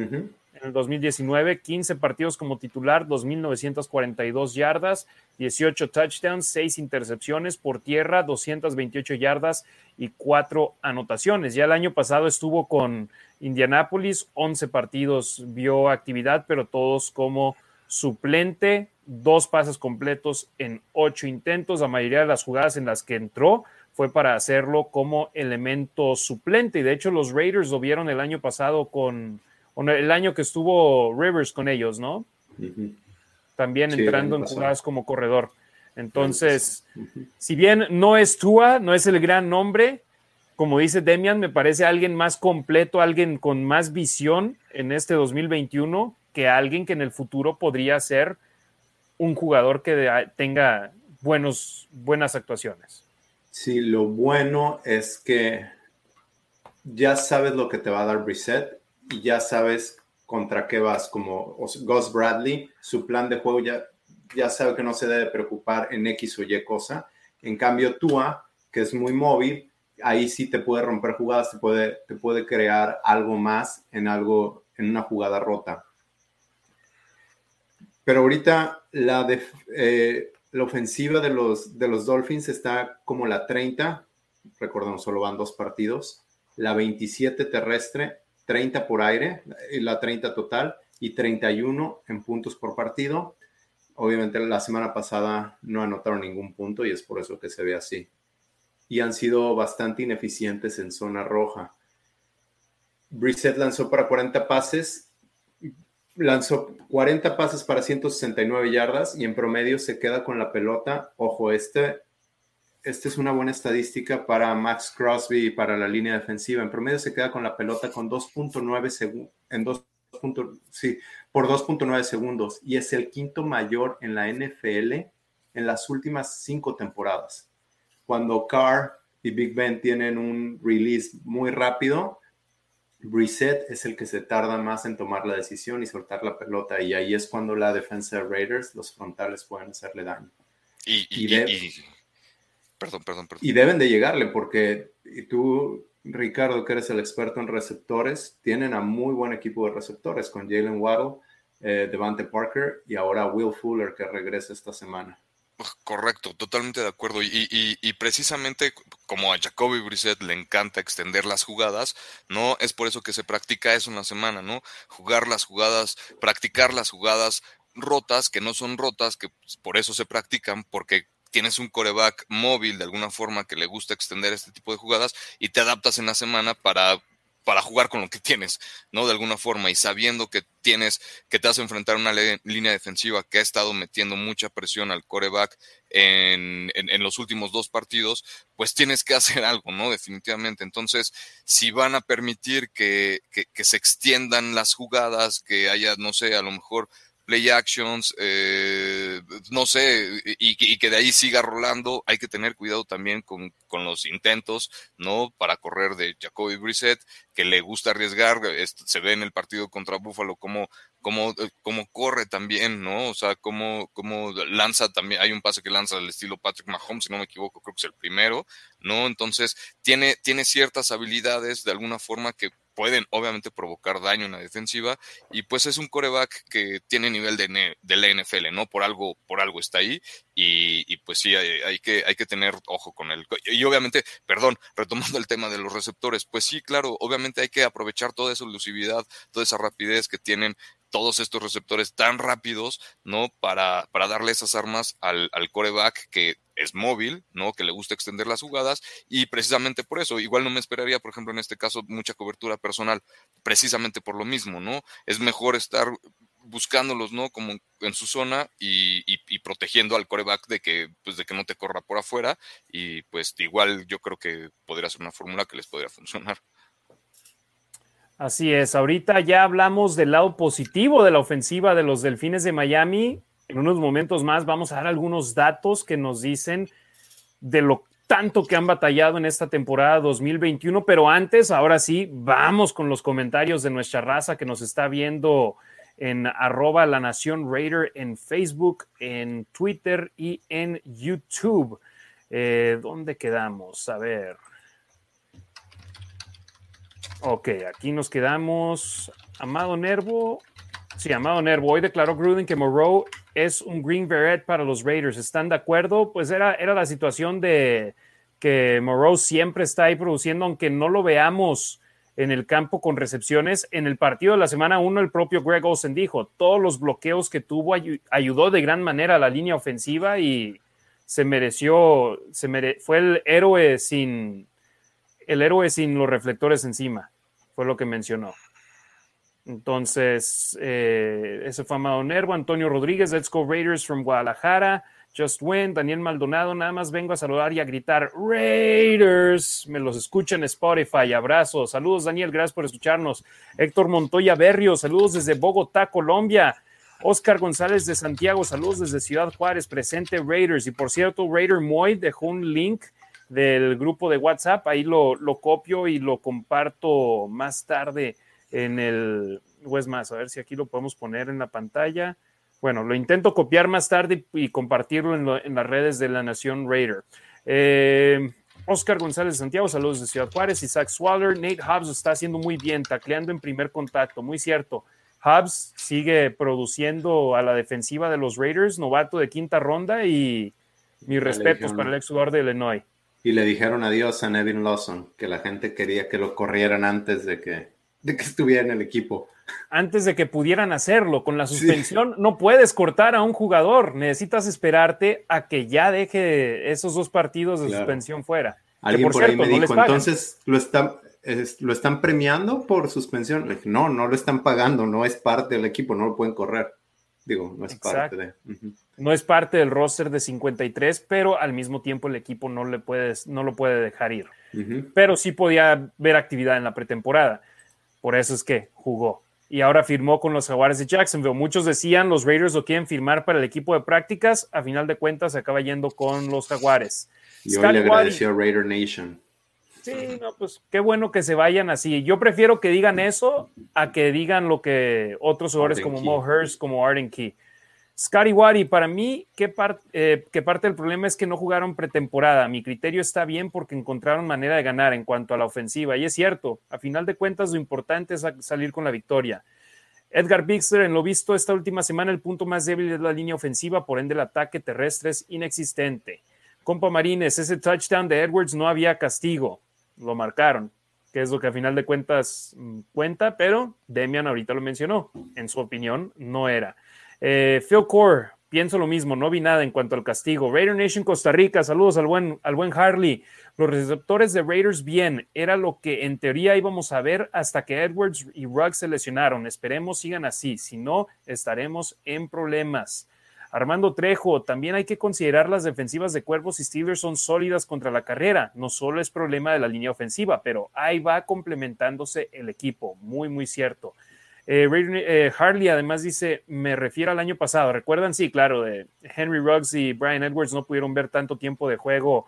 En el 2019, 15 partidos como titular, 2.942 yardas, 18 touchdowns, 6 intercepciones por tierra, 228 yardas y 4 anotaciones. Ya el año pasado estuvo con Indianapolis, 11 partidos vio actividad, pero todos como suplente, dos pases completos en 8 intentos. La mayoría de las jugadas en las que entró fue para hacerlo como elemento suplente. Y de hecho, los Raiders lo vieron el año pasado con el año que estuvo Rivers con ellos, ¿no? También entrando en jugadas como corredor. Entonces, si bien no es Tua, no es el gran nombre, como dice Demian, me parece alguien más completo, alguien con más visión en este 2021 que alguien que en el futuro podría ser un jugador que tenga buenos, buenas actuaciones. Sí, lo bueno es que ya sabes lo que te va a dar Reset y ya sabes contra qué vas, como Gus Bradley, su plan de juego ya, ya sabe que no se debe preocupar en X o Y cosa. En cambio, Tua, que es muy móvil, ahí sí te puede romper jugadas, te puede, te puede crear algo más en algo, en una jugada rota. Pero ahorita la, eh, la ofensiva de los, de los Dolphins está como la 30, recordemos, solo van dos partidos, la 27 terrestre 30 por aire, la 30 total, y 31 en puntos por partido. Obviamente la semana pasada no anotaron ningún punto y es por eso que se ve así. Y han sido bastante ineficientes en zona roja. Brissett lanzó para 40 pases, lanzó 40 pases para 169 yardas y en promedio se queda con la pelota. Ojo, este esta es una buena estadística para Max Crosby y para la línea defensiva. En promedio se queda con la pelota con 2.9 segundos, en 2. Sí, por 2.9 segundos y es el quinto mayor en la NFL en las últimas cinco temporadas. Cuando Carr y Big Ben tienen un release muy rápido, Reset es el que se tarda más en tomar la decisión y soltar la pelota y ahí es cuando la defensa de Raiders, los frontales pueden hacerle daño. Y, perdón, perdón, perdón. Y deben de llegarle porque y tú, Ricardo, que eres el experto en receptores, tienen a muy buen equipo de receptores con Jalen Waddle, eh, Devante Parker y ahora Will Fuller que regresa esta semana. Correcto, totalmente de acuerdo. Y, precisamente como a Jacoby Brissett le encanta extender las jugadas, ¿no? Es por eso que se practica eso en la semana, ¿no? Jugar las jugadas, practicar las jugadas rotas, que no son rotas, que pues, por eso se practican, porque tienes un coreback móvil de alguna forma que le gusta extender este tipo de jugadas y te adaptas en la semana para para jugar con lo que tienes, ¿no? De alguna forma, y sabiendo que tienes, que te vas a enfrentar a una línea defensiva que ha estado metiendo mucha presión al coreback en, en, los últimos dos partidos, pues tienes que hacer algo, ¿no? Definitivamente. Entonces, si van a permitir que, que, que se extiendan las jugadas, que haya, no sé, a lo mejor play actions, eh, no sé, y, que de ahí siga rolando. Hay que tener cuidado también con, con los intentos, ¿no? Para correr de Jacoby Brissett, que le gusta arriesgar. se ve en el partido contra Buffalo como cómo, cómo corre también, ¿no? O sea, cómo, cómo lanza también, hay un pase que lanza al estilo Patrick Mahomes, si no me equivoco, creo que es el primero, ¿no? Entonces, tiene, tiene ciertas habilidades de alguna forma que pueden obviamente provocar daño en la defensiva y pues es un coreback que tiene nivel de, de la NFL, ¿no? Por algo, por algo está ahí y, pues sí, hay, que, hay que tener ojo con él. Y obviamente, perdón, retomando el tema de los receptores, pues sí, claro, obviamente hay que aprovechar toda esa elusividad, toda esa rapidez que tienen todos estos receptores tan rápidos, ¿no? Para, para darle esas armas al, al coreback que es móvil, ¿no? Que le gusta extender las jugadas y precisamente por eso, igual no me esperaría, por ejemplo, en este caso, mucha cobertura personal, precisamente por lo mismo, ¿no? Es mejor estar buscándolos, ¿no? Como en su zona y, protegiendo al coreback de que, pues, de que no te corra por afuera y pues igual yo creo que podría ser una fórmula que les podría funcionar. Así es, ahorita ya hablamos del lado positivo de la ofensiva de los Delfines de Miami. En unos momentos más vamos a dar algunos datos que nos dicen de lo tanto que han batallado en esta temporada 2021, pero antes, ahora sí, vamos con los comentarios de nuestra raza que nos está viendo en arroba la nación Raider en Facebook, en Twitter y en YouTube. Eh, ¿Dónde quedamos? A ver. Ok, aquí nos quedamos. Amado Nervo. Sí, Amado Nervo. Hoy declaró Gruden que Moreau es un Green Beret para los Raiders. ¿Están de acuerdo? Pues era, era la situación de que Moreau siempre está ahí produciendo, aunque no lo veamos en el campo con recepciones. En el partido de la semana 1, el propio Greg Olsen dijo, todos los bloqueos que tuvo ayudó de gran manera a la línea ofensiva y se mereció, se fue el héroe sin, el héroe sin los reflectores encima, fue lo que mencionó. Entonces, eh, ese fue Amado Nervo, Antonio Rodríguez, Let's Go Raiders from Guadalajara, Just Win, Daniel Maldonado, nada más vengo a saludar y a gritar Raiders. Me los escuchan en Spotify. Abrazos. Saludos, Daniel. Gracias por escucharnos. Héctor Montoya Berrio, saludos desde Bogotá, Colombia. Oscar González de Santiago, saludos desde Ciudad Juárez, presente Raiders. Y por cierto, Raider Moy dejó un link del grupo de WhatsApp, ahí lo, copio y lo comparto más tarde en el, o es más, a ver si aquí lo podemos poner en la pantalla. Bueno, lo intento copiar más tarde y compartirlo en, las redes de la Nación Raider. Eh, Oscar González de Santiago, saludos de Ciudad Juárez. Isaac Swaller, Nate Hobbs está haciendo muy bien, tacleando en primer contacto, muy cierto. Hobbs sigue produciendo a la defensiva de los Raiders, novato de quinta ronda y mis respetos para el ex jugador de Illinois y le dijeron adiós a Nevin Lawson, que la gente quería que lo corrieran antes de que, de que estuviera en el equipo. Antes de que pudieran hacerlo, con la suspensión no puedes cortar a un jugador, necesitas esperarte a que ya deje esos dos partidos de suspensión fuera. Alguien por, ahí me dijo, entonces lo están, lo están premiando por suspensión. no, no lo están pagando, no es parte del equipo, no lo pueden correr. Digo, no es parte de. No es parte del roster de 53, pero al mismo tiempo el equipo no, le puedes, no lo puede dejar ir. Pero sí podía ver actividad en la pretemporada. Por eso es que jugó. Y ahora firmó con los Jaguares de Jacksonville. Muchos decían los Raiders lo quieren firmar para el equipo de prácticas. A final de cuentas, se acaba yendo con los Jaguares. Y hoy le agradeció a Raider Nation. Sí, no, pues qué bueno que se vayan así. Yo prefiero que digan eso a que digan lo que otros jugadores como Mo Hurst, como Arden Key. Scotty Waddy, para mí, ¿qué, eh, ¿qué, parte del problema es que no jugaron pretemporada? Mi criterio está bien porque encontraron manera de ganar en cuanto a la ofensiva. Y es cierto, a final de cuentas, lo importante es salir con la victoria. Edgar Bixler, en lo visto esta última semana, el punto más débil es la línea ofensiva, por ende el ataque terrestre es inexistente. Compa Marines, ese touchdown de Edwards no había castigo lo marcaron, que es lo que a final de cuentas mm, cuenta, pero Demian ahorita lo mencionó, en su opinión no era. Eh, Phil Core, pienso lo mismo, no vi nada en cuanto al castigo. Raider Nation Costa Rica, saludos al buen, al buen Harley. Los receptores de Raiders bien, era lo que en teoría íbamos a ver hasta que Edwards y Ruggs se lesionaron. Esperemos sigan así, si no, estaremos en problemas. Armando Trejo, también hay que considerar las defensivas de Cuervos y Steelers son sólidas contra la carrera. No solo es problema de la línea ofensiva, pero ahí va complementándose el equipo. Muy, muy cierto. Eh, eh, Harley además dice, me refiero al año pasado. ¿Recuerdan? Sí, claro, de Henry Ruggs y Brian Edwards no pudieron ver tanto tiempo de juego.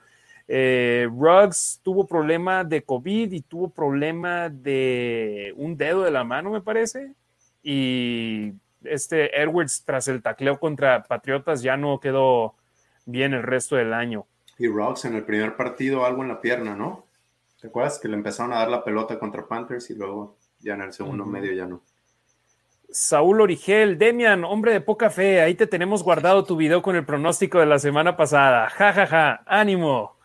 Eh, Ruggs tuvo problema de COVID y tuvo problema de un dedo de la mano, me parece. Y este Edwards tras el tacleo contra Patriotas ya no quedó bien el resto del año. Y Rocks en el primer partido algo en la pierna, ¿no? ¿Te acuerdas que le empezaron a dar la pelota contra Panthers y luego ya en el segundo medio ya no? Saúl Origel, Demian, hombre de poca fe, ahí te tenemos guardado tu video con el pronóstico de la semana pasada. Ja, ja, ja, ánimo.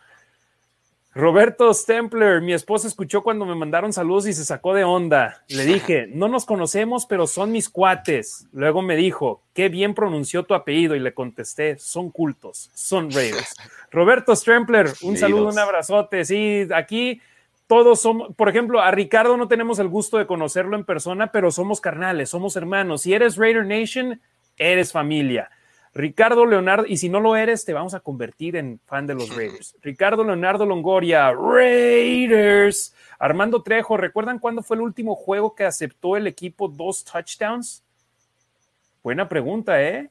Roberto Stempler, mi esposa escuchó cuando me mandaron saludos y se sacó de onda. Le dije, no nos conocemos, pero son mis cuates. Luego me dijo, qué bien pronunció tu apellido y le contesté, son cultos, son Raiders. Roberto Stempler, un saludo, un abrazote. Sí, aquí todos somos, por ejemplo, a Ricardo no tenemos el gusto de conocerlo en persona, pero somos carnales, somos hermanos. Si eres Raider Nation, eres familia. Ricardo Leonardo, y si no lo eres, te vamos a convertir en fan de los Raiders. Ricardo Leonardo Longoria, Raiders. Armando Trejo, ¿recuerdan cuándo fue el último juego que aceptó el equipo dos touchdowns? Buena pregunta, ¿eh?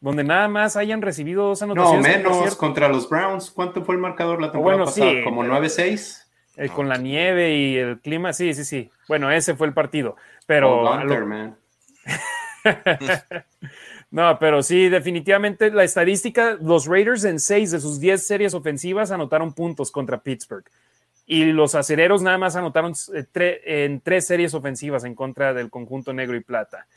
Donde nada más hayan recibido dos anotaciones. No, menos contra los Browns. ¿Cuánto fue el marcador la temporada pasada? ¿Como 9-6? Eh, con la nieve y el clima, sí, sí, sí. Bueno, ese fue el partido. Pero. Oh, man. No, pero sí, definitivamente la estadística, los Raiders en seis de sus diez series ofensivas anotaron puntos contra Pittsburgh. Y los acereros nada más anotaron eh, en tres series ofensivas en contra del conjunto negro y plata.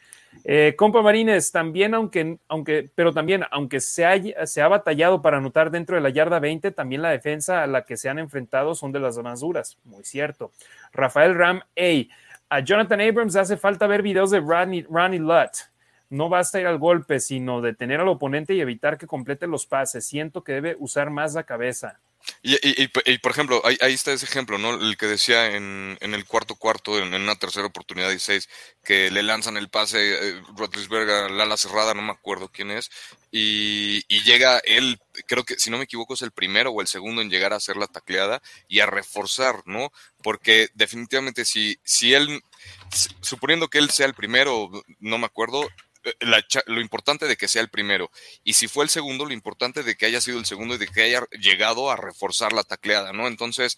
Eh, compa Marines, también, aunque, aunque, pero también, aunque se, se ha batallado para anotar dentro de la yarda 20, también la defensa a la que se han enfrentado son de las más duras. Muy cierto. Rafael Ram, hey, a Jonathan Abrams hace falta ver videos de Ronnie, Ronnie Lutt no basta ir al golpe, sino detener al oponente y evitar que complete los pases. Siento que debe usar más la cabeza. Y, por ejemplo, ahí, está ese ejemplo, ¿no? El que decía en, el cuarto cuarto, en, una tercera oportunidad y seis, que le lanzan el pase eh, ala cerrada, no me acuerdo quién es, y, llega él, creo que si no me equivoco es el primero o el segundo en llegar a hacer la tacleada y a reforzar, ¿no? Porque definitivamente si, si él, suponiendo que él sea el primero, no me acuerdo, lo importante de que sea el primero. Y si fue el segundo, lo importante de que haya sido el segundo y de que haya llegado a reforzar la tacleada, ¿no? Entonces,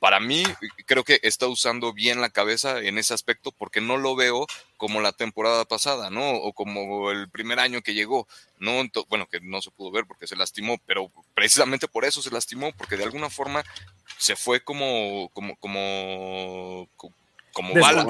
para mí, creo que está usando bien la cabeza en ese aspecto porque no lo veo como la temporada pasada, ¿no? O como el primer año que llegó, ¿no? bueno, que no se pudo ver porque se lastimó, pero precisamente por eso se lastimó, porque de alguna forma se fue como, como, como, como bala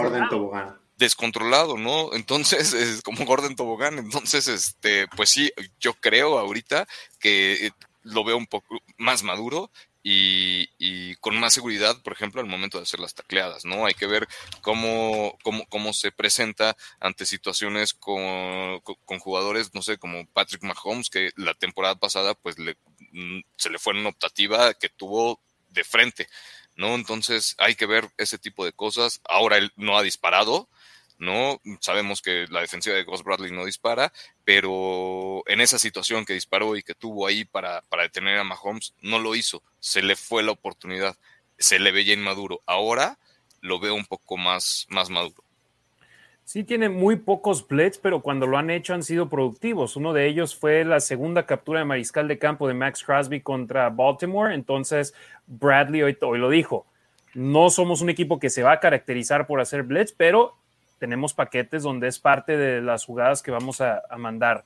descontrolado, ¿no? Entonces, es como Gordon Tobogán. Entonces, este, pues sí, yo creo ahorita que eh, lo veo un poco más maduro y, con más seguridad, por ejemplo, al momento de hacer las tacleadas, ¿no? Hay que ver cómo, cómo, cómo se presenta ante situaciones con, con, jugadores, no sé, como Patrick Mahomes, que la temporada pasada, pues le, mm, se le fue en una optativa que tuvo de frente, ¿no? Entonces hay que ver ese tipo de cosas. Ahora él no ha disparado, ¿no? Sabemos que la defensiva de Ghost Bradley no dispara, pero en esa situación que disparó y que tuvo ahí para, para detener a Mahomes, no lo hizo, se le fue la oportunidad, se le veía inmaduro. Ahora lo veo un poco más, más maduro. Sí, tiene muy pocos blitz, pero cuando lo han hecho han sido productivos. Uno de ellos fue la segunda captura de mariscal de campo de Max Crosby contra Baltimore. Entonces, Bradley hoy, hoy lo dijo. No somos un equipo que se va a caracterizar por hacer blitz, pero tenemos paquetes donde es parte de las jugadas que vamos a, mandar.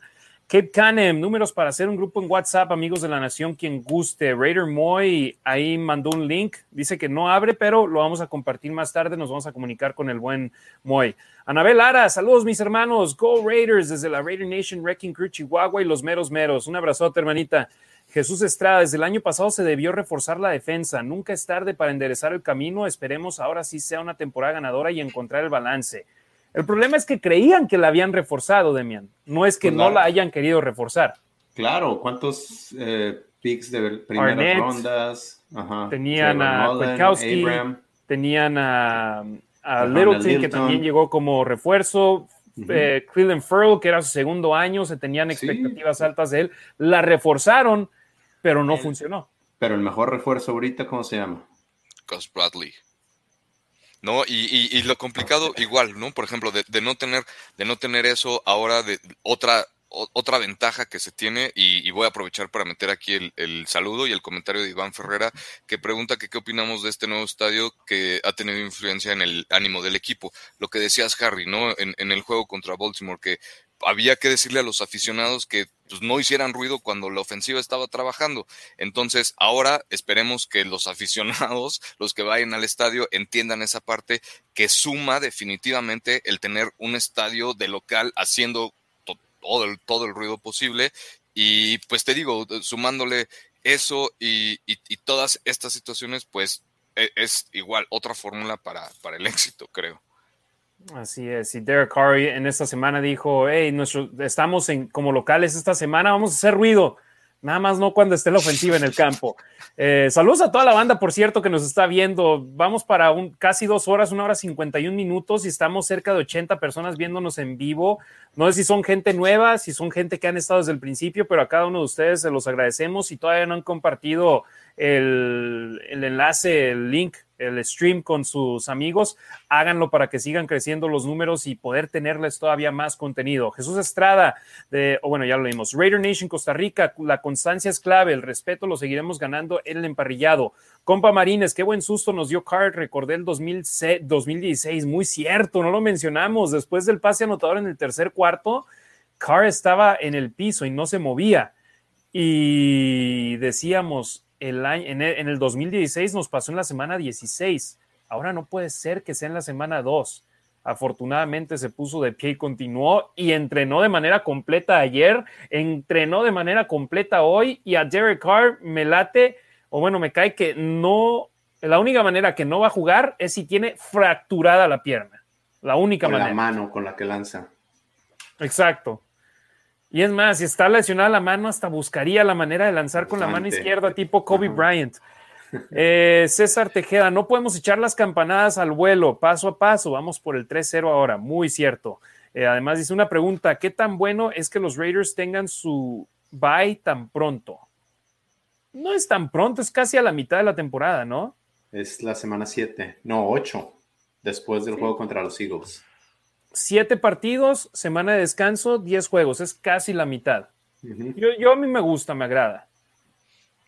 Cape Canem, números para hacer un grupo en WhatsApp, amigos de la nación, quien guste. Raider Moy ahí mandó un link, dice que no abre, pero lo vamos a compartir más tarde, nos vamos a comunicar con el buen Moy. Anabel Lara, saludos mis hermanos, Go Raiders desde la Raider Nation Wrecking Crew Chihuahua y los meros meros. Un abrazote, hermanita. Jesús Estrada, desde el año pasado se debió reforzar la defensa. Nunca es tarde para enderezar el camino. Esperemos ahora sí sea una temporada ganadora y encontrar el balance. El problema es que creían que la habían reforzado, Demian. No es que pues no la hayan querido reforzar. Claro, ¿cuántos eh, picks de primeras rondas? Tenían a Kwiatkowski, tenían a, Littleton, que también llegó como refuerzo. Eh, Cleveland Furl, que era su segundo año, se tenían expectativas altas de él. La reforzaron, pero no funcionó. Pero el mejor refuerzo ahorita, ¿cómo se llama? Gus Bradley. ¿No? Y, lo complicado igual, ¿no? Por ejemplo, de, no tener, de no tener eso ahora de otra, otra ventaja que se tiene, y, voy a aprovechar para meter aquí el, saludo y el comentario de Iván Ferrera, que pregunta que qué opinamos de este nuevo estadio que ha tenido influencia en el ánimo del equipo. Lo que decías, Harry, ¿no? En, en el juego contra Baltimore, que había que decirle a los aficionados que pues, no hicieran ruido cuando la ofensiva estaba trabajando. Entonces, ahora esperemos que los aficionados, los que vayan al estadio, entiendan esa parte que suma definitivamente el tener un estadio de local haciendo todo el, todo el ruido posible. Y pues te digo, sumándole eso y, todas estas situaciones, pues e, es igual otra fórmula para, para el éxito, creo. Así es, y Derek Carr en esta semana dijo, hey, nuestro, estamos en, como locales esta semana, vamos a hacer ruido, nada más no cuando esté la ofensiva en el campo. Eh, saludos a toda la banda, por cierto, que nos está viendo. Vamos para un, casi dos horas, una hora cincuenta y un minutos y estamos cerca de 80 personas viéndonos en vivo. No sé si son gente nueva, si son gente que han estado desde el principio, pero a cada uno de ustedes se los agradecemos. y todavía no han compartido el, el enlace, el link el stream con sus amigos, háganlo para que sigan creciendo los números y poder tenerles todavía más contenido. Jesús Estrada, de, o bueno, ya lo vimos. Raider Nation Costa Rica, la constancia es clave, el respeto lo seguiremos ganando en el emparrillado. Compa Marines, qué buen susto nos dio Card, recordé el 2016, muy cierto, no lo mencionamos, después del pase anotador en el tercer cuarto, Carr estaba en el piso y no se movía. Y decíamos, el año, en, el, 2016 nos pasó en la semana 16. Ahora no puede ser que sea en la semana 2. Afortunadamente se puso de pie y continuó y entrenó de manera completa ayer, entrenó de manera completa hoy y a Derek Carr me late, o bueno, me cae que no, la única manera que no va a jugar es si tiene fracturada la pierna. La única manera. la mano con la que lanza. Exacto. Y es más, si está lesionada la mano, hasta buscaría la manera de lanzar con la mano izquierda, tipo Kobe Bryant. Eh, César Tejeda, no podemos echar las campanadas al vuelo, paso a paso, vamos por el 3-0 ahora, muy cierto. Eh, además, dice una pregunta: ¿qué tan bueno es que los Raiders tengan su bye tan pronto? No es tan pronto, es casi a la mitad de la temporada, ¿no? Es la semana 7, no, 8, después del juego contra los Eagles siete partidos, semana de descanso, diez juegos, es casi la mitad. yo, a mí me gusta, me agrada.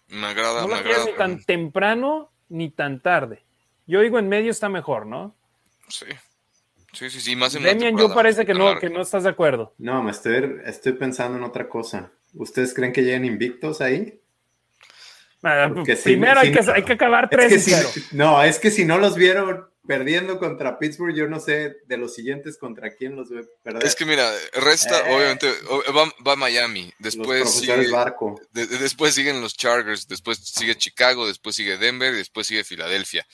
Me agrada, no me agrada. ni tan temprano ni tan tarde. Yo digo en medio está mejor, ¿no? Sí. Sí, sí, sí, más en Demian, yo parece que no, que no estás de acuerdo. No, me estoy, estoy pensando en otra cosa. ¿Ustedes creen que lleguen invictos ahí? Ah, primero hay, que, hay, que, acabar tres. no, es que si no los vieron perdiendo contra Pittsburgh, yo no sé de los siguientes contra quién los ve perder. Es que mira, resta, eh. obviamente, va, va, Miami, después sigue, barco. después siguen los Chargers, después sigue Chicago, después sigue Denver, después sigue Filadelfia.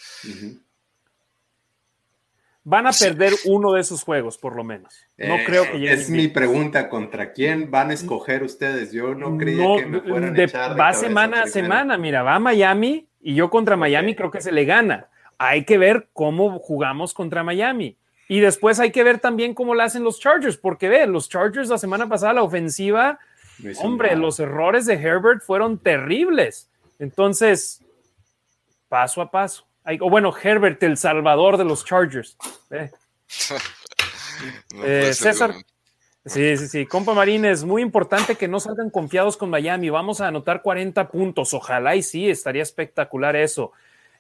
Van a perder uno de esos juegos, por lo menos. No eh, creo que Es mi pregunta, ¿contra quién van a escoger ustedes? Yo no creía que me fueran a echar Va semana a semana, mira, va a Miami y yo contra Miami creo que se le gana hay que ver cómo jugamos contra Miami. Y después hay que ver también cómo lo hacen los Chargers, porque ve, los Chargers la semana pasada, la ofensiva, hombre, los errores de Herbert fueron terribles. Entonces, paso a paso. o bueno, Herbert, el salvador de los Chargers. Eh, César. Sí, sí, sí. Compa Marines, muy importante que no salgan confiados con Miami. Vamos a anotar 40 puntos. Ojalá y sí, estaría espectacular eso.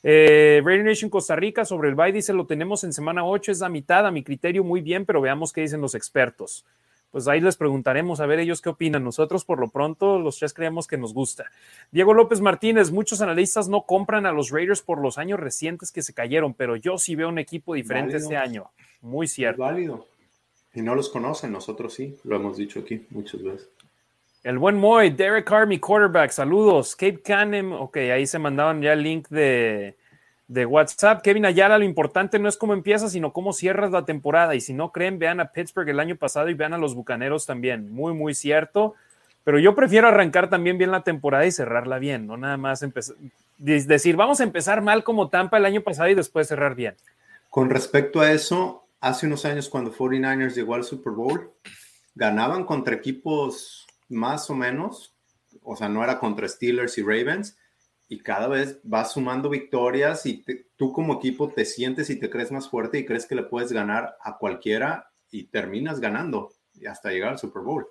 Eh, Radio Nation Costa Rica sobre el bye dice: Lo tenemos en semana 8, es la mitad, a mi criterio, muy bien, pero veamos qué dicen los expertos. Pues ahí les preguntaremos a ver ellos qué opinan. Nosotros, por lo pronto, los tres creemos que nos gusta. Diego López Martínez, muchos analistas no compran a los Raiders por los años recientes que se cayeron, pero yo sí veo un equipo diferente este año. Muy cierto. válido. Y no los conocen, nosotros sí, lo hemos dicho aquí muchas veces. El buen Moy, Derek Carr, mi quarterback, saludos. Cape Canem, ok, ahí se mandaban ya el link de, de WhatsApp. Kevin Ayala, lo importante no es cómo empiezas, sino cómo cierras la temporada. Y si no creen, vean a Pittsburgh el año pasado y vean a los Bucaneros también. Muy, muy cierto. Pero yo prefiero arrancar también bien la temporada y cerrarla bien, no nada más empezar, decir, vamos a empezar mal como Tampa el año pasado y después cerrar bien. Con respecto a eso, hace unos años cuando 49ers llegó al Super Bowl, ganaban contra equipos más o menos, o sea, no era contra Steelers y Ravens, y cada vez vas sumando victorias y tú como equipo te sientes y te crees más fuerte y crees que le puedes ganar a cualquiera y terminas ganando hasta llegar al Super Bowl.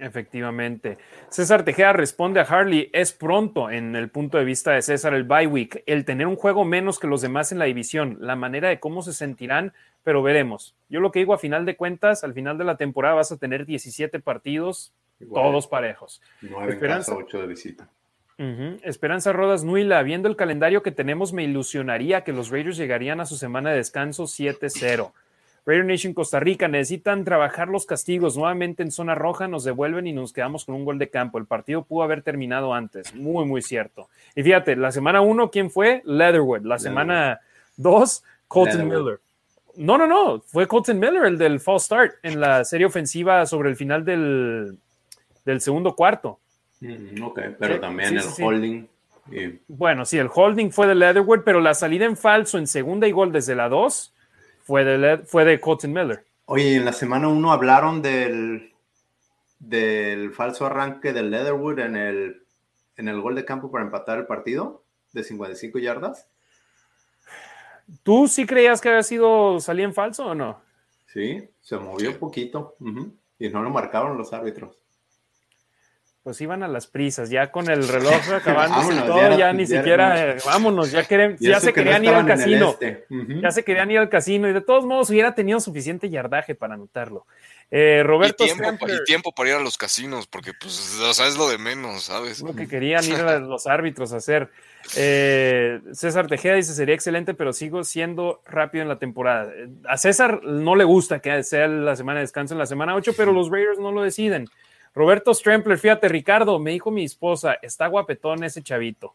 Efectivamente. César Tejeda responde a Harley, es pronto en el punto de vista de César el bye week, el tener un juego menos que los demás en la división, la manera de cómo se sentirán, pero veremos. Yo lo que digo a final de cuentas, al final de la temporada vas a tener 17 partidos, todos parejos. 9 Esperanza, 8 de visita. Esperanza Rodas Nuila, viendo el calendario que tenemos, me ilusionaría que los Raiders llegarían a su semana de descanso 7-0. Raider Nation Costa Rica necesitan trabajar los castigos. Nuevamente en zona roja nos devuelven y nos quedamos con un gol de campo. El partido pudo haber terminado antes. Muy, muy cierto. Y fíjate, la semana uno, ¿quién fue? Leatherwood. La semana dos, Colton Miller. No, no, no. Fue Colton Miller el del false start en la serie ofensiva sobre el final del, del segundo cuarto. Mm, ok, pero también el holding. Bueno, sí, el holding fue de Leatherwood, pero la salida en falso en segunda y gol desde la dos fue de, fue de Colton Miller. Oye, en la semana uno hablaron del, del falso arranque del Leatherwood en el, en el gol de campo para empatar el partido de 55 yardas. ¿Tú sí creías que había sido salía en falso o no? Sí, se movió un poquito y no lo marcaron los árbitros pues iban a las prisas, ya con el reloj acabándose y todo, ya, ni siquiera, eh, vámonos, ya, ya se querían ir al casino, este. ya se querían ir al casino y de todos modos hubiera tenido suficiente yardaje para anotarlo. Eh, Roberto y tiempo, y tiempo, para ir a los casinos, porque pues, o sea, es lo de menos, ¿sabes? Lo que querían ir a los árbitros a hacer. Eh, César Tejeda dice, sería excelente, pero sigo siendo rápido en la temporada. A César no le gusta que sea la semana de descanso en la semana 8, pero los Raiders no lo deciden. Roberto Strempler, fíjate, Ricardo, me dijo mi esposa, está guapetón ese chavito.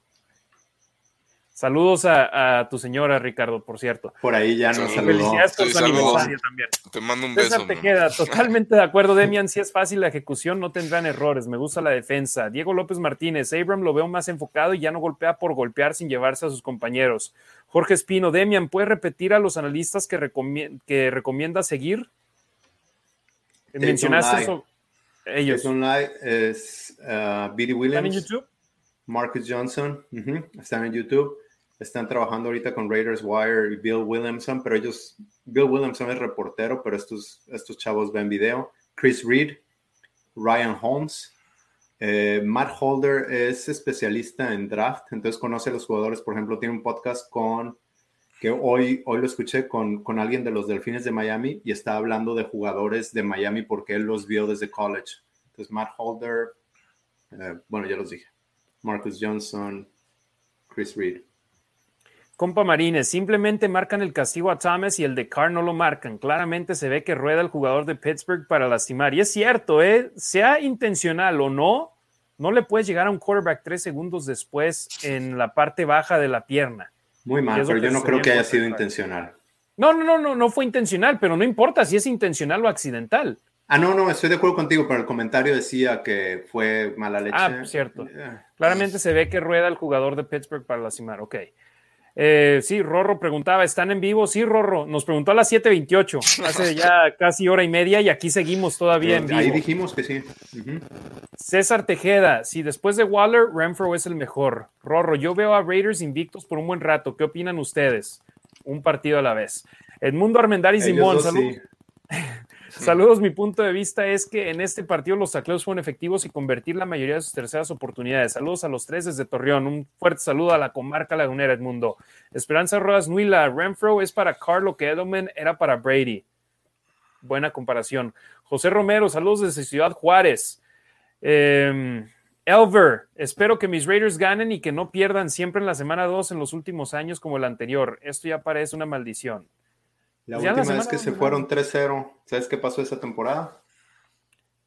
Saludos a, tu señora, Ricardo, por cierto. Por ahí ya nos saludó. Felicidades por su aniversario también. Te mando un beso. te queda totalmente de acuerdo, Demian. Si es fácil la ejecución, no tendrán errores. Me gusta la defensa. Diego López Martínez, Abram lo veo más enfocado y ya no golpea por golpear sin llevarse a sus compañeros. Jorge Espino, Demian, ¿puedes repetir a los analistas que, que recomienda seguir? Mencionaste eso. Ellos. son live es uh, Williams. ¿Están en YouTube? Marcus Johnson. Están en YouTube. Están trabajando ahorita con Raiders Wire y Bill Williamson, pero ellos, Bill Williamson es reportero, pero estos, estos chavos ven video. Chris Reed, Ryan Holmes. Eh, Matt Holder es especialista en draft, entonces conoce a los jugadores. Por ejemplo, tiene un podcast con que hoy, hoy lo escuché con, con, alguien de los Delfines de Miami y está hablando de jugadores de Miami porque él los vio desde college. Entonces, Matt Holder, eh, bueno, ya los dije. Marcus Johnson, Chris Reed. Compa Marines, simplemente marcan el castigo a Thomas y el de Carr no lo marcan. Claramente se ve que rueda el jugador de Pittsburgh para lastimar. Y es cierto, ¿eh? sea intencional o no, no le puedes llegar a un quarterback tres segundos después en la parte baja de la pierna. Muy mal, pero yo no creo que haya sido intencional. No, no, no, no, no fue intencional, pero no importa si es intencional o accidental. Ah, no, no, estoy de acuerdo contigo, pero el comentario decía que fue mala leche. Ah, cierto. Claramente se ve que rueda el jugador de Pittsburgh para lastimar, ok. Eh, sí, Rorro preguntaba, ¿están en vivo? Sí, Rorro, nos preguntó a las 7.28, hace ya casi hora y media y aquí seguimos todavía en vivo. Ahí dijimos que sí. César Tejeda, si después de Waller, Renfro es el mejor. Rorro, yo veo a Raiders invictos por un buen rato. ¿Qué opinan ustedes? Un partido a la vez. Edmundo Armendáriz Simón, saludos. Saludos, mi punto de vista es que en este partido los tacleos fueron efectivos y convertir la mayoría de sus terceras oportunidades. Saludos a los tres desde Torreón. Un fuerte saludo a la comarca lagunera Edmundo. Esperanza Rodas Nuila, Renfro es para Carlo que Edelman era para Brady. Buena comparación. José Romero, saludos desde Ciudad Juárez. Em, Elver, espero que mis Raiders ganen y que no pierdan siempre en la semana 2 en los últimos años como el anterior. Esto ya parece una maldición. La última vez que se fueron 3-0, ¿sabes qué pasó esa temporada?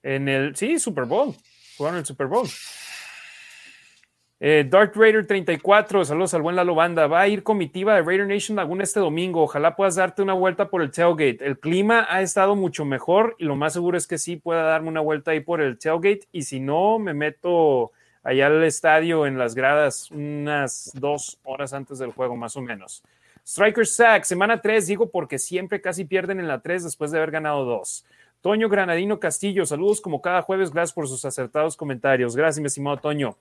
En el, sí, Super Bowl. Jugaron el Super Bowl. Eh, Dark Raider 34, saludos al buen Lalo Banda. Va a ir comitiva de Raider Nation Laguna este domingo. Ojalá puedas darte una vuelta por el tailgate. El clima ha estado mucho mejor y lo más seguro es que sí pueda darme una vuelta ahí por el tailgate. Y si no, me meto allá al estadio en las gradas unas dos horas antes del juego, más o menos. Striker Sack, semana 3, digo porque siempre casi pierden en la 3 después de haber ganado 2. Toño Granadino Castillo, saludos como cada jueves, gracias por sus acertados comentarios. Gracias, mi estimado Toño.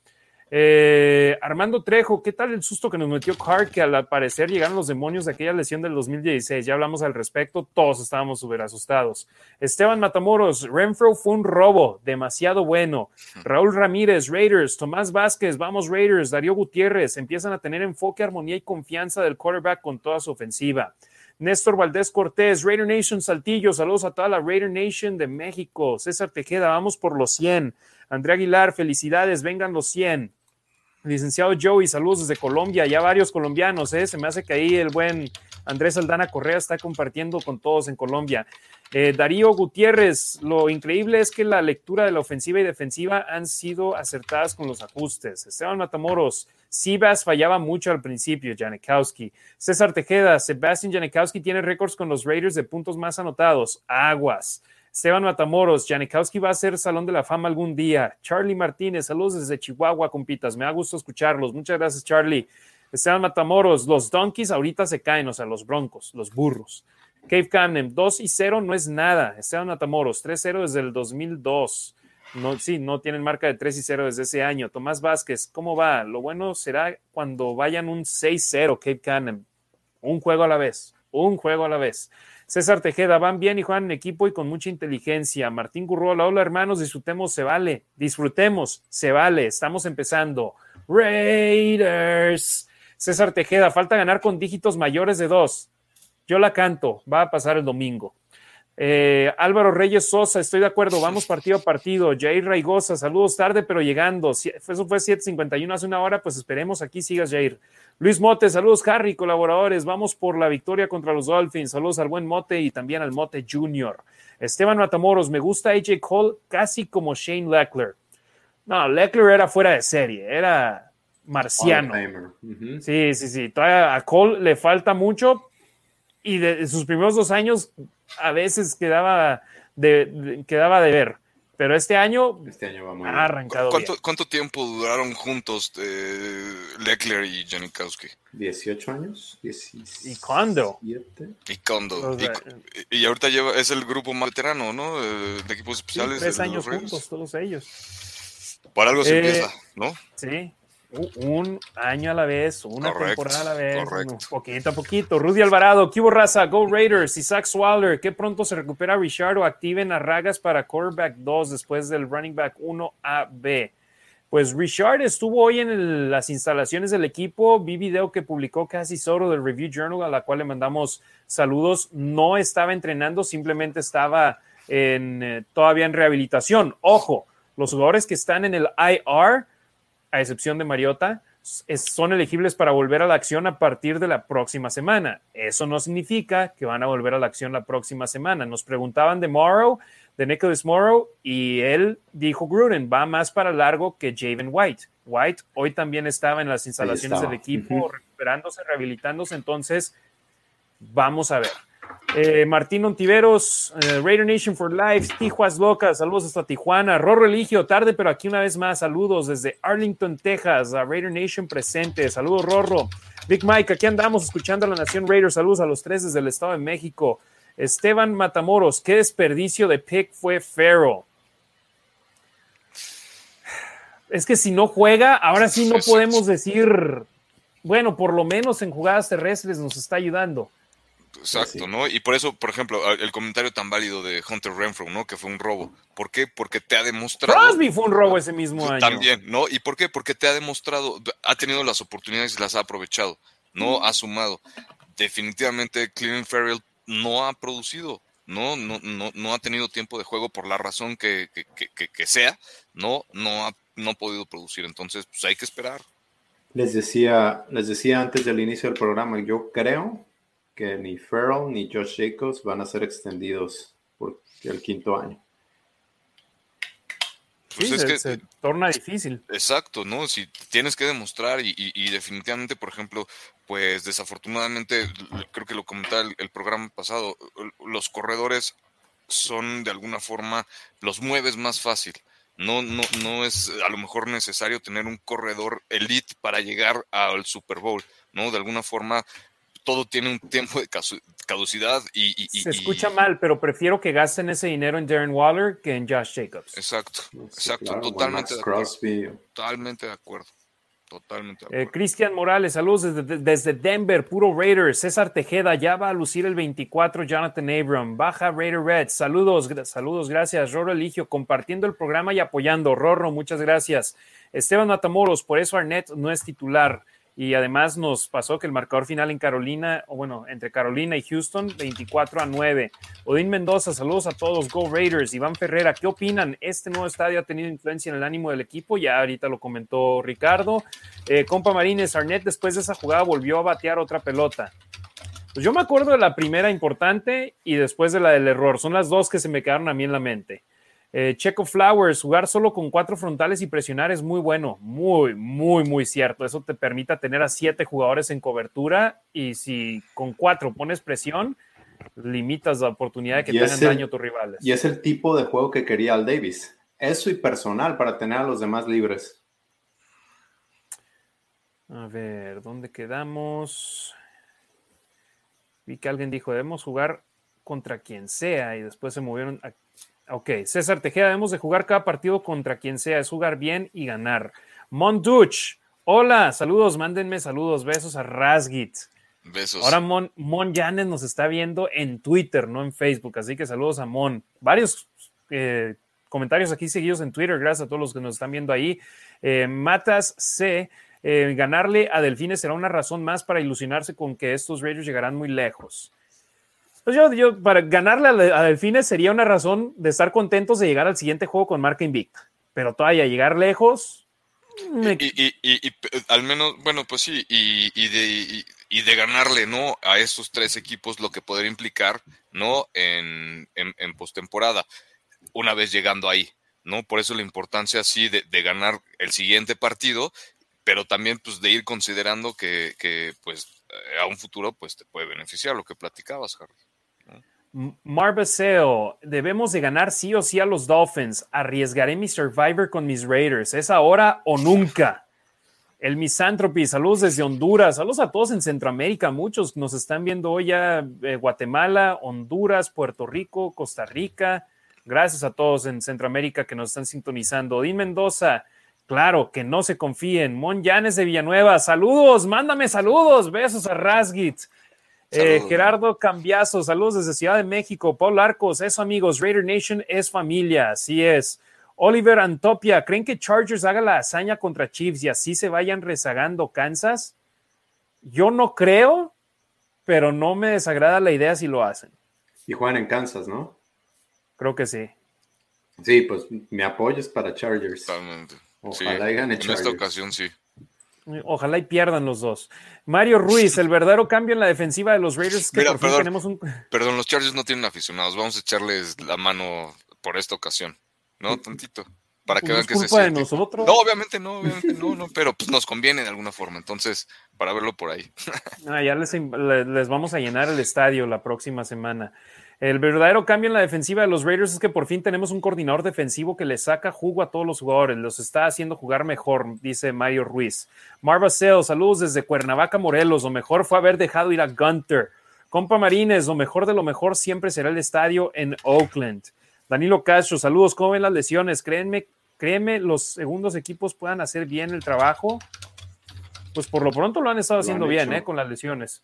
Eh, Armando Trejo, ¿qué tal el susto que nos metió Clark? Que al parecer llegaron los demonios de aquella lesión del 2016. Ya hablamos al respecto, todos estábamos súper asustados. Esteban Matamoros, Renfro fue un robo, demasiado bueno. Raúl Ramírez, Raiders, Tomás Vázquez, vamos Raiders, Darío Gutiérrez, empiezan a tener enfoque, armonía y confianza del quarterback con toda su ofensiva. Néstor Valdés Cortés, Raider Nation Saltillo, saludos a toda la Raider Nation de México. César Tejeda, vamos por los 100. Andrea Aguilar, felicidades, vengan los 100. Licenciado Joey, saludos desde Colombia, ya varios colombianos, ¿eh? se me hace que ahí el buen Andrés Aldana Correa está compartiendo con todos en Colombia. Eh, Darío Gutiérrez, lo increíble es que la lectura de la ofensiva y defensiva han sido acertadas con los ajustes. Esteban Matamoros, Sivas fallaba mucho al principio, Janikowski. César Tejeda, Sebastián Janikowski tiene récords con los Raiders de puntos más anotados. Aguas. Esteban Matamoros, Janikowski va a ser Salón de la Fama algún día. Charlie Martínez, saludos desde Chihuahua, compitas. Me da gusto escucharlos. Muchas gracias, Charlie. Esteban Matamoros, los Donkeys ahorita se caen, o sea, los Broncos, los burros. Cave Camden, 2 y 0 no es nada. Esteban Matamoros, 3-0 desde el 2002. No, sí, no tienen marca de 3 y 0 desde ese año. Tomás Vázquez, ¿cómo va? Lo bueno será cuando vayan un 6-0, Cape Camden. Un juego a la vez, un juego a la vez. César Tejeda, van bien y juegan en equipo y con mucha inteligencia. Martín Gurrola, hola hermanos, disfrutemos, se vale, disfrutemos, se vale, estamos empezando. Raiders. César Tejeda, falta ganar con dígitos mayores de dos. Yo la canto, va a pasar el domingo. Eh, Álvaro Reyes Sosa, estoy de acuerdo, vamos partido a partido. Jair Raigosa, saludos tarde, pero llegando. Eso fue 7:51 hace una hora, pues esperemos aquí sigas, Jair. Luis Mote, saludos, Harry, colaboradores. Vamos por la victoria contra los Dolphins. Saludos al buen Mote y también al Mote Jr. Esteban Matamoros, me gusta AJ Cole casi como Shane Leckler. No, Leckler era fuera de serie, era marciano. Sí, sí, sí. Todavía a Cole le falta mucho y de sus primeros dos años a veces quedaba de, quedaba de ver. Pero este año, este año va muy ha arrancado. ¿Cuánto, ¿Cuánto, tiempo duraron juntos eh, Leckler y Janikowski? 18 años. ¿Y cuándo? ¿Y cuándo? Y, y, ahorita lleva, es el grupo más veterano, ¿no? De, equipos especiales. tres años juntos, todos ellos. Por algo se eh, empieza, ¿no? Sí, un año a la vez, una temporada a la vez, poquito a poquito. Rudy Alvarado, ¿qué raza? Go Raiders, Isaac Swaller, que pronto se recupera Richard o activen a Ragas para quarterback 2 después del running back 1AB. Pues Richard estuvo hoy en las instalaciones del equipo, vi video que publicó casi solo del Review Journal, a la cual le mandamos saludos. No estaba entrenando, simplemente estaba en, eh, todavía en rehabilitación. Ojo, los jugadores que están en el IR a excepción de Mariota, son elegibles para volver a la acción a partir de la próxima semana. Eso no significa que van a volver a la acción la próxima semana. Nos preguntaban de Morrow, de Nicholas Morrow, y él dijo Gruden, va más para largo que Javen White. White hoy también estaba en las instalaciones del equipo, recuperándose, rehabilitándose, entonces vamos a ver. Eh, Martín Ontiveros, eh, Raider Nation for Life, Tijuas Locas, saludos hasta Tijuana. Rorro Religio, tarde, pero aquí una vez más, saludos desde Arlington, Texas, a Raider Nation presente. Saludos, Rorro. Big Mike, aquí andamos escuchando a la Nación Raiders. Saludos a los tres desde el Estado de México. Esteban Matamoros, qué desperdicio de pick fue Farrell. Es que si no juega, ahora sí no podemos decir, bueno, por lo menos en jugadas terrestres nos está ayudando. Exacto, ¿no? Y por eso, por ejemplo, el comentario tan válido de Hunter Renfro, ¿no? Que fue un robo. ¿Por qué? Porque te ha demostrado. Crosby fue un robo ese mismo año. También, ¿no? ¿Y por qué? Porque te ha demostrado, ha tenido las oportunidades y las ha aprovechado, no ha sumado. Definitivamente, Cleveland Farrell no ha producido, no, no, no, no ha tenido tiempo de juego por la razón que, que, sea, no, no ha no podido producir. Entonces, pues hay que esperar. Les decía, les decía antes del inicio del programa, yo creo que ni Farrell ni Josh Jacobs van a ser extendidos por el quinto año. Pues es que, se torna difícil. Exacto, ¿no? Si tienes que demostrar y, definitivamente, por ejemplo, pues desafortunadamente, creo que lo comentaba el, programa pasado, los corredores son de alguna forma, los mueves más fácil. No, no, no es a lo mejor necesario tener un corredor elite para llegar al Super Bowl, ¿no? De alguna forma, todo tiene un tiempo de caducidad y... Se escucha mal, pero prefiero que gasten ese dinero en Darren Waller que en Josh Jacobs. Exacto, exacto, totalmente de acuerdo. Totalmente de acuerdo. Totalmente. Eh, Cristian Morales, saludos desde, desde, Denver, puro Raiders. César Tejeda, ya va a lucir el 24. Jonathan Abram, baja Raider Red. Saludos, saludos, gracias. Rorro Eligio, compartiendo el programa y apoyando. Rorro, muchas gracias. Esteban Matamoros, por eso Arnett no es titular. Y además nos pasó que el marcador final en Carolina, o bueno, entre Carolina y Houston, 24 a 9. Odín Mendoza, saludos a todos, Go Raiders. Iván Ferrera, ¿qué opinan? ¿Este nuevo estadio ha tenido influencia en el ánimo del equipo? Ya ahorita lo comentó Ricardo. Eh, compa Marines, Arnett después de esa jugada volvió a batear otra pelota. Pues yo me acuerdo de la primera importante y después de la del error. Son las dos que se me quedaron a mí en la mente. Eh, Checo Flowers, jugar solo con cuatro frontales y presionar es muy bueno, muy, muy, muy cierto. Eso te permite tener a siete jugadores en cobertura y si con cuatro pones presión, limitas la oportunidad de que tengan daño tus rivales. Y es el tipo de juego que quería Al Davis. Eso y personal para tener a los demás libres. A ver, ¿dónde quedamos? Vi que alguien dijo, debemos jugar contra quien sea y después se movieron a Ok, César Tejeda, debemos de jugar cada partido contra quien sea, es jugar bien y ganar. Monduch, hola, saludos, mándenme saludos, besos a Rasgit. Besos. Ahora Mon, Mon Yanes nos está viendo en Twitter, no en Facebook, así que saludos a Mon. Varios eh, comentarios aquí seguidos en Twitter, gracias a todos los que nos están viendo ahí. Eh, Matas C, eh, ganarle a Delfines será una razón más para ilusionarse con que estos Raiders llegarán muy lejos. Pues yo, para ganarle a, Delfines sería una razón de estar contentos de llegar al siguiente juego con marca invicta. Pero todavía llegar lejos. Y, al menos, bueno, pues sí, y, de, y, de ganarle, ¿no? A esos tres equipos, lo que podría implicar, ¿no? En, en, postemporada, una vez llegando ahí, ¿no? Por eso la importancia, sí, de, de ganar el siguiente partido, pero también, pues, de ir considerando que, que, pues, a un futuro, pues, te puede beneficiar lo que platicabas, Harry. Marbaseo, debemos de ganar sí o sí a los Dolphins. Arriesgaré mi Survivor con mis Raiders. ¿Es ahora o nunca? El Misanthropy, saludos desde Honduras. Saludos a todos en Centroamérica. Muchos nos están viendo hoy ya eh, Guatemala, Honduras, Puerto Rico, Costa Rica. Gracias a todos en Centroamérica que nos están sintonizando. Odín Mendoza, claro, que no se confíen. Mon Llanes de Villanueva, saludos, mándame saludos. Besos a Rasgit. Eh, Gerardo Cambiazo, saludos desde Ciudad de México. Paul Arcos, eso amigos, Raider Nation es familia, así es. Oliver Antopia, ¿creen que Chargers haga la hazaña contra Chiefs y así se vayan rezagando Kansas? Yo no creo, pero no me desagrada la idea si lo hacen. Y juegan en Kansas, ¿no? Creo que sí. Sí, pues mi apoyo es para Chargers. Totalmente. Ojalá En esta ocasión sí. Ojalá y pierdan los dos. Mario Ruiz, el verdadero cambio en la defensiva de los Raiders que por perdón, tenemos un. Perdón, los Chargers no tienen aficionados. Vamos a echarles la mano por esta ocasión. ¿No? Tantito. Para que vean que se de nosotros? No, obviamente no, obviamente no, no, pero pues nos conviene de alguna forma. Entonces, para verlo por ahí. Ah, ya les, les, vamos a llenar el estadio la próxima semana. El verdadero cambio en la defensiva de los Raiders es que por fin tenemos un coordinador defensivo que le saca jugo a todos los jugadores, los está haciendo jugar mejor, dice Mario Ruiz. Marva Sales, saludos desde Cuernavaca, Morelos. Lo mejor fue haber dejado ir a Gunter. Compa Marines, lo mejor de lo mejor siempre será el estadio en Oakland. Danilo Castro, saludos. ¿Cómo ven las lesiones? Créanme, créeme, los segundos equipos puedan hacer bien el trabajo. Pues por lo pronto lo han estado haciendo bien, ¿eh? Con las lesiones.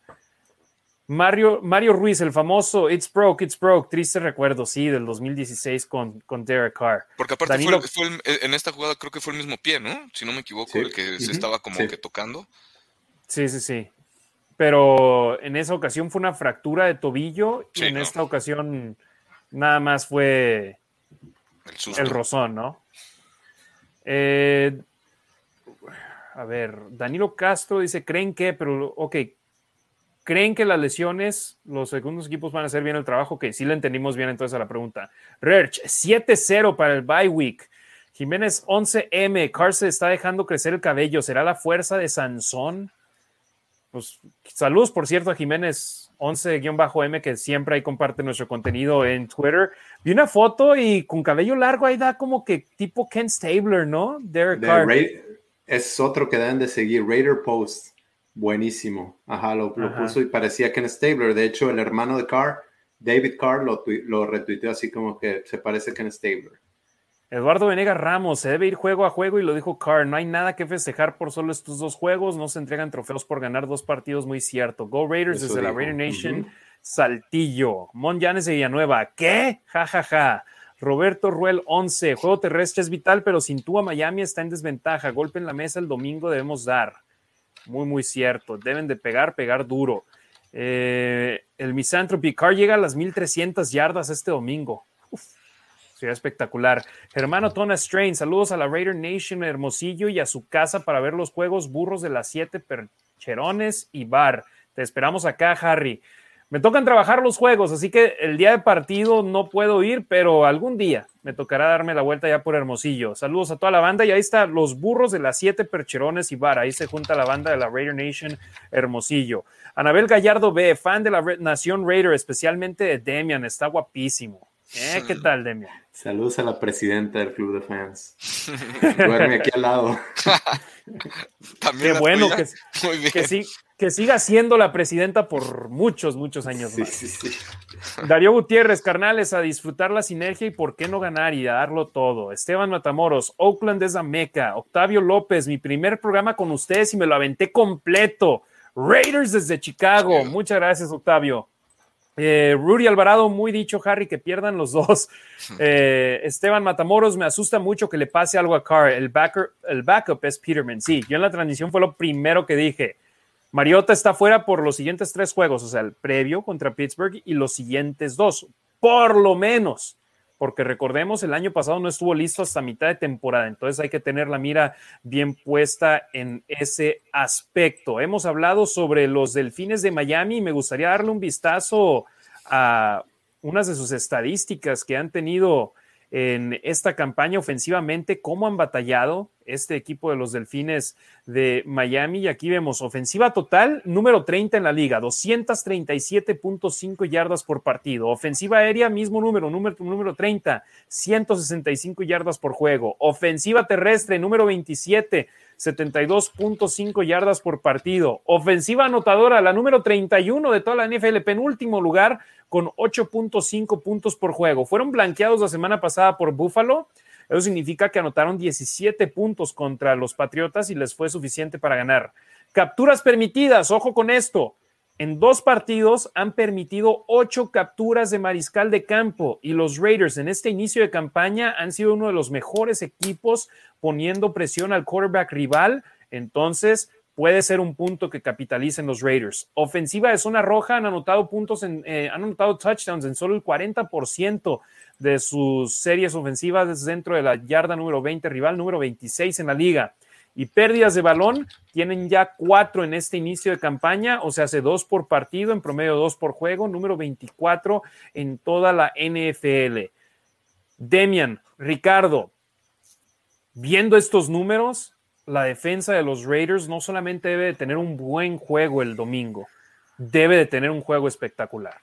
Mario, Mario Ruiz, el famoso It's Broke, It's Broke, triste recuerdo, sí, del 2016 con, con Derek Carr. Porque aparte fue, en esta jugada creo que fue el mismo pie, ¿no? Si no me equivoco, el que se estaba como que tocando. Sí, sí, sí. Pero en esa ocasión fue una fractura de tobillo y en esta ocasión nada más fue el, el rozón, ¿no? Eh, a ver, Danilo Castro dice, ¿creen que? Pero, ok, ¿Creen que las lesiones, los segundos equipos van a hacer bien el trabajo? Que sí le entendimos bien entonces a la pregunta. Rerch, 7-0 para el bye week. Jiménez 11M, Carr se está dejando crecer el cabello. ¿Será la fuerza de Sansón? Pues saludos, por cierto, a Jiménez 11-M, que siempre ahí comparte nuestro contenido en Twitter. Vi una foto y con cabello largo ahí da como que tipo Ken Stabler, ¿no? Derek Carr. Es otro que deben de seguir, Raider Post. Buenísimo. Ajá, lo, puso y parecía Ken Stabler. De hecho, el hermano de Carr, David Carr, lo, lo retuiteó así como que se parece a Ken Stabler. Eduardo Venegas Ramos, se debe ir juego a juego y lo dijo Carr, no hay nada que festejar por solo estos dos juegos, no se entregan trofeos por ganar dos partidos, muy cierto. Go Raiders desde la Raider Nation, Saltillo. Mon Yanes de Villanueva, ¿qué? Ja, ja, ja. Roberto Ruel 11, juego terrestre es vital, pero sin tú a Miami está en desventaja. Golpe en la mesa el domingo debemos dar. Muy, muy cierto. Deben de pegar, pegar duro. Eh, el Misanthropy Car llega a las 1300 yardas este domingo. Uf, sería espectacular. Germano Tona Strain, saludos a la Raider Nation Hermosillo y a su casa para ver los juegos burros de las siete percherones y bar. Te esperamos acá, Harry. Me tocan trabajar los juegos, así que el día de partido no puedo ir, pero algún día me tocará darme la vuelta ya por Hermosillo. Saludos a toda la banda y ahí está los burros de las siete percherones y bar. Ahí se junta la banda de la Raider Nation Hermosillo. Anabel Gallardo B, fan de la Nación Raider, especialmente de Demian, está guapísimo. ¿Eh? ¿Qué tal, Demian? Saludos a la presidenta del club de fans. Duerme aquí al lado. También Qué bueno que, que, sí, que siga siendo la presidenta por muchos, muchos años más. Darío Gutiérrez, carnales, a disfrutar la sinergia y por qué no ganar y a darlo todo. Esteban Matamoros, Oakland es la meca. Octavio López, mi primer programa con ustedes y me lo aventé completo. Raiders desde Chicago. Muchas gracias, Octavio. Eh, Rudy Alvarado, muy dicho, Harry, que pierdan los dos. Eh, Esteban Matamoros, me asusta mucho que le pase algo a Carr. El, el backup es Peterman. Sí, yo en la transmisión fue lo primero que dije. Mariota está fuera por los siguientes tres juegos, o sea, el previo contra Pittsburgh y los siguientes dos, por lo menos, porque recordemos, el año pasado no estuvo listo hasta mitad de temporada, entonces hay que tener la mira bien puesta en ese aspecto. Hemos hablado sobre los delfines de Miami y me gustaría darle un vistazo a unas de sus estadísticas que han tenido en esta campaña ofensivamente, cómo han batallado este equipo de los Delfines de Miami. Y aquí vemos ofensiva total, número 30 en la liga, 237.5 yardas por partido. Ofensiva aérea, mismo número, número, número 30, 165 yardas por juego. Ofensiva terrestre, número 27, 72.5 yardas por partido. Ofensiva anotadora, la número 31 de toda la NFL, penúltimo lugar, con 8.5 puntos por juego. Fueron blanqueados la semana pasada por Buffalo. Eso significa que anotaron 17 puntos contra los Patriotas y les fue suficiente para ganar. Capturas permitidas, ojo con esto. En dos partidos han permitido ocho capturas de mariscal de campo y los Raiders en este inicio de campaña han sido uno de los mejores equipos poniendo presión al quarterback rival. Entonces, puede ser un punto que capitalicen los Raiders. Ofensiva de zona roja han anotado puntos, en, eh, han anotado touchdowns en solo el 40% de sus series ofensivas dentro de la yarda número 20, rival número 26 en la liga. Y pérdidas de balón tienen ya cuatro en este inicio de campaña, o sea, hace dos por partido, en promedio dos por juego, número 24 en toda la NFL. Demian, Ricardo, viendo estos números, la defensa de los Raiders no solamente debe de tener un buen juego el domingo, debe de tener un juego espectacular.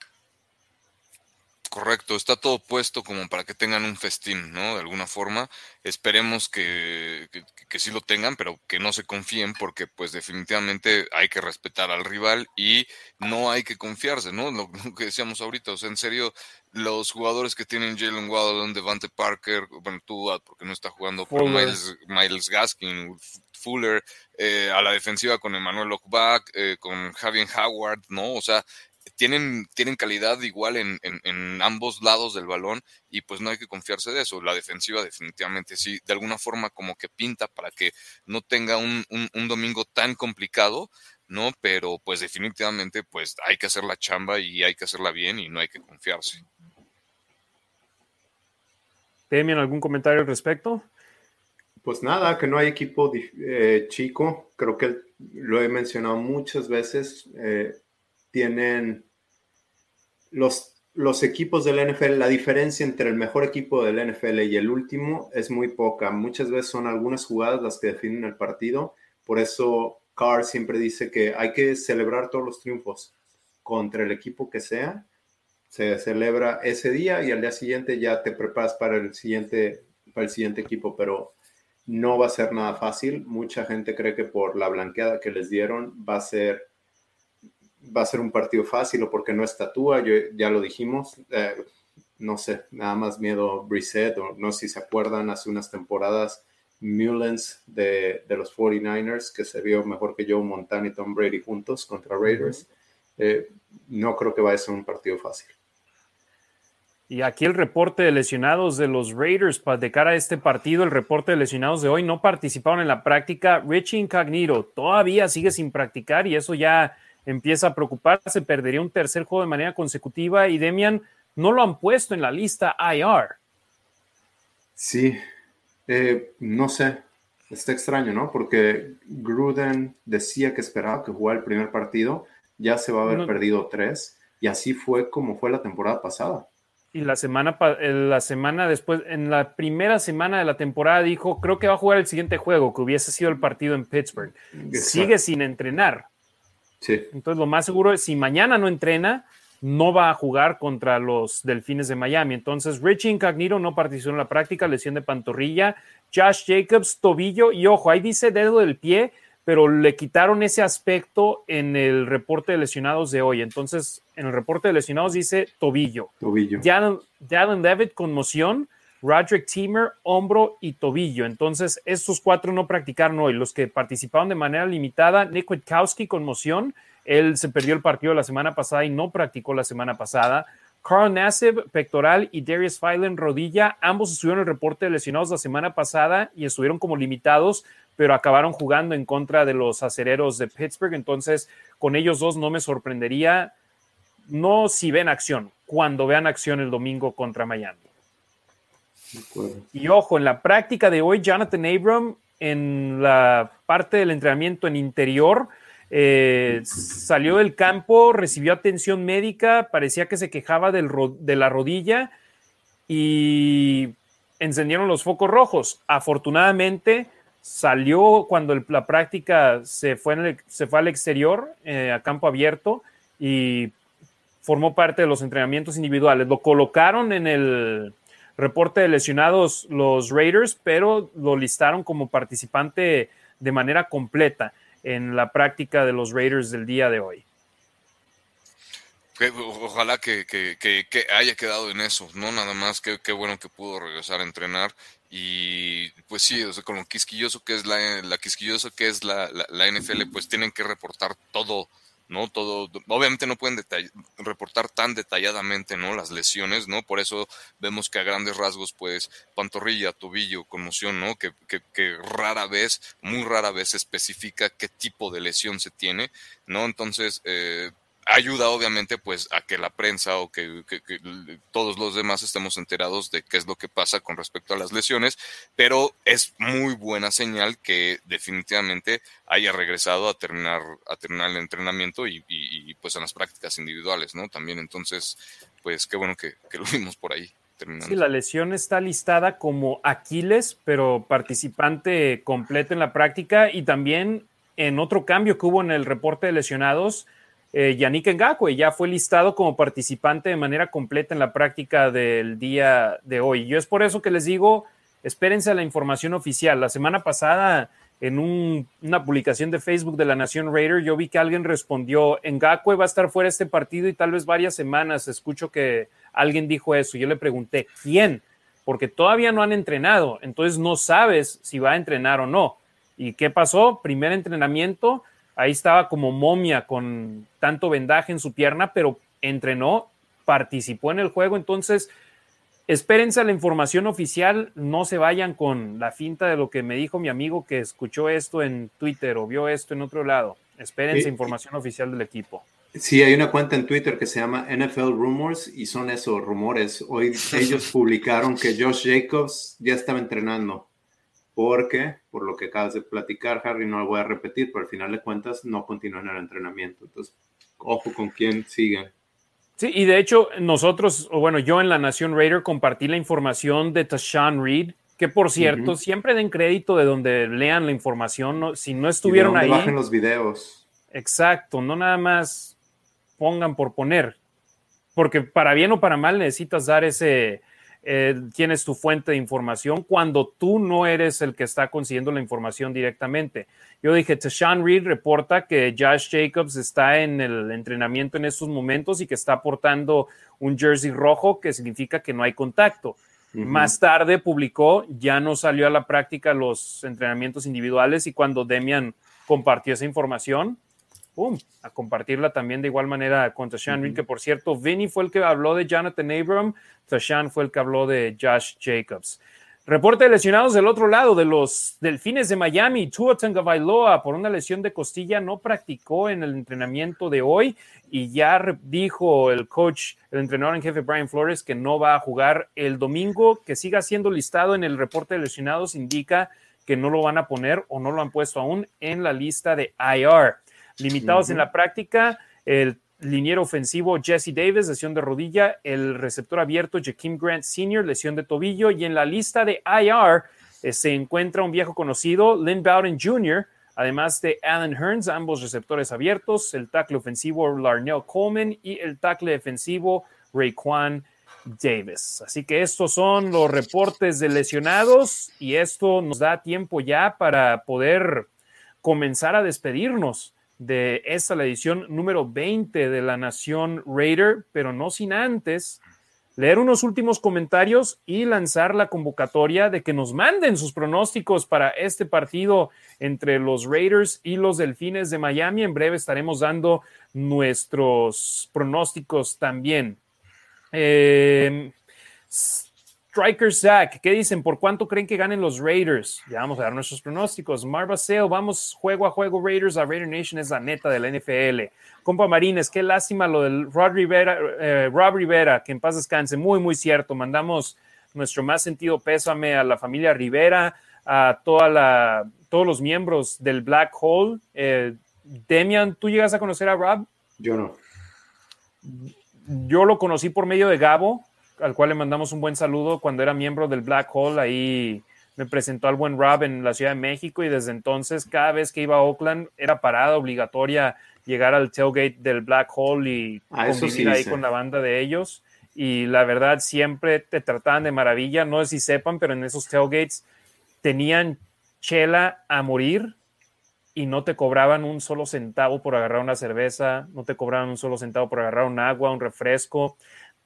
Correcto, está todo puesto como para que tengan un festín, ¿no? De alguna forma. Esperemos que, que, sí lo tengan, pero que no se confíen porque pues definitivamente hay que respetar al rival y no hay que confiarse, ¿no? Lo, que decíamos ahorita, o sea, en serio, los jugadores que tienen Jalen Waddle, Devante Parker, bueno, tú porque no está jugando, pero Miles, Miles Gaskin, Fuller, eh, a la defensiva con Emmanuel Lockback, eh, con Javier Howard, ¿no? O sea, tienen, tienen calidad igual en, en, ambos lados del balón y pues no hay que confiarse de eso. La defensiva definitivamente sí, de alguna forma como que pinta para que no tenga un, un, domingo tan complicado, ¿no? Pero pues definitivamente pues hay que hacer la chamba y hay que hacerla bien y no hay que confiarse. ¿Temian algún comentario al respecto? Pues nada, que no hay equipo eh, chico. Creo que lo he mencionado muchas veces. Eh, tienen los, los equipos del NFL, la diferencia entre el mejor equipo del NFL y el último es muy poca. Muchas veces son algunas jugadas las que definen el partido. Por eso Carr siempre dice que hay que celebrar todos los triunfos contra el equipo que sea. Se celebra ese día y al día siguiente ya te preparas para el siguiente, para el siguiente equipo, pero no va a ser nada fácil. Mucha gente cree que por la blanqueada que les dieron va a ser va a ser un partido fácil o porque no está Tua, yo, ya lo dijimos. Eh, no sé, nada más miedo Brissett, o no sé si se acuerdan hace unas temporadas, Mullens de, de, los 49ers, que se vio mejor que Joe Montana y Tom Brady juntos contra Raiders. Eh, no creo que vaya a ser un partido fácil. Y aquí el reporte de lesionados de los Raiders de cara a este partido, el reporte de lesionados de hoy no participaron en la práctica. Richie Incognito todavía sigue sin practicar y eso ya empieza a preocuparse, perdería un tercer juego de manera consecutiva y Demian no lo han puesto en la lista IR. Sí, eh, no sé, está extraño, ¿no? Porque Gruden decía que esperaba que jugara el primer partido, ya se va a haber perdido tres, y así fue como fue la temporada pasada. Y la semana, la semana después, en la primera semana de la temporada dijo, creo que va a jugar el siguiente juego, que hubiese sido el partido en Pittsburgh. Sigue sin entrenar. Entonces, lo más seguro es si mañana no entrena, no va a jugar contra los Delfines de Miami. Entonces, Richie Incognito no participó en la práctica, lesión de pantorrilla. Josh Jacobs, tobillo y ojo, ahí dice dedo del pie, pero le quitaron ese aspecto en el reporte de lesionados de hoy. Entonces, en el reporte de lesionados dice tobillo. Tobillo. Jalen David, conmoción. Roderick Teamer, hombro y tobillo. Entonces, estos cuatro no practicaron hoy. Los que participaron de manera limitada, Nick Witkowski, conmoción. Él se perdió el partido la semana pasada y no practicó la semana pasada. Carl Nassib, pectoral, y Darius Filen, rodilla. Ambos estuvieron en el reporte de lesionados la semana pasada y estuvieron como limitados, pero acabaron jugando en contra de los acereros de Pittsburgh. Entonces, con ellos dos no me sorprendería, no si ven acción, cuando vean acción el domingo contra Miami. Y ojo, en la práctica de hoy, Jonathan Abram, en la parte del entrenamiento en interior, eh, salió del campo, recibió atención médica, parecía que se quejaba de la rodilla y encendieron los focos rojos. Afortunadamente, salió cuando la práctica se fue, se fue al exterior, eh, a campo abierto, y formó parte de los entrenamientos individuales. Lo colocaron en el, reporte de lesionados los Raiders, pero lo listaron como participante de manera completa en la práctica de los Raiders del día de hoy. Ojalá que, haya quedado en eso, no nada más, qué bueno que pudo regresar a entrenar y pues sí, o sea, con lo quisquilloso que es la, la quisquilloso que es la, la NFL, pues tienen que reportar todo ¿no? Todo, obviamente no pueden reportar tan detalladamente, ¿no? Las lesiones, ¿no? Por eso vemos que a grandes rasgos, pues, pantorrilla, tobillo, conmoción, ¿no? Que, que, que rara vez, muy rara vez especifica qué tipo de lesión se tiene, ¿no? Entonces, eh, ayuda obviamente pues a que la prensa o que, todos los demás estemos enterados de qué es lo que pasa con respecto a las lesiones, pero es muy buena señal que definitivamente haya regresado a terminar, a terminar el entrenamiento y, pues en las prácticas individuales, ¿no? También entonces, pues qué bueno que, lo vimos por ahí. Sí, la lesión está listada como Aquiles, pero participante completo en la práctica y también en otro cambio que hubo en el reporte de lesionados, eh, Yannick Ngakwe ya fue listado como participante de manera completa en la práctica del día de hoy. Yo es por eso que les digo, espérense a la información oficial. La semana pasada, en una publicación de Facebook de la Nación Raider, yo vi que alguien respondió, Ngakwe va a estar fuera este partido y tal vez varias semanas. Escucho que alguien dijo eso. Yo le pregunté, ¿quién? Porque todavía no han entrenado, entonces no sabes si va a entrenar o no. ¿Y qué pasó? Primer entrenamiento, ahí estaba como momia con tanto vendaje en su pierna, pero entrenó, participó en el juego, entonces espérense a la información oficial, no se vayan con la finta de lo que me dijo mi amigo que escuchó esto en Twitter o vio esto en otro lado. Espérense información oficial del equipo. Sí, hay una cuenta en Twitter que se llama NFL Rumors y son esos rumores. Hoy ellos publicaron que Josh Jacobs ya estaba entrenando porque, por lo que acabas de platicar, Harry, no lo voy a repetir, pero al final de cuentas no continúa en el entrenamiento. Entonces, ojo con quién siguen. Sí, y de hecho, nosotros, o bueno, yo en la Nación Raider compartí la información de Tashawn Reed, que por cierto, siempre den crédito de donde lean la información, si no estuvieron y de ahí. bajen los videos. Exacto, no nada más pongan por poner, porque para bien o para mal necesitas dar ese, eh, quién es tu fuente de información cuando tú no eres el que está consiguiendo la información directamente. Yo dije, Tashawn Reed reporta que Josh Jacobs está en el entrenamiento en estos momentos y que está portando un jersey rojo, que significa que no hay contacto. Más tarde publicó, ya no salió a la práctica los entrenamientos individuales y cuando Demian compartió esa información, a compartirla también de igual manera con Tashan que por cierto, Vinny fue el que habló de Jonathan Abram, Tashan fue el que habló de Josh Jacobs. Reporte de lesionados del otro lado, de los Delfines de Miami. Tua Tagovailoa, por una lesión de costilla, no practicó en el entrenamiento de hoy y ya dijo el coach, el entrenador en jefe Brian Flores, que no va a jugar el domingo, que siga siendo listado en el reporte de lesionados, indica que no lo van a poner o no lo han puesto aún en la lista de IR. Limitados en la práctica, el liniero ofensivo Jesse Davis, lesión de rodilla, el receptor abierto Jakeem Grant Sr., lesión de tobillo, y en la lista de IR eh, se encuentra un viejo conocido, Lynn Bowden Jr., además de Alan Hearns, ambos receptores abiertos, el tackle ofensivo Larnell Coleman y el tackle defensivo Raekwon Davis. Así que estos son los reportes de lesionados y esto nos da tiempo ya para poder comenzar a despedirnos de esta, la edición número 20 de la Nación Raider, pero no sin antes leer unos últimos comentarios y lanzar la convocatoria de que nos manden sus pronósticos para este partido entre los Raiders y los Delfines de Miami. En breve estaremos dando nuestros pronósticos también. Eh, Striker Zach, ¿qué dicen? ¿Por cuánto creen que ganen los Raiders? Ya vamos a dar nuestros pronósticos. Marva Sale, vamos juego a juego Raiders. La Raider Nation es la neta de la NFL. Compa Marines, qué lástima lo del Rod Rivera, eh, Rob Rivera, que en paz descanse. Muy, muy cierto. Mandamos nuestro más sentido pésame a la familia Rivera, a toda la, todos los miembros del Black Hole. Eh, Demian, ¿tú llegas a conocer a Rob? Yo no. Yo lo conocí por medio de Gabo, al cual le mandamos un buen saludo cuando era miembro del Black Hole. Ahí me presentó al buen Rob en la Ciudad de México y desde entonces cada vez que iba a Oakland era parada obligatoria llegar al tailgate del Black Hole y ah, convivir ahí con la banda de ellos. Y la verdad siempre te trataban de maravilla. No sé si sepan, pero en esos tailgates tenían chela a morir y no te cobraban un solo centavo por agarrar una cerveza, no te cobraban un solo centavo por agarrar un agua, un refresco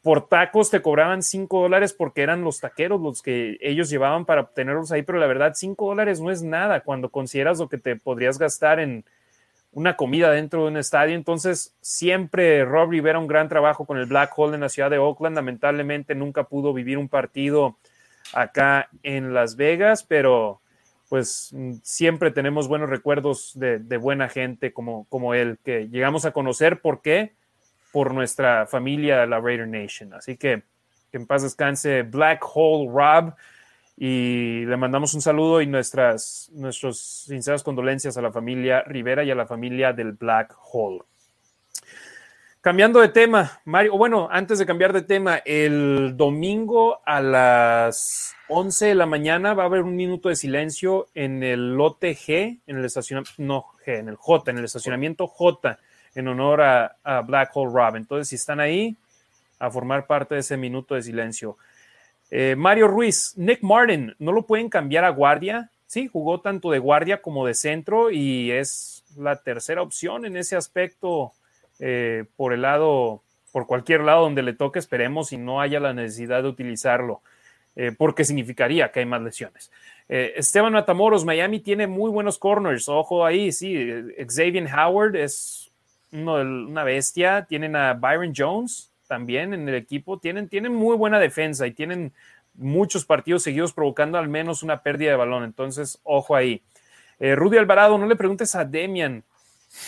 por tacos te cobraban 5 dólares porque eran los taqueros los que ellos llevaban para obtenerlos ahí, pero la verdad 5 dólares no es nada cuando consideras lo que te podrías gastar en una comida dentro de un estadio. Entonces, siempre Rob Rivera un gran trabajo con el Black Hole en la ciudad de Oakland. Lamentablemente nunca pudo vivir un partido acá en Las Vegas, pero pues siempre tenemos buenos recuerdos de, de buena gente como, como él, que llegamos a conocer. ¿Por qué? Por nuestra familia, la Raider Nation. Así que que en paz descanse Black Hole Rob y le mandamos un saludo y nuestras nuestros sinceras condolencias a la familia Rivera y a la familia del Black Hole. Cambiando de tema, Mario, bueno, antes de cambiar de tema, el domingo a las 11 de la mañana va a haber un minuto de silencio en el lote G, en el estacionamiento, no en el J, en el estacionamiento J en honor a, Black Hole Rob. Entonces, si están ahí, a formar parte de ese minuto de silencio. Eh, Mario Ruiz, Nick Martin, ¿no lo pueden cambiar a guardia? Sí, jugó tanto de guardia como de centro y es la tercera opción en ese aspecto eh, por el lado, por cualquier lado donde le toque, esperemos y no haya la necesidad de utilizarlo, eh, porque significaría que hay más lesiones. Esteban Matamoros, Miami tiene muy buenos corners, ojo ahí, sí, Xavier Howard es una bestia, tienen a Byron Jones, también en el equipo. Tienen, tienen muy buena defensa y tienen muchos partidos seguidos provocando al menos una pérdida de balón. Entonces, ojo ahí. Eh, Rudy Alvarado, no le preguntes a Demian.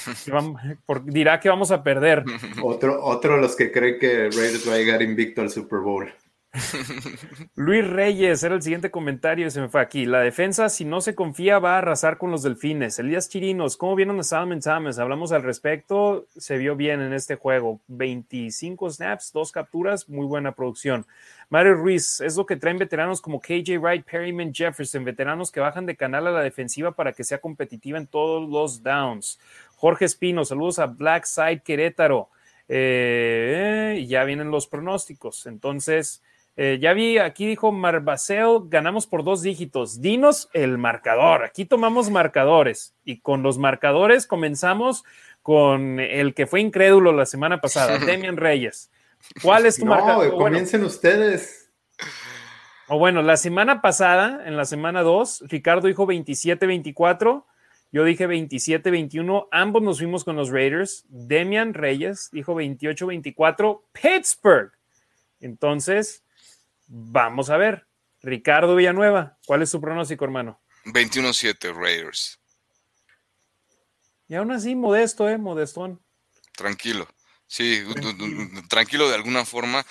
dirá que vamos a perder. Otro, otro de los que cree que Raiders va a llegar invicto al Super Bowl. Luis Reyes era el siguiente comentario, se me fue aquí. La defensa, si no se confía, va a arrasar con los delfines. Elías Chirinos, ¿cómo vieron a Salmon Thomas? Hablamos al respecto, se vio bien en este juego. 25 snaps, dos capturas, muy buena producción. Mario Ruiz, es lo que traen veteranos como KJ Wright, Perryman Jefferson, veteranos que bajan de canal a la defensiva para que sea competitiva en todos los downs. Jorge Espino, saludos a Blackside Querétaro. Eh, ya vienen los pronósticos. Entonces, eh, ya vi, aquí dijo Marbacel, ganamos por dos dígitos. Dinos el marcador. Aquí tomamos marcadores y con los marcadores comenzamos con el que fue incrédulo la semana pasada, Demian Reyes. ¿Cuál es tu marcador? No, comiencen ustedes. O bueno, la semana pasada, en la semana 2, Ricardo dijo 27-24, yo dije 27-21, ambos nos fuimos con los Raiders. Demian Reyes dijo 28-24, Pittsburgh. Entonces, Vamos a ver. Ricardo Villanueva, ¿cuál es su pronóstico, hermano? 21-7 Raiders. Y aún así, modesto, ¿eh? Modestón. Tranquilo. Sí, tranquilo. de alguna forma,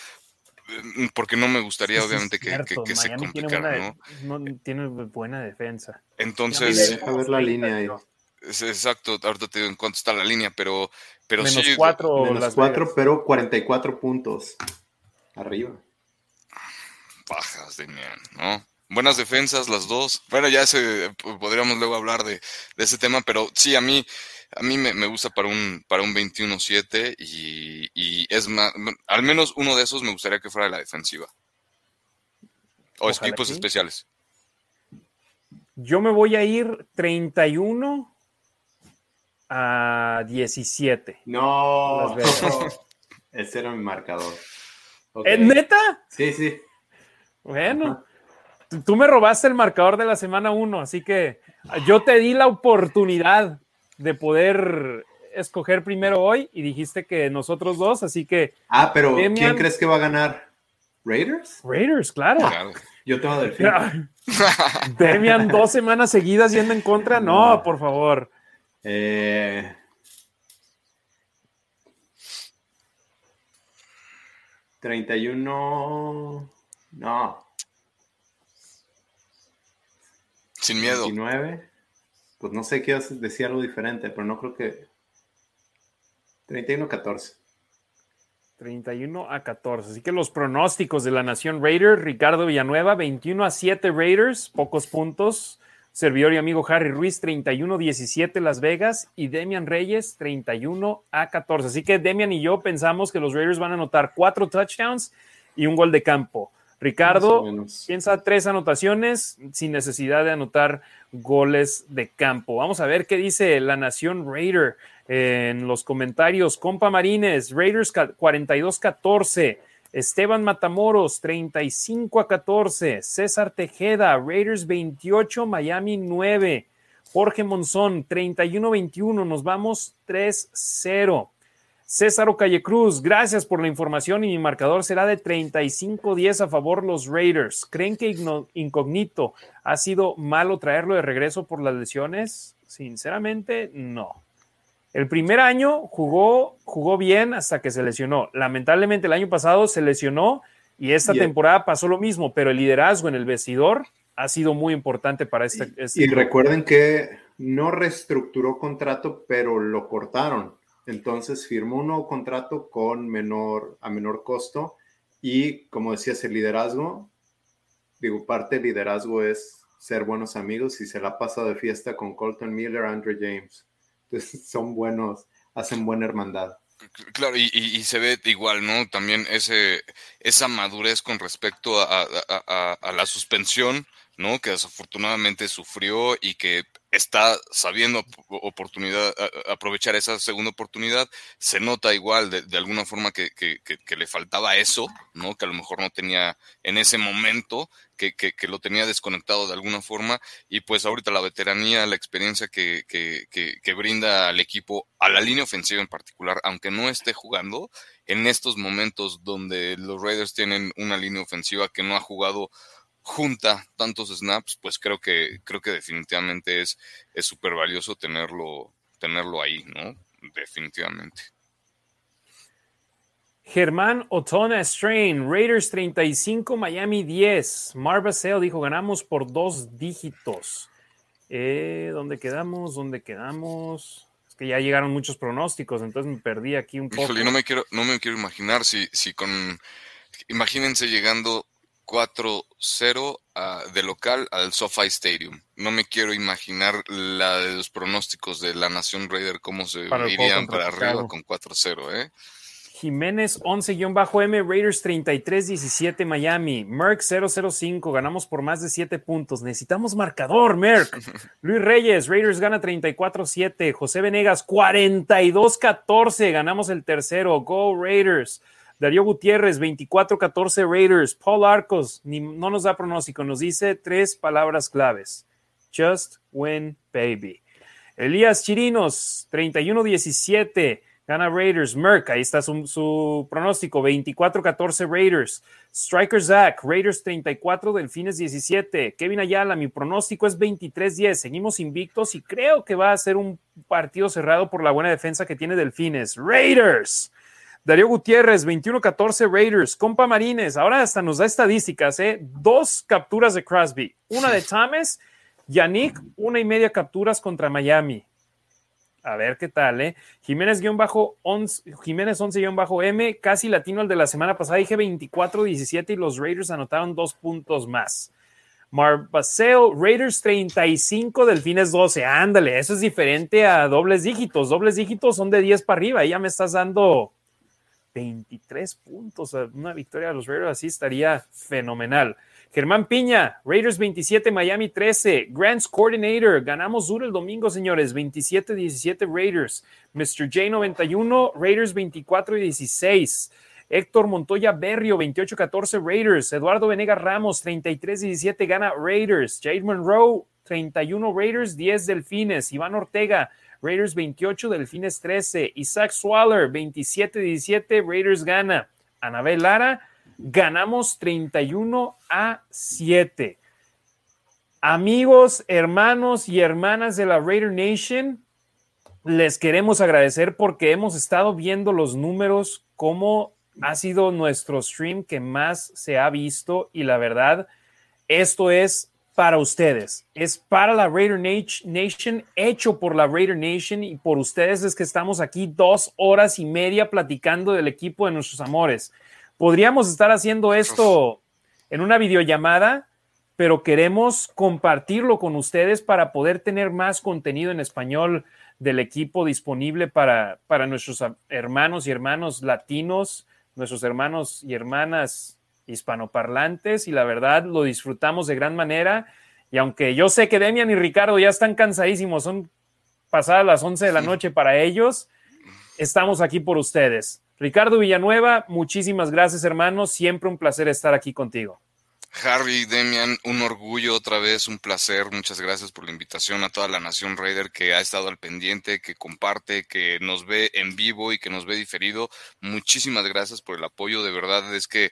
mm, porque no me gustaría, obviamente, que, se complicara, ¿no? Tiene buena defensa. Entonces. A ver la línea ahí. Exacto, ahorita te digo en cuánto está la línea, pero, pero menos Cuatro, menos cuatro, pero 44 puntos. Arriba bajas tenían, ¿no? Buenas defensas las dos. Bueno, ya se, podríamos luego hablar de, ese tema, pero sí, a mí, a mí me, gusta para un, para un 21-7 y, es más, al menos uno de esos me gustaría que fuera de la defensiva. O equipos especiales. Yo me voy a ir 31 a 17. No, ese era mi marcador. ¿Es neta? Sí, sí. Bueno, tú me robaste el marcador de la semana 1, así que yo te di la oportunidad de poder escoger primero hoy y dijiste que nosotros dos, así que... Ah, pero ¿quién crees que va a ganar? ¿Raiders? Raiders, claro. Yo tengo Delfín. Demian, dos semanas seguidas yendo en contra, no, por favor. Eh... 31 no. Sin miedo. 29. Pues no sé qué decir algo diferente, pero no creo que. 31-14. 31 a 14. Así que los pronósticos de la Nación Raiders, Ricardo Villanueva, 21 a 7 Raiders, pocos puntos. Servidor y amigo Harry Ruiz, 31-17 Las Vegas y Demian Reyes, 31 a 14. Así que Demian y yo pensamos que los Raiders van a anotar cuatro touchdowns y un gol de campo. Ricardo piensa tres anotaciones sin necesidad de anotar goles de campo. Vamos a ver qué dice la Nación Raider en los comentarios. Compa Marines, Raiders 42-14. Esteban Matamoros, 35 a 14. César Tejeda, Raiders 28, Miami 9. Jorge Monzón, 31-21. Nos vamos 3-0. César Ocalle Cruz, gracias por la información y mi marcador será de 35-10 a favor los Raiders. ¿Creen que Incógnito ha sido malo traerlo de regreso por las lesiones? Sinceramente, no. El primer año jugó, jugó bien hasta que se lesionó. Lamentablemente el año pasado se lesionó y esta temporada pasó lo mismo, pero el liderazgo en el vestidor ha sido muy importante para este. este y recuerden que no reestructuró contrato, pero lo cortaron. Entonces firmó un nuevo contrato con menor, a menor costo y como decías, el liderazgo, digo, parte del liderazgo es ser buenos amigos y se la pasa de fiesta con Colton Miller, Andrew James. Entonces son buenos hacen buena hermandad. Claro, y, se ve igual, ¿no? También ese, esa madurez con respecto a, a la suspensión, ¿no? Que desafortunadamente sufrió y que está sabiendo oportunidad, aprovechar esa segunda oportunidad, se nota igual de, alguna forma que, le faltaba eso, ¿no? Que a lo mejor no tenía en ese momento, que, lo tenía desconectado de alguna forma, y pues ahorita la veteranía, la experiencia que, brinda al equipo, a la línea ofensiva en particular, aunque no esté jugando, en estos momentos donde los Raiders tienen una línea ofensiva que no ha jugado junta tantos snaps, pues creo que, creo que definitivamente es súper valioso tenerlo, tenerlo ahí, ¿no? Definitivamente. Germán Otona Strain, Raiders 35, Miami 10. Marva Sale dijo, ganamos por dos dígitos. Eh, ¿Dónde quedamos? ¿Dónde quedamos? Es que ya llegaron muchos pronósticos, entonces me perdí aquí un poco. no me quiero, no me quiero imaginar si, si con... Imagínense llegando 4-0 ah, de local al SoFi Stadium. No me quiero imaginar la de los pronósticos de la Nación Raider, cómo se irían para arriba con 4-0, ¿eh? Jiménez 11-M, Raiders 33-17 Miami, Merck 005, ganamos por más de 7 puntos. Necesitamos marcador, Merck. Luis Reyes, Raiders gana 34-7, José Venegas 42-14, ganamos el tercero. Go Raiders. Darío Gutiérrez, 24-14 Raiders. Paul Arcos, no nos da pronóstico, nos dice tres palabras claves. Just win, baby. Elías Chirinos, 31-17, gana Raiders. Merck, ahí está su, pronóstico, 24-14 Raiders. Striker Zach, Raiders 34, Delfines 17. Kevin Ayala, mi pronóstico es 23-10. Seguimos invictos y creo que va a ser un partido cerrado por la buena defensa que tiene Delfines. Raiders. Darío Gutiérrez, 21-14 Raiders. Compa Marines, ahora hasta nos da estadísticas, ¿eh? Dos capturas de Crosby, una de Thomas, Yannick, una y media capturas contra Miami. A ver qué tal, ¿eh? Jiménez-11, Jiménez 11-M, casi latino al de la semana pasada. Dije 24-17 y los Raiders anotaron dos puntos más. Marbaseo, Raiders 35, Delfines 12. Ándale, eso es diferente a dobles dígitos. Dobles dígitos son de 10 para arriba. Ya me estás dando 23 puntos. Una victoria de los Raiders así estaría fenomenal. Germán Piña, Raiders 27, Miami 13. Grants Coordinator, ganamos duro el domingo, señores. 27-17 Raiders. Mr. J 91, Raiders 24 16. Héctor Montoya Berrio, 28-14 Raiders. Eduardo Venegas Ramos, 33-17 gana Raiders. Jade Monroe, 31 Raiders, 10 Delfines. Iván Ortega, Raiders 28, Delfines 13. Isaac Swaller, 27-17, Raiders gana. Anabel Lara, ganamos 31 a 7. Amigos, hermanos y hermanas de la Raider Nation, les queremos agradecer porque hemos estado viendo los números, cómo ha sido nuestro stream que más se ha visto y la verdad, esto es para ustedes, es para la Raider Nation, hecho por la Raider Nation y por ustedes es que estamos aquí dos horas y media platicando del equipo de nuestros amores. Podríamos estar haciendo esto en una videollamada, pero queremos compartirlo con ustedes para poder tener más contenido en español del equipo disponible para, para nuestros hermanos y hermanos latinos, nuestros hermanos y hermanas hispanoparlantes y la verdad lo disfrutamos de gran manera. Y aunque yo sé que Demian y Ricardo ya están cansadísimos, son pasadas las 11 de la noche para ellos, estamos aquí por ustedes. Ricardo Villanueva, muchísimas gracias hermanos, siempre un placer estar aquí contigo. Harvey, Demian, un orgullo otra vez, un placer. Muchas gracias por la invitación a toda la Nación Raider que ha estado al pendiente, que comparte, que nos ve en vivo y que nos ve diferido. Muchísimas gracias por el apoyo. De verdad es que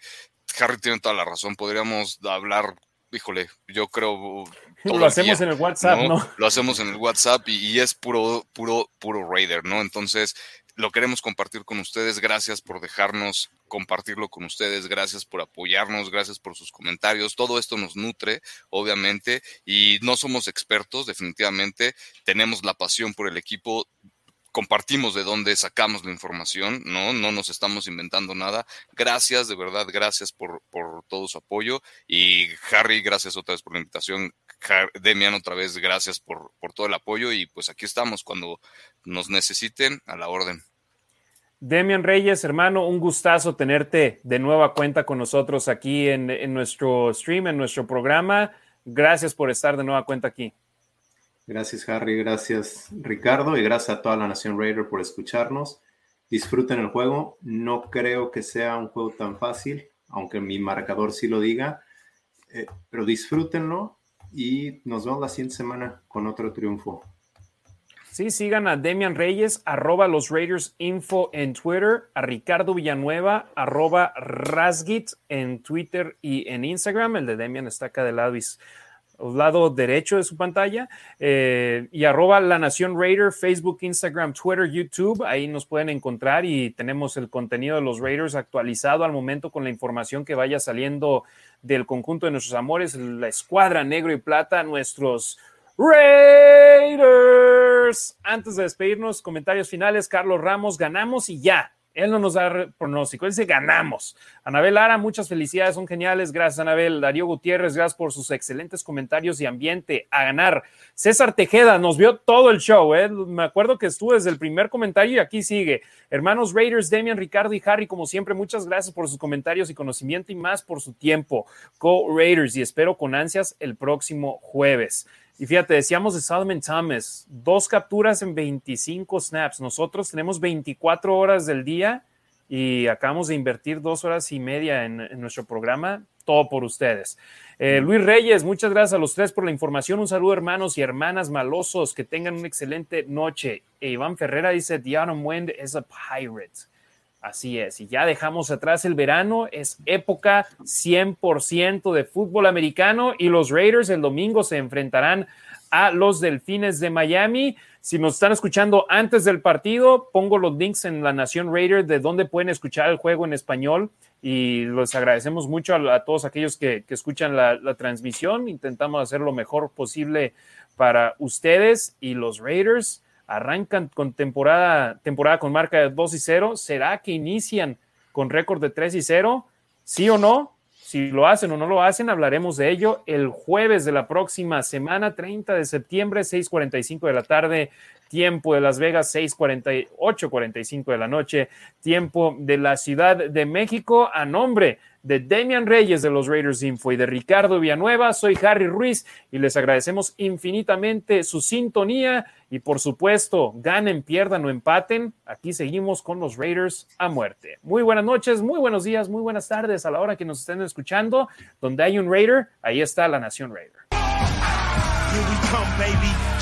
Harry tiene toda la razón. Podríamos hablar, híjole, yo creo. lo hacemos en el WhatsApp, ¿no? Lo hacemos en el WhatsApp y, y, es puro, puro, puro Raider, ¿no? Entonces, lo queremos compartir con ustedes. Gracias por dejarnos compartirlo con ustedes. Gracias por apoyarnos. Gracias por sus comentarios. Todo esto nos nutre, obviamente, y no somos expertos, definitivamente. Tenemos la pasión por el equipo compartimos de dónde sacamos la información, ¿no? No nos estamos inventando nada. Gracias, de verdad, gracias por, por todo su apoyo. Y Harry, gracias otra vez por la invitación. Demian, otra vez, gracias por, por todo el apoyo y pues aquí estamos cuando nos necesiten a la orden. Demian Reyes, hermano, un gustazo tenerte de nueva cuenta con nosotros aquí en, en, nuestro stream, en nuestro programa. Gracias por estar de nueva cuenta aquí. Gracias, Harry. Gracias, Ricardo. Y gracias a toda la Nación Raider por escucharnos. Disfruten el juego. No creo que sea un juego tan fácil, aunque mi marcador sí lo diga. Eh, pero disfrútenlo y nos vemos la siguiente semana con otro triunfo. Sí, sigan a Demian Reyes, arroba los Raiders Info en Twitter, a Ricardo Villanueva, arroba Rasgit en Twitter y en Instagram. El de Demian está acá del lado, lado derecho de su pantalla. Eh, y arroba La Nación Raider, Facebook, Instagram, Twitter, YouTube. Ahí nos pueden encontrar y tenemos el contenido de los Raiders actualizado al momento con la información que vaya saliendo del conjunto de nuestros amores, la escuadra negro y plata, nuestros Raiders. Antes de despedirnos, comentarios finales. Carlos Ramos, ganamos y ya. Él no nos da pronóstico, él dice ganamos. Anabel Lara, muchas felicidades, son geniales. Gracias, Anabel. Darío Gutiérrez, gracias por sus excelentes comentarios y ambiente. A ganar. César Tejeda nos vio todo el show. ¿eh? Me acuerdo que estuvo desde el primer comentario y aquí sigue. Hermanos Raiders, Demian, Ricardo y Harry, como siempre, muchas gracias por sus comentarios y conocimiento y más por su tiempo. Go Raiders y espero con ansias el próximo jueves. Y fíjate, decíamos de Solomon Thomas, dos capturas en 25 snaps. Nosotros tenemos 24 horas del día y acabamos de invertir dos horas y media en, nuestro programa. Todo por ustedes. Eh, Luis Reyes, muchas gracias a los tres por la información. Un saludo, hermanos y hermanas malosos. Que tengan una excelente noche. E Iván Ferrera dice: The autumn wind is a pirate. Así es, y ya dejamos atrás el verano, es época 100% de fútbol americano y los Raiders el domingo se enfrentarán a los Delfines de Miami. Si nos están escuchando antes del partido, pongo los links en la Nación Raider de donde pueden escuchar el juego en español y les agradecemos mucho a, todos aquellos que, escuchan la, la, transmisión. Intentamos hacer lo mejor posible para ustedes y los Raiders arrancan con temporada, temporada con marca de 2 y 0. ¿Será que inician con récord de 3 y 0? ¿Sí o no? Si lo hacen o no lo hacen, hablaremos de ello el jueves de la próxima semana, 30 de septiembre, 6:45 de la tarde, tiempo de Las Vegas, 6:48, 45 de la noche, tiempo de la Ciudad de México, a nombre de Damian Reyes de los Raiders Info y de Ricardo Villanueva. Soy Harry Ruiz y les agradecemos infinitamente su sintonía y por supuesto, ganen, pierdan o empaten. Aquí seguimos con los Raiders a muerte. Muy buenas noches, muy buenos días, muy buenas tardes a la hora que nos estén escuchando. Donde hay un Raider, ahí está la Nación Raider.